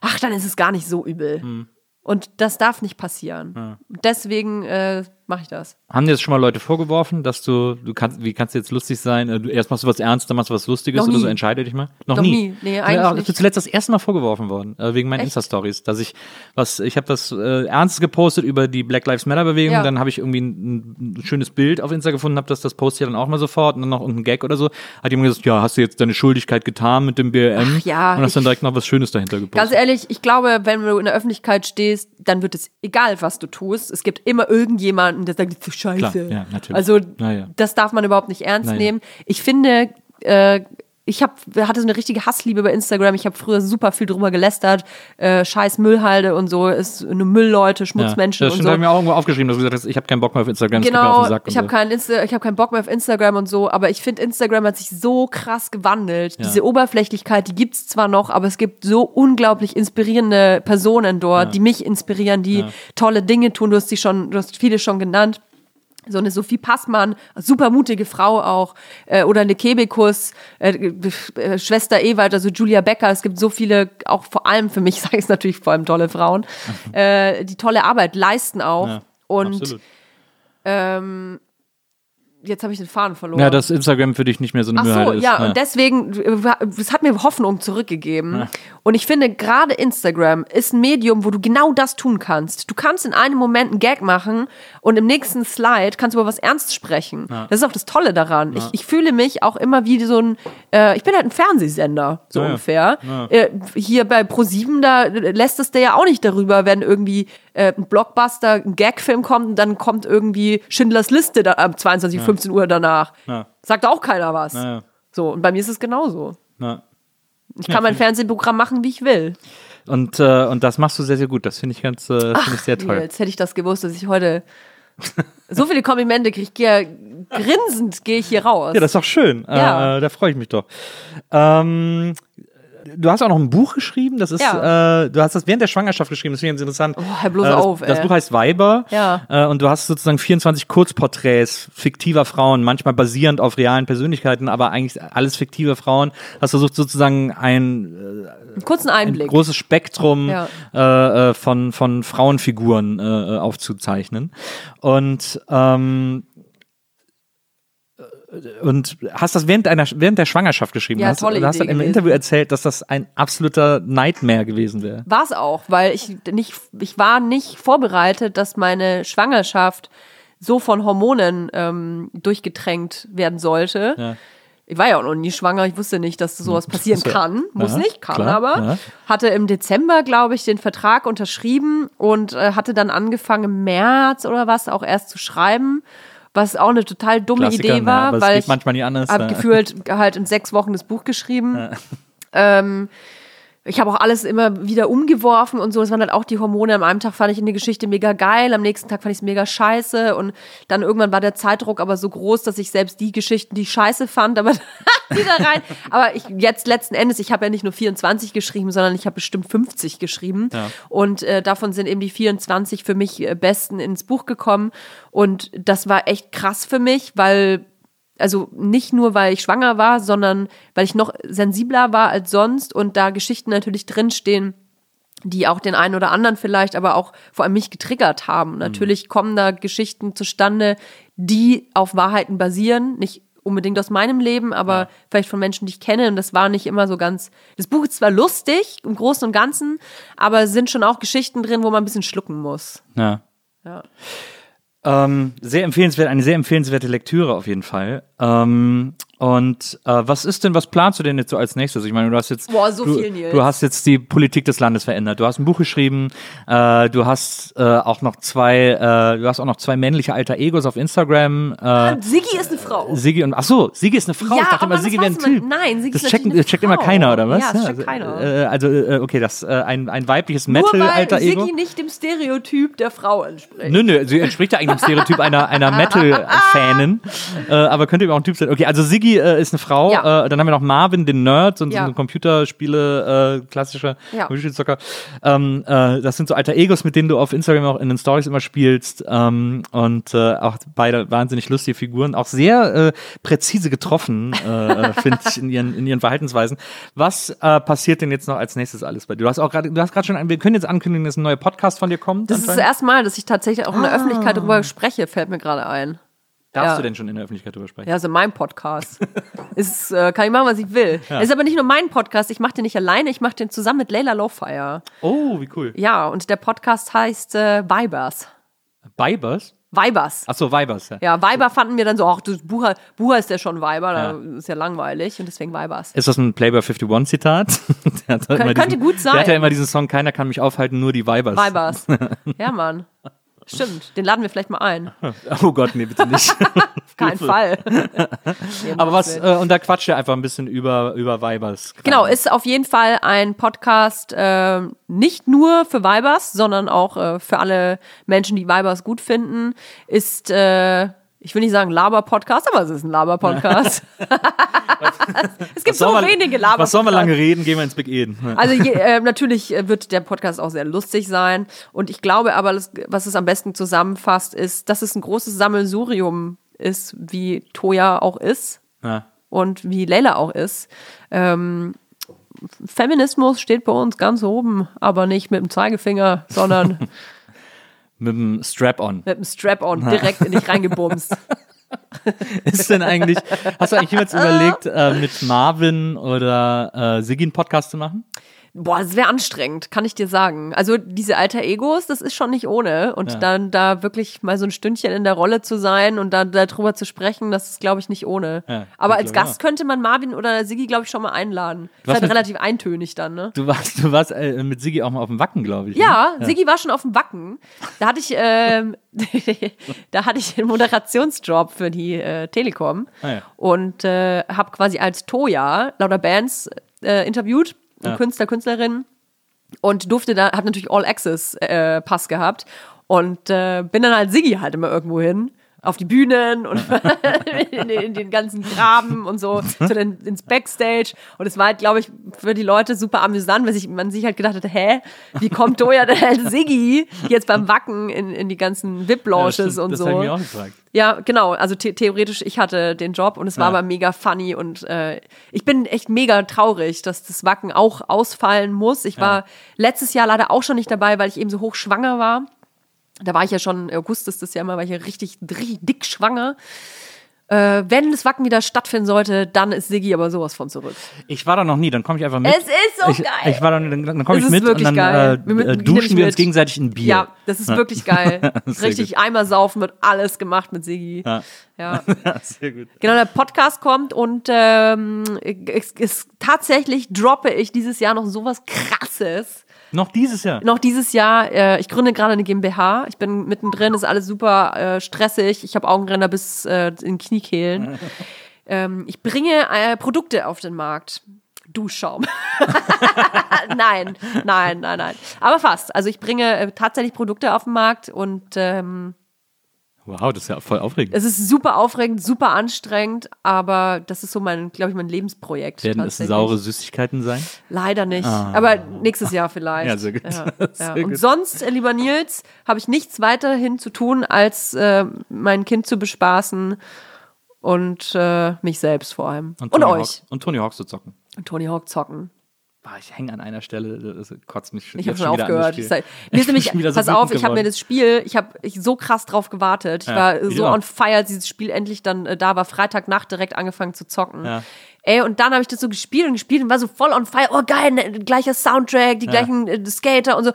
ach, dann ist es gar nicht so übel. Und das darf nicht passieren. Deswegen äh, mache ich das. Haben dir jetzt schon mal Leute vorgeworfen, dass du, du kannst, wie kannst du jetzt lustig sein? Äh, Du, erst machst du was Ernst, dann machst du was Lustiges oder so, entscheide dich mal. Noch, Noch nie. nie. Nee, eigentlich ja, nicht. Ich bin zuletzt das erste Mal vorgeworfen worden, äh, wegen meinen? Insta-Stories, dass ich was, ich habe was äh, Ernstes gepostet über die Black Lives Matter-Bewegung, Ja. dann habe ich irgendwie ein, ein schönes Bild auf Insta gefunden, habe das, das poste ich dann auch mal sofort und dann noch irgendein Gag oder so. Hat jemand gesagt, ja, hast du jetzt deine Schuldigkeit getan mit dem BLM? Ach ja, Und hast dann direkt noch was Schönes dahinter gepostet. Ganz ehrlich, ich glaube, wenn du in der Öffentlichkeit stehst, dann wird es egal, was du tust. Es gibt immer irgendjemanden, der sagt, das ist scheiße. Klar, ja, natürlich. Also Ja, das darf man überhaupt nicht ernst nehmen. Ich finde, äh, ich hab, hatte so eine richtige Hassliebe bei Instagram. Ich habe früher super viel drüber gelästert. Äh, Scheiß Müllhalde und so, ist eine Müllleute, Schmutzmenschen ja, das und so. habe ich mir auch irgendwo aufgeschrieben, dass du gesagt hast, ich habe keinen Bock mehr auf Instagram, das Genau, auf ich habe so. keinen Insta ich habe keinen Bock mehr auf Instagram und so, aber ich finde Instagram hat sich so krass gewandelt. Diese Oberflächlichkeit, die gibt's zwar noch, aber es gibt so unglaublich inspirierende Personen dort, die mich inspirieren, die tolle Dinge tun. Du hast sie schon, du hast viele schon genannt. So eine Sophie Passmann, super mutige Frau auch, äh, oder eine Kebekus, äh, äh, Schwester Ewald, also Julia Becker. Es gibt so viele, auch vor allem für mich, sage ich es natürlich vor allem tolle Frauen, äh, die tolle Arbeit leisten auch. Ja, und ähm, jetzt habe ich den Faden verloren. Ja, dass Instagram für dich nicht mehr so eine Ach so, Müllhalde ist. ja, und deswegen, es hat mir Hoffnung zurückgegeben. Und ich finde, gerade Instagram ist ein Medium, wo du genau das tun kannst. Du kannst in einem Moment einen Gag machen und im nächsten Slide kannst du über was ernst sprechen. Das ist auch das Tolle daran. Ich, ich fühle mich auch immer wie so ein, äh, ich bin halt ein Fernsehsender, so Ja, ja. ungefähr. Ja. Äh, hier bei Pro7, da lässt es der ja auch nicht darüber, wenn irgendwie äh, ein Blockbuster, ein Gagfilm kommt und dann kommt irgendwie Schindlers Liste da, ab 22, 15 Uhr danach. Ja. Sagt auch keiner was. Ja, ja. So, und bei mir ist es genauso. Ja. Ich kann mein Fernsehprogramm machen, wie ich will. Und, äh, und das machst du sehr, sehr gut. Das finde ich ganz, äh, finde ich sehr toll. Jetzt hätte ich das gewusst, dass ich heute so viele Komplimente kriege. Ich gehe ja grinsend gehe ich hier raus. Ja, das ist doch schön. Ja. Äh, da freue ich mich doch. Ähm, du hast auch noch ein Buch geschrieben. Das ist, Ja. äh, du hast das während der Schwangerschaft geschrieben. Das finde ich ganz interessant. Oh, hör bloß äh, das, auf, Das ey. Buch heißt Weiber. Ja. Äh, und du hast sozusagen 24 Kurzporträts fiktiver Frauen, manchmal basierend auf realen Persönlichkeiten, aber eigentlich alles fiktive Frauen. Hast versucht sozusagen ein Einen kurzen ein Einblick. großes Spektrum Ja. äh, äh, von, von Frauenfiguren äh, äh, aufzuzeichnen. Und ähm, äh, und hast das während, einer, während der Schwangerschaft geschrieben. Ja, hast, tolle du hast dann im. Interview erzählt, dass das ein absoluter Nightmare gewesen wäre. War es auch, weil ich nicht, ich war nicht vorbereitet, dass meine Schwangerschaft so von Hormonen ähm, durchgetränkt werden sollte. Ja. Ich war ja auch noch nie schwanger, ich wusste nicht, dass sowas passieren Ja. kann. Muss Ja, nicht, kann klar, aber. ja. Hatte im Dezember, glaube ich, den Vertrag unterschrieben und äh, hatte dann angefangen, im März oder was auch erst zu schreiben. Was auch eine total dumme Klassiker, Idee war, ja, weil ich manchmal nicht anders, habe ja. gefühlt halt in sechs Wochen das Buch geschrieben. Ähm, ich habe auch alles immer wieder umgeworfen und so. Es waren halt auch die Hormone. Am einen Tag fand ich eine Geschichte mega geil, am nächsten Tag fand ich es mega scheiße. Und dann irgendwann war der Zeitdruck aber so groß, dass ich selbst die Geschichten, die ich scheiße fand, aber wieder rein. Aber ich jetzt letzten Endes, ich habe ja nicht nur 24 geschrieben, sondern ich habe bestimmt 50 geschrieben. Ja. Und äh, davon sind eben die 24 für mich äh, besten ins Buch gekommen. Und das war echt krass für mich, weil also nicht nur, weil ich schwanger war, sondern weil ich noch sensibler war als sonst und da Geschichten natürlich drinstehen, die auch den einen oder anderen vielleicht, aber auch vor allem mich getriggert haben. Natürlich kommen da Geschichten zustande, die auf Wahrheiten basieren, nicht unbedingt aus meinem Leben, aber vielleicht von Menschen, die ich kenne. Und das war nicht immer so ganz. Das Buch ist zwar lustig im Großen und Ganzen, aber es sind schon auch Geschichten drin, wo man ein bisschen schlucken muss. Ja. Ja. Ähm, sehr empfehlenswert, eine sehr empfehlenswerte Lektüre auf jeden Fall. Ähm, und äh, was ist denn, was planst du denn jetzt so als nächstes? Ich meine, du hast jetzt, Boah, so du, du hast jetzt die Politik des Landes verändert. Du hast ein Buch geschrieben. Äh, du hast äh, auch noch zwei, äh, du hast auch noch zwei männliche alter Egos auf Instagram. Äh, Siggi ist eine Frau. Siggi und ach so, Siggi ist eine Frau. Ja, ich dachte immer, Siggi wäre ein weiß man- Typ. nein, Siggi das ist checkt, natürlich das checkt eine immer Frau. keiner oder was? Ja, das checkt also, keiner. Äh, also äh, okay, das äh, ein, ein weibliches Metal alter Ego. Siggi nicht dem Stereotyp der Frau entspricht. Nö, nö, sie entspricht ja eigentlich dem Stereotyp einer, einer Metal-Fanin. äh, aber könnte eben auch ein Typ sein. Okay, also Siggi äh, ist eine Frau. Ja. Äh, dann haben wir noch Marvin, den Nerd, so, so Ja. ein Computerspiele, äh, klassischer Ja. Computerzocker. Ähm, äh, das sind so alter Egos, mit denen du auf Instagram auch in den Stories immer spielst. Ähm, und äh, auch beide wahnsinnig lustige Figuren. Auch sehr äh, präzise getroffen, äh, finde ich, in ihren, in ihren Verhaltensweisen. Was äh, passiert denn jetzt noch als nächstes alles bei dir? Du hast auch gerade, du hast gerade schon, ein- wir können jetzt ankündigen, dass ein neuer Podcast von dir kommt. Das ist das erste Mal, dass ich tatsächlich auch in der Öffentlichkeit darüber spreche, fällt mir gerade ein. Darfst Ja. du denn schon in der Öffentlichkeit drüber sprechen? Ja, also mein Podcast. ist, äh, kann ich machen, was ich will. Es ist aber nicht nur mein Podcast, ich mache den nicht alleine, ich mache den zusammen mit Leila Lowfire. Oh, wie cool. Ja, und der Podcast heißt äh, Vibers. Vibers? Vibers. Achso, Vibers, ja. Ja, Viber fanden wir dann so, ach, du, Bucher, Bucher ist ja schon Viber, da ist ja langweilig und deswegen Vibers. Ist das ein Playboy 51 Zitat? Der hat immer könnte gut sein. Der hat ja immer diesen Song, keiner kann mich aufhalten, nur die Vibers. Vibers. ja, Mann. Stimmt, den laden wir vielleicht mal ein. Oh Gott, nee, bitte nicht. Auf keinen Fall. Aber was, äh, und da quatscht er einfach ein bisschen über, über Vibers. Genau, ist auf jeden Fall ein Podcast ähm, nicht nur für Vibers, sondern auch äh, für alle Menschen, die Vibers gut finden. Ist, äh, ich will nicht sagen Laber-Podcast, aber es ist ein Laber-Podcast. es gibt so wir- wenige Laber-Podcasts. Was sollen wir lange reden? Gehen wir ins Big Eden. Also je, äh, natürlich äh, wird der Podcast auch sehr lustig sein. Und ich glaube aber, was es am besten zusammenfasst, ist, dass es ein großes Sammelsurium ist, wie Toya auch ist Ja. und wie Leila auch ist. Ähm, Feminismus steht bei uns ganz oben, aber nicht mit dem Zeigefinger, sondern Mit dem Strap-on. mit dem Strap-on direkt in dich reingebumst. Ist denn eigentlich, hast du eigentlich jemals überlegt, äh, mit Marvin oder äh, einen Podcast zu machen? Boah, das wäre anstrengend, kann ich dir sagen. Also diese alter Egos, das ist schon nicht ohne. Und Ja. dann da wirklich mal so ein Stündchen in der Rolle zu sein und dann darüber zu sprechen, das ist, glaube ich, nicht ohne. Ja, Aber als Gast könnte man Marvin oder Siggi, glaube ich, schon mal einladen. ist halt mit- relativ eintönig dann, ne? Du warst, du warst äh, mit Siggi auch mal auf dem Wacken, glaube ich. ne? Ja, Siggi war schon auf dem Wacken. Da hatte ich, ähm, da hatte ich einen Moderationsjob für die äh, Telekom Ah, ja. und äh, habe quasi als Toya lauter Bands äh, interviewt, Ja. Künstler, Künstlerinnen und durfte da, habe natürlich All Access äh, Pass gehabt und äh, bin dann halt Siggi halt immer irgendwo hin. Auf die Bühnen und in, den- in den ganzen Graben und so, zu den, ins Backstage. Und es war halt, glaube ich, für die Leute super amüsant, weil sich, man sich halt gedacht hat, hä, wie kommt Doja als Siggi jetzt beim Wacken in, in die ganzen Ja, das VIP-Lounges stimmt. und das so? habe ich mir auch gefragt. Ja, genau. Also the theoretisch, ich hatte den Job und es war Ja. aber mega funny und äh, ich bin echt mega traurig, dass das Wacken auch ausfallen muss. Ich war letztes Jahr leider auch schon nicht dabei, weil ich eben so hoch schwanger war. Da war ich ja schon, August ist das ja immer, war ich ja richtig, richtig dick schwanger. Äh, wenn das Wacken wieder stattfinden sollte, dann ist Siggi aber sowas von zurück. Ich war da noch nie, dann komme ich einfach mit. Es ist so ich, geil. Ich war da, dann, dann komme ich mit und dann. Wir äh, äh, duschen wir uns gegenseitig ein Bier. Ja, das ist wirklich geil. Richtig einmal saufen wird alles gemacht mit Siggi. Ja. ja. Sehr gut. Genau, der Podcast kommt und ähm, es, es, tatsächlich droppe ich dieses Jahr noch sowas krasses. Noch dieses Jahr. Noch dieses Jahr, äh, ich gründe gerade eine GmbH. Ich bin mittendrin, ist alles super äh, stressig. Ich habe Augenränder bis äh, in Kniekehlen. ähm, ich bringe äh, Produkte auf den Markt. Duschschaum. nein, nein, nein, nein. Aber fast. Also ich bringe äh, tatsächlich Produkte auf den Markt und ähm, Wow, das ist ja voll aufregend. es ist super aufregend, super anstrengend, aber das ist so mein, glaube ich, mein Lebensprojekt. Werden es saure Süßigkeiten sein? Leider nicht. Aber nächstes Jahr vielleicht. Ja, sehr gut. Ja, Sehr ja. Und gut. sonst, äh, lieber Nils, habe ich nichts weiterhin zu tun, als äh, mein Kind zu bespaßen und äh, mich selbst vor allem. Und, Tony euch. Hawk, und Tony Hawk zu zocken. Und Tony Hawk zocken. Boah, ich hänge an einer Stelle, das kotzt mich schon Ich habe schon aufgehört. Mir ist nämlich, wieder so pass auf, ich habe mir das Spiel, ich habe so krass drauf gewartet. Ich Ja, war so auch. on fire, als dieses Spiel endlich dann äh, da war. Freitagnacht direkt angefangen zu zocken. Ja. Ey, und dann habe ich das so gespielt und gespielt und war so voll on fire. Oh geil, ne, gleicher Soundtrack, die gleichen äh, Skater und so.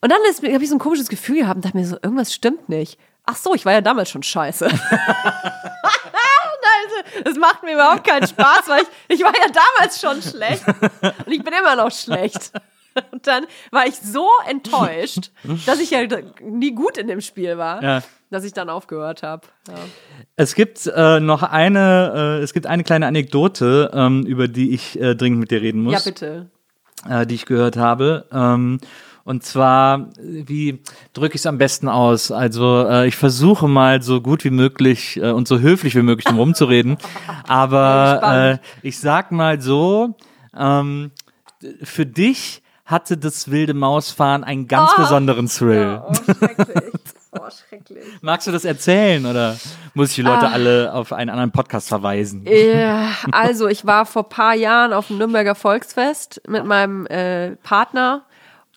Und dann habe ich so ein komisches Gefühl gehabt und dachte mir so, irgendwas stimmt nicht. ach so, ich war ja damals schon scheiße. Nein, das macht mir überhaupt keinen Spaß, weil ich, ich war ja damals schon schlecht und ich bin immer noch schlecht. Und dann war ich so enttäuscht, dass ich ja nie gut in dem Spiel war, Ja. dass ich dann aufgehört habe. Ja. Es gibt äh, noch eine, äh, es gibt eine kleine Anekdote, ähm, über die ich äh, dringend mit dir reden muss. ja, bitte. äh, die ich gehört habe. Ähm, und zwar, äh, wie drücke ich es am besten aus? Also äh, ich versuche mal so gut wie möglich äh, und so höflich wie möglich drum rumzureden. Aber äh, ich sag mal so, ähm, für dich hatte das wilde Mausfahren einen ganz besonderen Thrill. Oh, schrecklich. Oh, schrecklich. Magst du das erzählen oder muss ich die Leute alle auf einen anderen Podcast verweisen? Ja, also ich war vor paar Jahren auf dem Nürnberger Volksfest mit meinem äh, Partner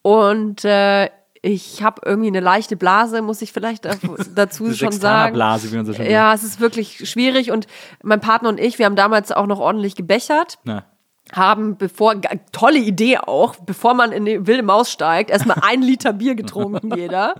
und äh, ich habe irgendwie eine leichte Blase, muss ich vielleicht da- dazu schon sagen. Sextanerblase, wie man so schön Ja, es ist wirklich schwierig und mein Partner und ich, wir haben damals auch noch ordentlich gebechert. Na, haben, bevor, tolle Idee auch, bevor man in die wilde Maus steigt, erstmal ein Liter Bier getrunken, jeder.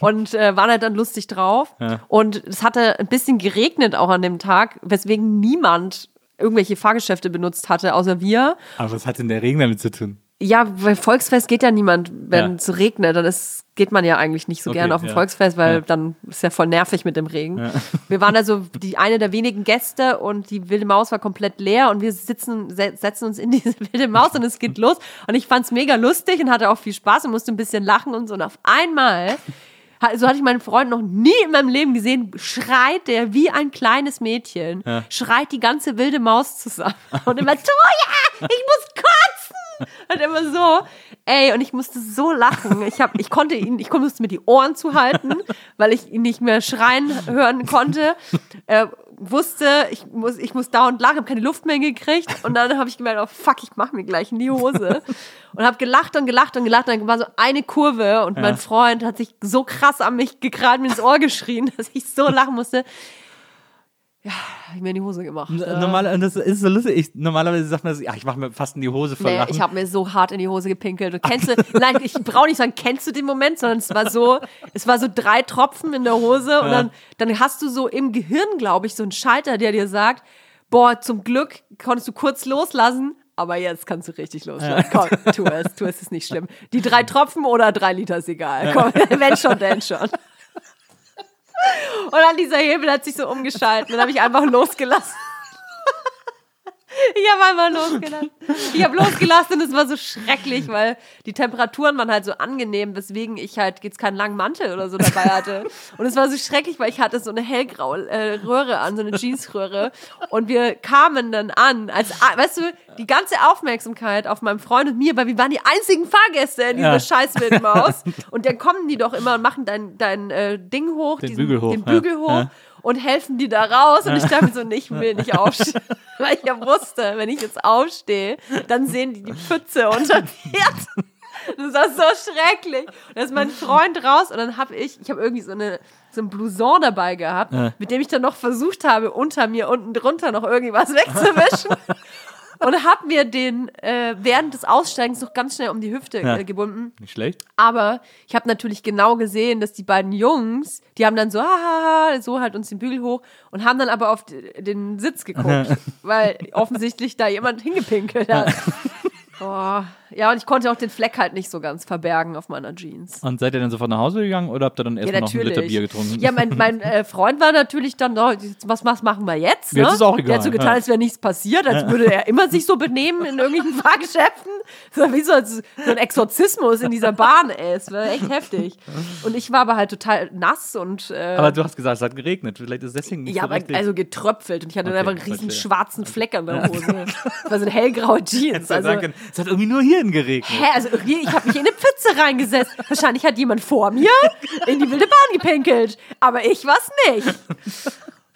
Und äh, waren halt dann lustig drauf. Und es hatte ein bisschen geregnet auch an dem Tag, weswegen niemand irgendwelche Fahrgeschäfte benutzt hatte, außer wir. aber was hat denn der Regen damit zu tun? Ja, weil Volksfest geht ja niemand, wenn Ja. es regnet. Dann ist, geht man ja eigentlich nicht so Okay, gern auf ein ja. Volksfest, weil Ja. dann ist ja voll nervig mit dem Regen. Wir waren also die eine der wenigen Gäste und die wilde Maus war komplett leer und wir sitzen, se setzen uns in diese wilde Maus und es geht los. Und ich fand's mega lustig und hatte auch viel Spaß und musste ein bisschen lachen und so. Und auf einmal so hatte ich meinen Freund noch nie in meinem Leben gesehen, schreit der wie ein kleines Mädchen, schreit die ganze wilde Maus zusammen und immer, Toja, ich muss kotzen! Und immer so, ey, und ich musste so lachen. Ich, hab, ich konnte ihn, ich musste mir die Ohren zuhalten, weil ich ihn nicht mehr schreien hören konnte. Äh, wusste, ich muss, ich muss dauernd lachen, habe keine Luft mehr gekriegt. Und dann habe ich gemerkt, oh fuck, ich mache mir gleich in die Hose. Und habe gelacht und gelacht und gelacht. Und dann war so eine Kurve und mein Freund hat sich so krass an mich gekrallt, mir ins Ohr geschrien, dass ich so lachen musste. Ja, habe ich mir in die Hose gemacht. N- Ja. Normal, das ist so lustig. Ich, normalerweise sagt man, so, ja, ich mache mir fast in die Hose voll Nee, ich habe mir so hart in die Hose gepinkelt. Und kennst du, nein, ich brauche nicht sagen, kennst du den Moment, sondern es war so, es war so drei Tropfen in der Hose und dann, dann hast du so im Gehirn, glaube ich, so einen Schalter, der dir sagt, boah, zum Glück konntest du kurz loslassen, aber jetzt kannst du richtig loslassen. Komm, tu es, tu es, ist nicht schlimm. Die drei Tropfen oder drei Liter ist egal. Komm, wenn schon, denn schon. Und dann dieser Hebel hat sich so umgeschalten. Dann habe ich einfach losgelassen. Ich habe einfach losgelassen. Ich habe losgelassen und es war so schrecklich, weil die Temperaturen waren halt so angenehm, weswegen ich halt jetzt keinen langen Mantel oder so dabei hatte. Und es war so schrecklich, weil ich hatte so eine hellgraue äh, Röhre an, so eine Jeansröhre. Und wir kamen dann an, als, weißt du, die ganze Aufmerksamkeit auf meinem Freund und mir, weil wir waren die einzigen Fahrgäste in dieser Ja. scheiß Maus. Und dann kommen die doch immer und machen dein, dein äh, Ding hoch, Den Bügel hoch, den ja. Bügel hoch Ja. Und helfen die da raus. Und ich dachte mir so, nee, ich will nicht aufstehen. Weil ich ja wusste, wenn ich jetzt aufstehe, dann sehen die die Pfütze unter mir. Das war so schrecklich. Und da ist mein Freund raus und dann habe ich, ich habe irgendwie so eine so ein Blouson dabei gehabt, Ja. mit dem ich dann noch versucht habe, unter mir unten drunter noch irgendwas wegzuwischen. und habe mir den äh, während des Aussteigens noch ganz schnell um die Hüfte Ja. äh, gebunden. Nicht schlecht. Aber ich habe natürlich genau gesehen, dass die beiden Jungs, die haben dann so, haha, so halt uns den Bügel hoch und haben dann aber auf den Sitz geguckt, weil offensichtlich da jemand hingepinkelt hat. Boah. Ja, und ich konnte auch den Fleck halt nicht so ganz verbergen auf meiner Jeans. Und seid ihr dann sofort nach Hause gegangen oder habt ihr dann Ja, erstmal noch einen natürlich. Liter Bier getrunken? Ja, mein, mein äh, Freund war natürlich dann, oh, was, was machen wir jetzt? Ne? Jetzt ist auch egal, Der hat so getan, ja. als wäre nichts passiert, als würde er immer sich so benehmen in irgendwelchen Fahrgeschäften. So wie so, so ein Exorzismus in dieser Bahn, ey. Es war echt heftig. Und ich war aber halt total nass und äh, Aber du hast gesagt, es hat geregnet. Vielleicht ist es deswegen nicht ja, so aber richtig. also getröpfelt und ich hatte Okay, einfach einen riesen verstehe. schwarzen Fleck an der Hose. Das war so eine hellgraue Jeans. Also, es hat irgendwie nur hierhin geregnet. Hä, also irgendwie, ich habe mich in eine Pfütze reingesetzt. Wahrscheinlich hat jemand vor mir in die wilde Bahn gepinkelt. Aber ich war's nicht.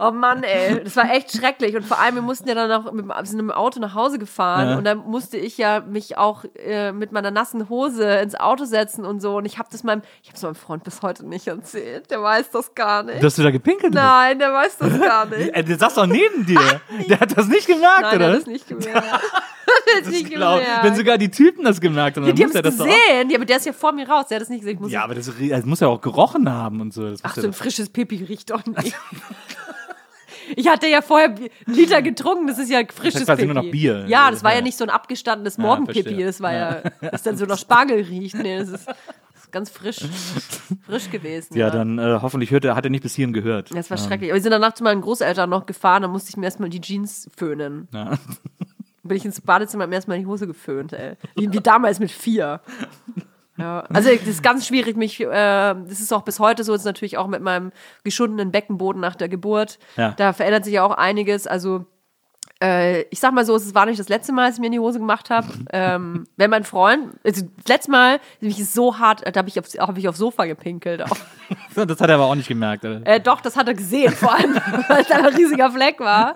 Oh Mann, ey, das war echt schrecklich. Und vor allem, wir mussten ja dann auch mit, wir sind im Auto nach Hause gefahren Ja. und dann musste ich ja mich auch äh, mit meiner nassen Hose ins Auto setzen und so. Und ich habe das meinem, ich habe es meinem Freund bis heute nicht erzählt. Der weiß das gar nicht. Dass du da gepinkelt hast? Nein, der weiß das gar nicht. Der saß doch neben dir. Der hat das nicht gemerkt, Nein, er oder? hat das nicht gemerkt. es nicht Glaub, gemerkt. wenn sogar die Typen das gemerkt haben, dann die muss er das doch auch. gesehen. Ja, aber der ist ja vor mir raus. Der hat das nicht gesehen. Ja, aber das, das muss ja auch gerochen haben und so. Das Ach, so ja ein frisches Pipi riecht doch nicht. Ich hatte ja vorher Liter getrunken, das ist ja frisches quasi Pipi. nur noch Bier. Ja, das war ja Ja. nicht so ein abgestandenes. Morgenpipi, das war ja, das dann so nach Spargel riecht. Nee, das ist, das ist ganz frisch, frisch gewesen. ja, dann äh, hoffentlich hört er, hat er nicht bis hierhin gehört. Das war schrecklich. Aber wir sind danach zu meinen Großeltern noch gefahren, da musste ich mir erstmal die Jeans föhnen. Ja. Bin ich ins Badezimmer, mir erstmal die Hose geföhnt, ey. Wie, wie damals mit vier. Ja, also das ist ganz schwierig, mich, äh, das ist auch bis heute so, das ist natürlich auch mit meinem geschundenen Beckenboden nach der Geburt. Ja. Da verändert sich ja auch einiges. Also äh, ich sag mal so, es war nicht das letzte Mal, dass ich mir in die Hose gemacht habe. ähm, wenn mein Freund, also das letzte Mal, mich ist so hart, da habe ich, hab ich aufs Sofa gepinkelt. Auch. Das hat er aber auch nicht gemerkt. Oder? Äh, doch, das hat er gesehen, vor allem, weil es ein riesiger Fleck war.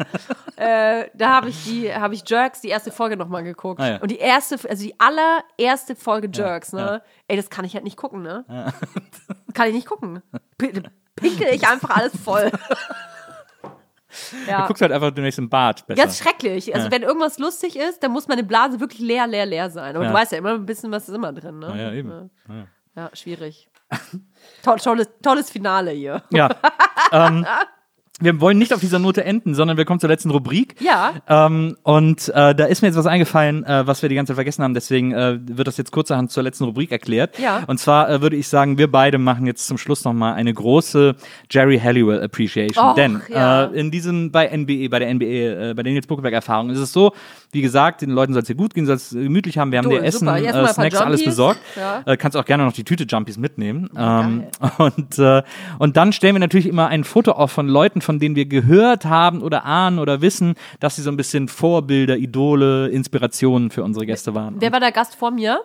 Äh, da habe ich die, habe ich Jerks, die erste Folge nochmal geguckt. Ah, ja. Und die erste, also die allererste Folge Jerks, ne? ja. Ey, das kann ich halt nicht gucken, ne? Kann ich nicht gucken. P- Pinkel ich einfach alles voll. Du ja. guckst halt einfach demnächst im Bad besser. Ganz schrecklich. Also, wenn irgendwas lustig ist, dann muss meine Blase wirklich leer, leer, leer sein. Aber Ja. du weißt ja immer ein bisschen, was ist immer drin, ne? Ja, eben. Ja. Ja, schwierig. Toll, tolles, tolles Finale hier. Ja. ähm, wir wollen nicht auf dieser Note enden, sondern wir kommen zur letzten Rubrik. Ja. Ähm, und äh, da ist mir jetzt was eingefallen, äh, was wir die ganze Zeit vergessen haben. Deswegen äh, wird das jetzt kurzerhand zur letzten Rubrik erklärt. Ja. Und zwar äh, würde ich sagen, wir beide machen jetzt zum Schluss nochmal eine große Jerry Halliwell Appreciation. Och, Denn ja. äh, in diesem bei NBA, bei der NBA, äh, bei der Nils Buckelberg Erfahrung ist es so, wie gesagt, den Leuten soll es hier gut gehen, soll es gemütlich haben. Wir haben Du, dir Essen, äh, Snacks, alles besorgt. Ja. Äh, kannst auch gerne noch die Tüte Jumpies mitnehmen. ähm, geil. und, äh, und dann stellen wir natürlich immer ein Foto auf von Leuten, von denen wir gehört haben oder ahnen oder wissen, dass sie so ein bisschen Vorbilder, Idole, Inspirationen für unsere Gäste waren. Wer war der Gast vor mir?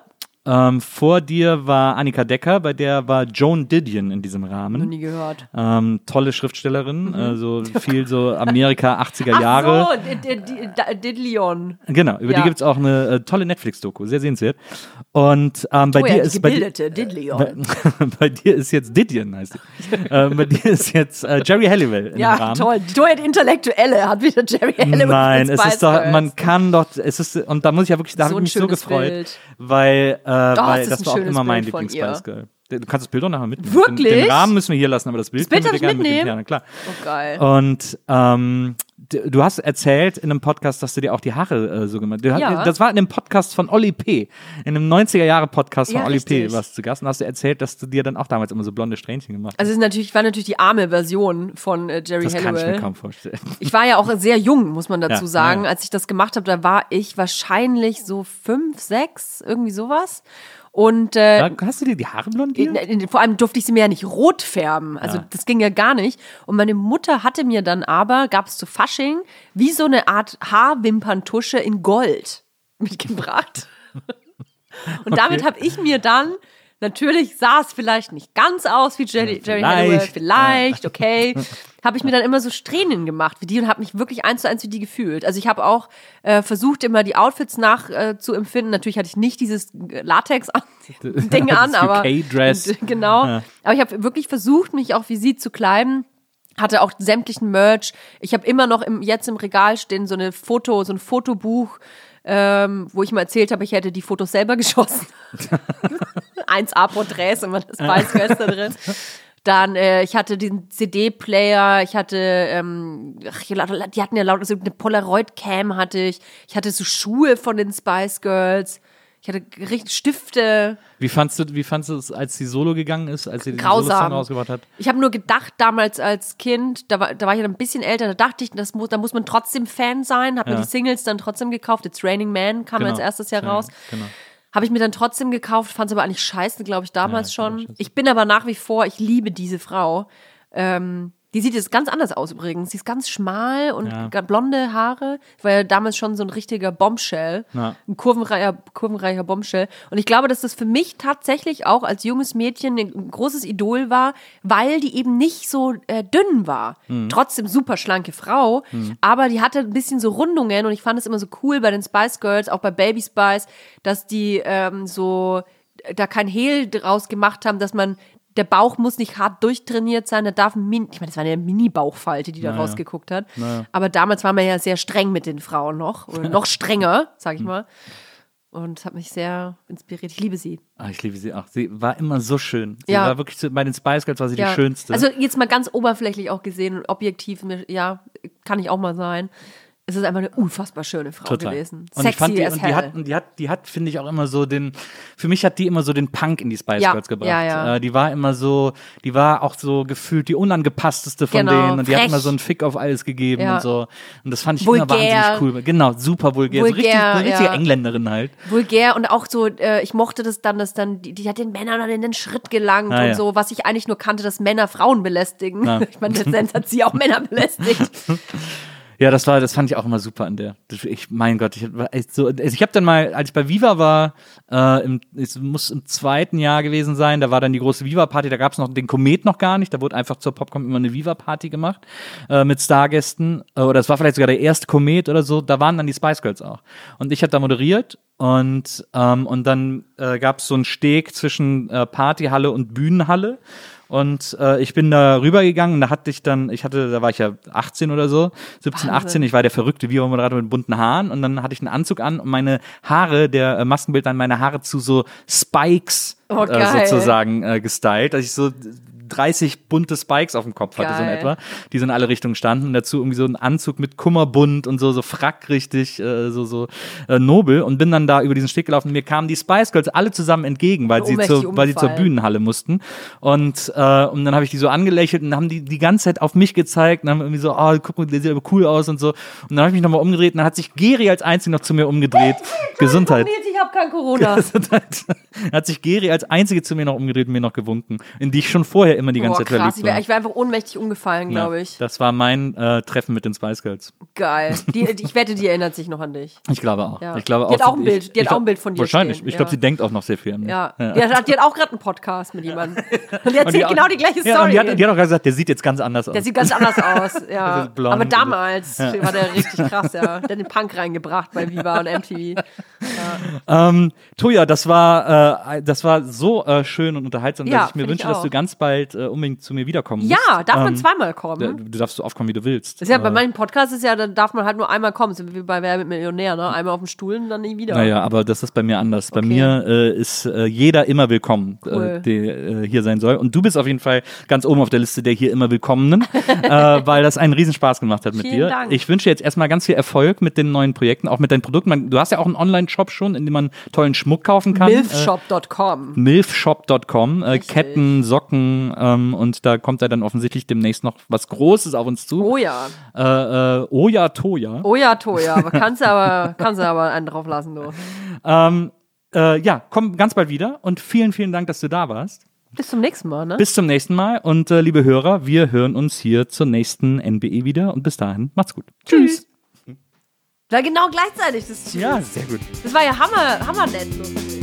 Ähm, vor dir war Annika Decker, bei der war Joan Didion in diesem Noch Rahmen. nie gehört. Ähm, tolle Schriftstellerin, also viel so Amerika 80er Mhm. Ach Jahre. so, Did- Did- Did- Didleon. Genau, über die Ja. gibt's auch eine äh, tolle Netflix-Doku, sehr sehenswert. Und ähm, bei Oh dir ja, ist bei, di- gebildete Didleon. bei, bei dir ist jetzt Didion, heißt die. ähm, bei dir ist jetzt äh, Jerry Halliwell Ja, Rahmen. toll. Die neue Intellektuelle hat wieder Jerry Halliwell. Nein, es ist doch, man kann doch, es ist, und da muss ich ja wirklich, da So habe ich mich so gefreut, Bild. weil, äh, weil ist das ein war auch immer mein Lieblings-Spice. Girl. Du kannst das Bild auch nachher mitnehmen. Wirklich? Den, den Rahmen müssen wir hier lassen, aber das Bild, Das Bild können wir gerne mitnehmen. Ja, klar. Oh, geil. Und ähm, du hast erzählt in einem Podcast, dass du dir auch die Haare äh, so gemacht hast. Ja. Das war in einem Podcast von Olli P. In einem 90er-Jahre-Podcast von Ja, Olli P. richtig. warst du zu Gast und hast du erzählt, dass du dir dann auch damals immer so blonde Strähnchen gemacht hast. Also es ist natürlich, war natürlich die arme Version von äh, Jerry das kann ich mir Halliwell. kaum vorstellen. Ich war ja auch sehr jung, muss man dazu Ja, sagen. Als ich das gemacht habe, da war ich wahrscheinlich so fünf, sechs, irgendwie sowas. Und äh, hast du dir die Haare blondiert? in- in- vor allem durfte ich sie mir ja nicht rot färben. Also Ja. das ging ja gar nicht. Und meine Mutter hatte mir dann aber, gab es zu Fasching, wie so eine Art Haarwimperntusche in Gold mitgebracht. Und damit habe ich mir dann, natürlich sah es vielleicht nicht ganz aus wie Jerry, Jerry vielleicht. Halliwell, vielleicht, okay, habe ich mir dann immer so Strähnen gemacht wie die und habe mich wirklich eins zu eins wie die gefühlt. Also ich habe auch äh, versucht, immer die Outfits nach äh, zu empfinden. Natürlich hatte ich nicht dieses Latex-Ding an, aber UK-Dress. genau. Ja. Aber ich habe wirklich versucht, mich auch wie sie zu kleiden. Hatte auch sämtlichen Merch. Ich habe immer noch im, jetzt im Regal stehen so eine Foto, so ein Fotobuch, ähm, wo ich mal erzählt habe, ich hätte die Fotos selber geschossen. 1A Porträts, immer das da drin. Dann, äh, ich hatte diesen CD-Player, ich hatte, ähm, ach, die hatten ja laut, so eine Polaroid-Cam hatte ich. Ich hatte so Schuhe von den Spice Girls. Ich hatte richtig Stifte. Wie fandst du, wie fandst du es, als sie solo gegangen ist, als sie den. Solo-Song rausgebracht hat? Ich habe nur gedacht, damals als Kind, da war, da war ich dann ein bisschen älter, da dachte ich, das muss, da muss man trotzdem Fan sein, habe Ja. mir die Singles dann trotzdem gekauft. It's Raining Man kam Genau. als erstes Jahr Ja, raus. genau. Habe ich mir dann trotzdem gekauft, fand es aber eigentlich scheiße, glaube ich, damals Ja, schon. Ich bin aber nach wie vor, ich liebe diese Frau. Ähm, die sieht jetzt ganz anders aus übrigens. Sie ist ganz schmal und Ja. blonde Haare. War ja damals schon so ein richtiger Bombshell. Ja. Ein kurvenreicher, kurvenreicher Bombshell. Und ich glaube, dass das für mich tatsächlich auch als junges Mädchen ein großes Idol war, weil die eben nicht so äh, dünn war. Mhm. Trotzdem super schlanke Frau, aber die hatte ein bisschen so Rundungen und ich fand es immer so cool bei den Spice Girls, auch bei Baby Spice, dass die ähm, so da kein Hehl draus gemacht haben, dass man der Bauch muss nicht hart durchtrainiert sein, da darf ein Min ich meine, das war eine Mini-Bauchfalte, die da Naja. rausgeguckt hat. Naja. Aber damals war man ja sehr streng mit den Frauen noch, oder noch strenger, sag Hm. ich mal. Und hat mich sehr inspiriert. Ich liebe sie. Ah, ich liebe sie auch. Sie war immer so schön. Sie Ja. war wirklich, bei den Spice Girls war sie Ja. die schönste. Also jetzt mal ganz oberflächlich auch gesehen und objektiv, mir- ja, kann ich auch mal sein. Es ist einfach eine unfassbar schöne Frau Total. gewesen. Und Sexy ich fand die, und die hat, und die hat, die hat, finde ich auch immer so den, für mich hat die immer so den Punk in die Spice Ja, Girls gebracht. ja, ja. Äh, die war immer so, die war auch so gefühlt die unangepassteste von Genau, denen und die hat immer so einen Fick auf alles gegeben und so. Und das fand ich Vulgär. immer wahnsinnig cool. Genau, super vulgär. so richtig, Vulgär, eine richtige. Engländerin halt. vulgär und auch so, äh, ich mochte das dann, dass dann, die, die hat den Männern dann in den Schritt gelangt Ah, und so, was ich eigentlich nur kannte, dass Männer Frauen belästigen. Ich meine, letztendlich hat sie auch Männer belästigt. Ja, das war, das fand ich auch immer super an der. Ich, mein Gott, ich so. Also ich habe dann mal, als ich bei Viva war, äh, im, es muss im zweiten Jahr gewesen sein, da war dann die große Viva-Party, da gab es noch den Komet noch gar nicht, da wurde einfach zur Popcom immer eine Viva-Party gemacht äh, mit Stargästen. Äh, oder es war vielleicht sogar der erste Komet oder so, da waren dann die Spice Girls auch. Und ich habe da moderiert und, ähm, und dann äh, gab es so einen Steg zwischen äh, Partyhalle und Bühnenhalle. Und äh, ich bin da rübergegangen und da hatte ich dann, ich hatte, da war ich ja 18 oder so, 17, 18, ich war der verrückte Viva-Moderator mit bunten Haaren und dann hatte ich einen Anzug an und meine Haare, der äh, Maskenbild an meine Haare zu so Spikes Oh, äh, sozusagen äh, gestylt, dass ich so 30 bunte Spikes auf dem Kopf hatte, so in Geil. etwa, die so in alle Richtungen standen. Und dazu irgendwie so ein Anzug mit Kummerbund und so, so Frack richtig, äh, so, so äh, nobel. Und bin dann da über diesen Steg gelaufen. Und mir kamen die Spice Girls alle zusammen entgegen, weil, sie, zur, weil sie zur. Bühnenhalle mussten. Und, äh, und dann habe ich die so angelächelt und haben die die ganze Zeit auf mich gezeigt und haben irgendwie so, oh, guck mal, der sieht aber cool aus und so. Und dann habe ich mich nochmal umgedreht und dann hat sich Geri als einzig noch zu mir umgedreht. Gesundheit. Ich habe kein Corona. Gesundheit. hat sich Geri als einzige zu mir noch umgedreht und mir noch gewunken, in die ich schon vorher immer die ganze Boah, Zeit krass. verliebt Ich war. wäre ich wär einfach ohnmächtig umgefallen, Ja, glaube ich. Das war mein äh, Treffen mit den Spice Girls. Geil. Die, die, ich wette, die erinnert sich noch an dich. Ich glaube auch. Ja. Ich glaube Die hat auch ein ich- Bild- die ich hat auch glaub- ein Bild von dir Wahrscheinlich. stehen, Ich glaube, ja. sie denkt auch noch sehr viel an mich. Ja. Die, hat, die hat auch gerade einen Podcast mit jemandem. Und die erzählt Und die- genau die gleiche Story. Die hat, die hat auch gesagt, der sieht jetzt ganz anders aus. Der sieht ganz anders aus, ja. blond. Aber damals war der richtig krass, ja. Der hat den Punk reingebracht bei Viva und MTV. Ähm, Toja, das war, äh, das war so äh, schön und unterhaltsam, Ja, dass ich mir wünsche, dass auch. du ganz bald äh, unbedingt zu mir wiederkommen Ja, musst. darf man Ähm, zweimal da- kommen. Du darfst so oft kommen, wie du willst. Das ist ja bei Äh, meinem Podcast ist ja, da darf man halt nur einmal kommen, so wie bei Wer wird Millionär, ne? Einmal auf dem Stuhl und dann nie wieder. Naja, aber das ist bei mir anders. Bei Okay. mir äh, ist äh, jeder immer willkommen, äh, Cool. der äh, hier sein soll. Und du bist auf jeden Fall ganz oben auf der Liste der hier immer Willkommenen, weil das einen Riesenspaß gemacht hat mit Vielen dir. Dank. Ich wünsche dir jetzt erstmal ganz viel Erfolg mit den neuen Projekten, auch mit deinen Produkten. Man, du hast ja auch einen Online-Shop schon, in dem man tollen Schmuck kaufen kann. Milfshop.com. milfshop.com. Ketten, Socken ähm, und da kommt ja dann offensichtlich demnächst noch was Großes auf uns zu. Oh ja. Äh, äh, Oja Toja. Oh ja, Toja. Aber kannst du aber, kannst du aber einen drauf lassen, du. Ähm, äh, ja, komm ganz bald wieder und vielen, vielen Dank, dass du da warst. Bis zum nächsten Mal, ne? Bis zum nächsten Mal und äh, liebe Hörer, wir hören uns hier zur nächsten NBE wieder und bis dahin macht's gut. Tschüss. War genau gleichzeitig. Das, Tschüss. Ja, sehr gut. das war ja hammer, hammernett. So.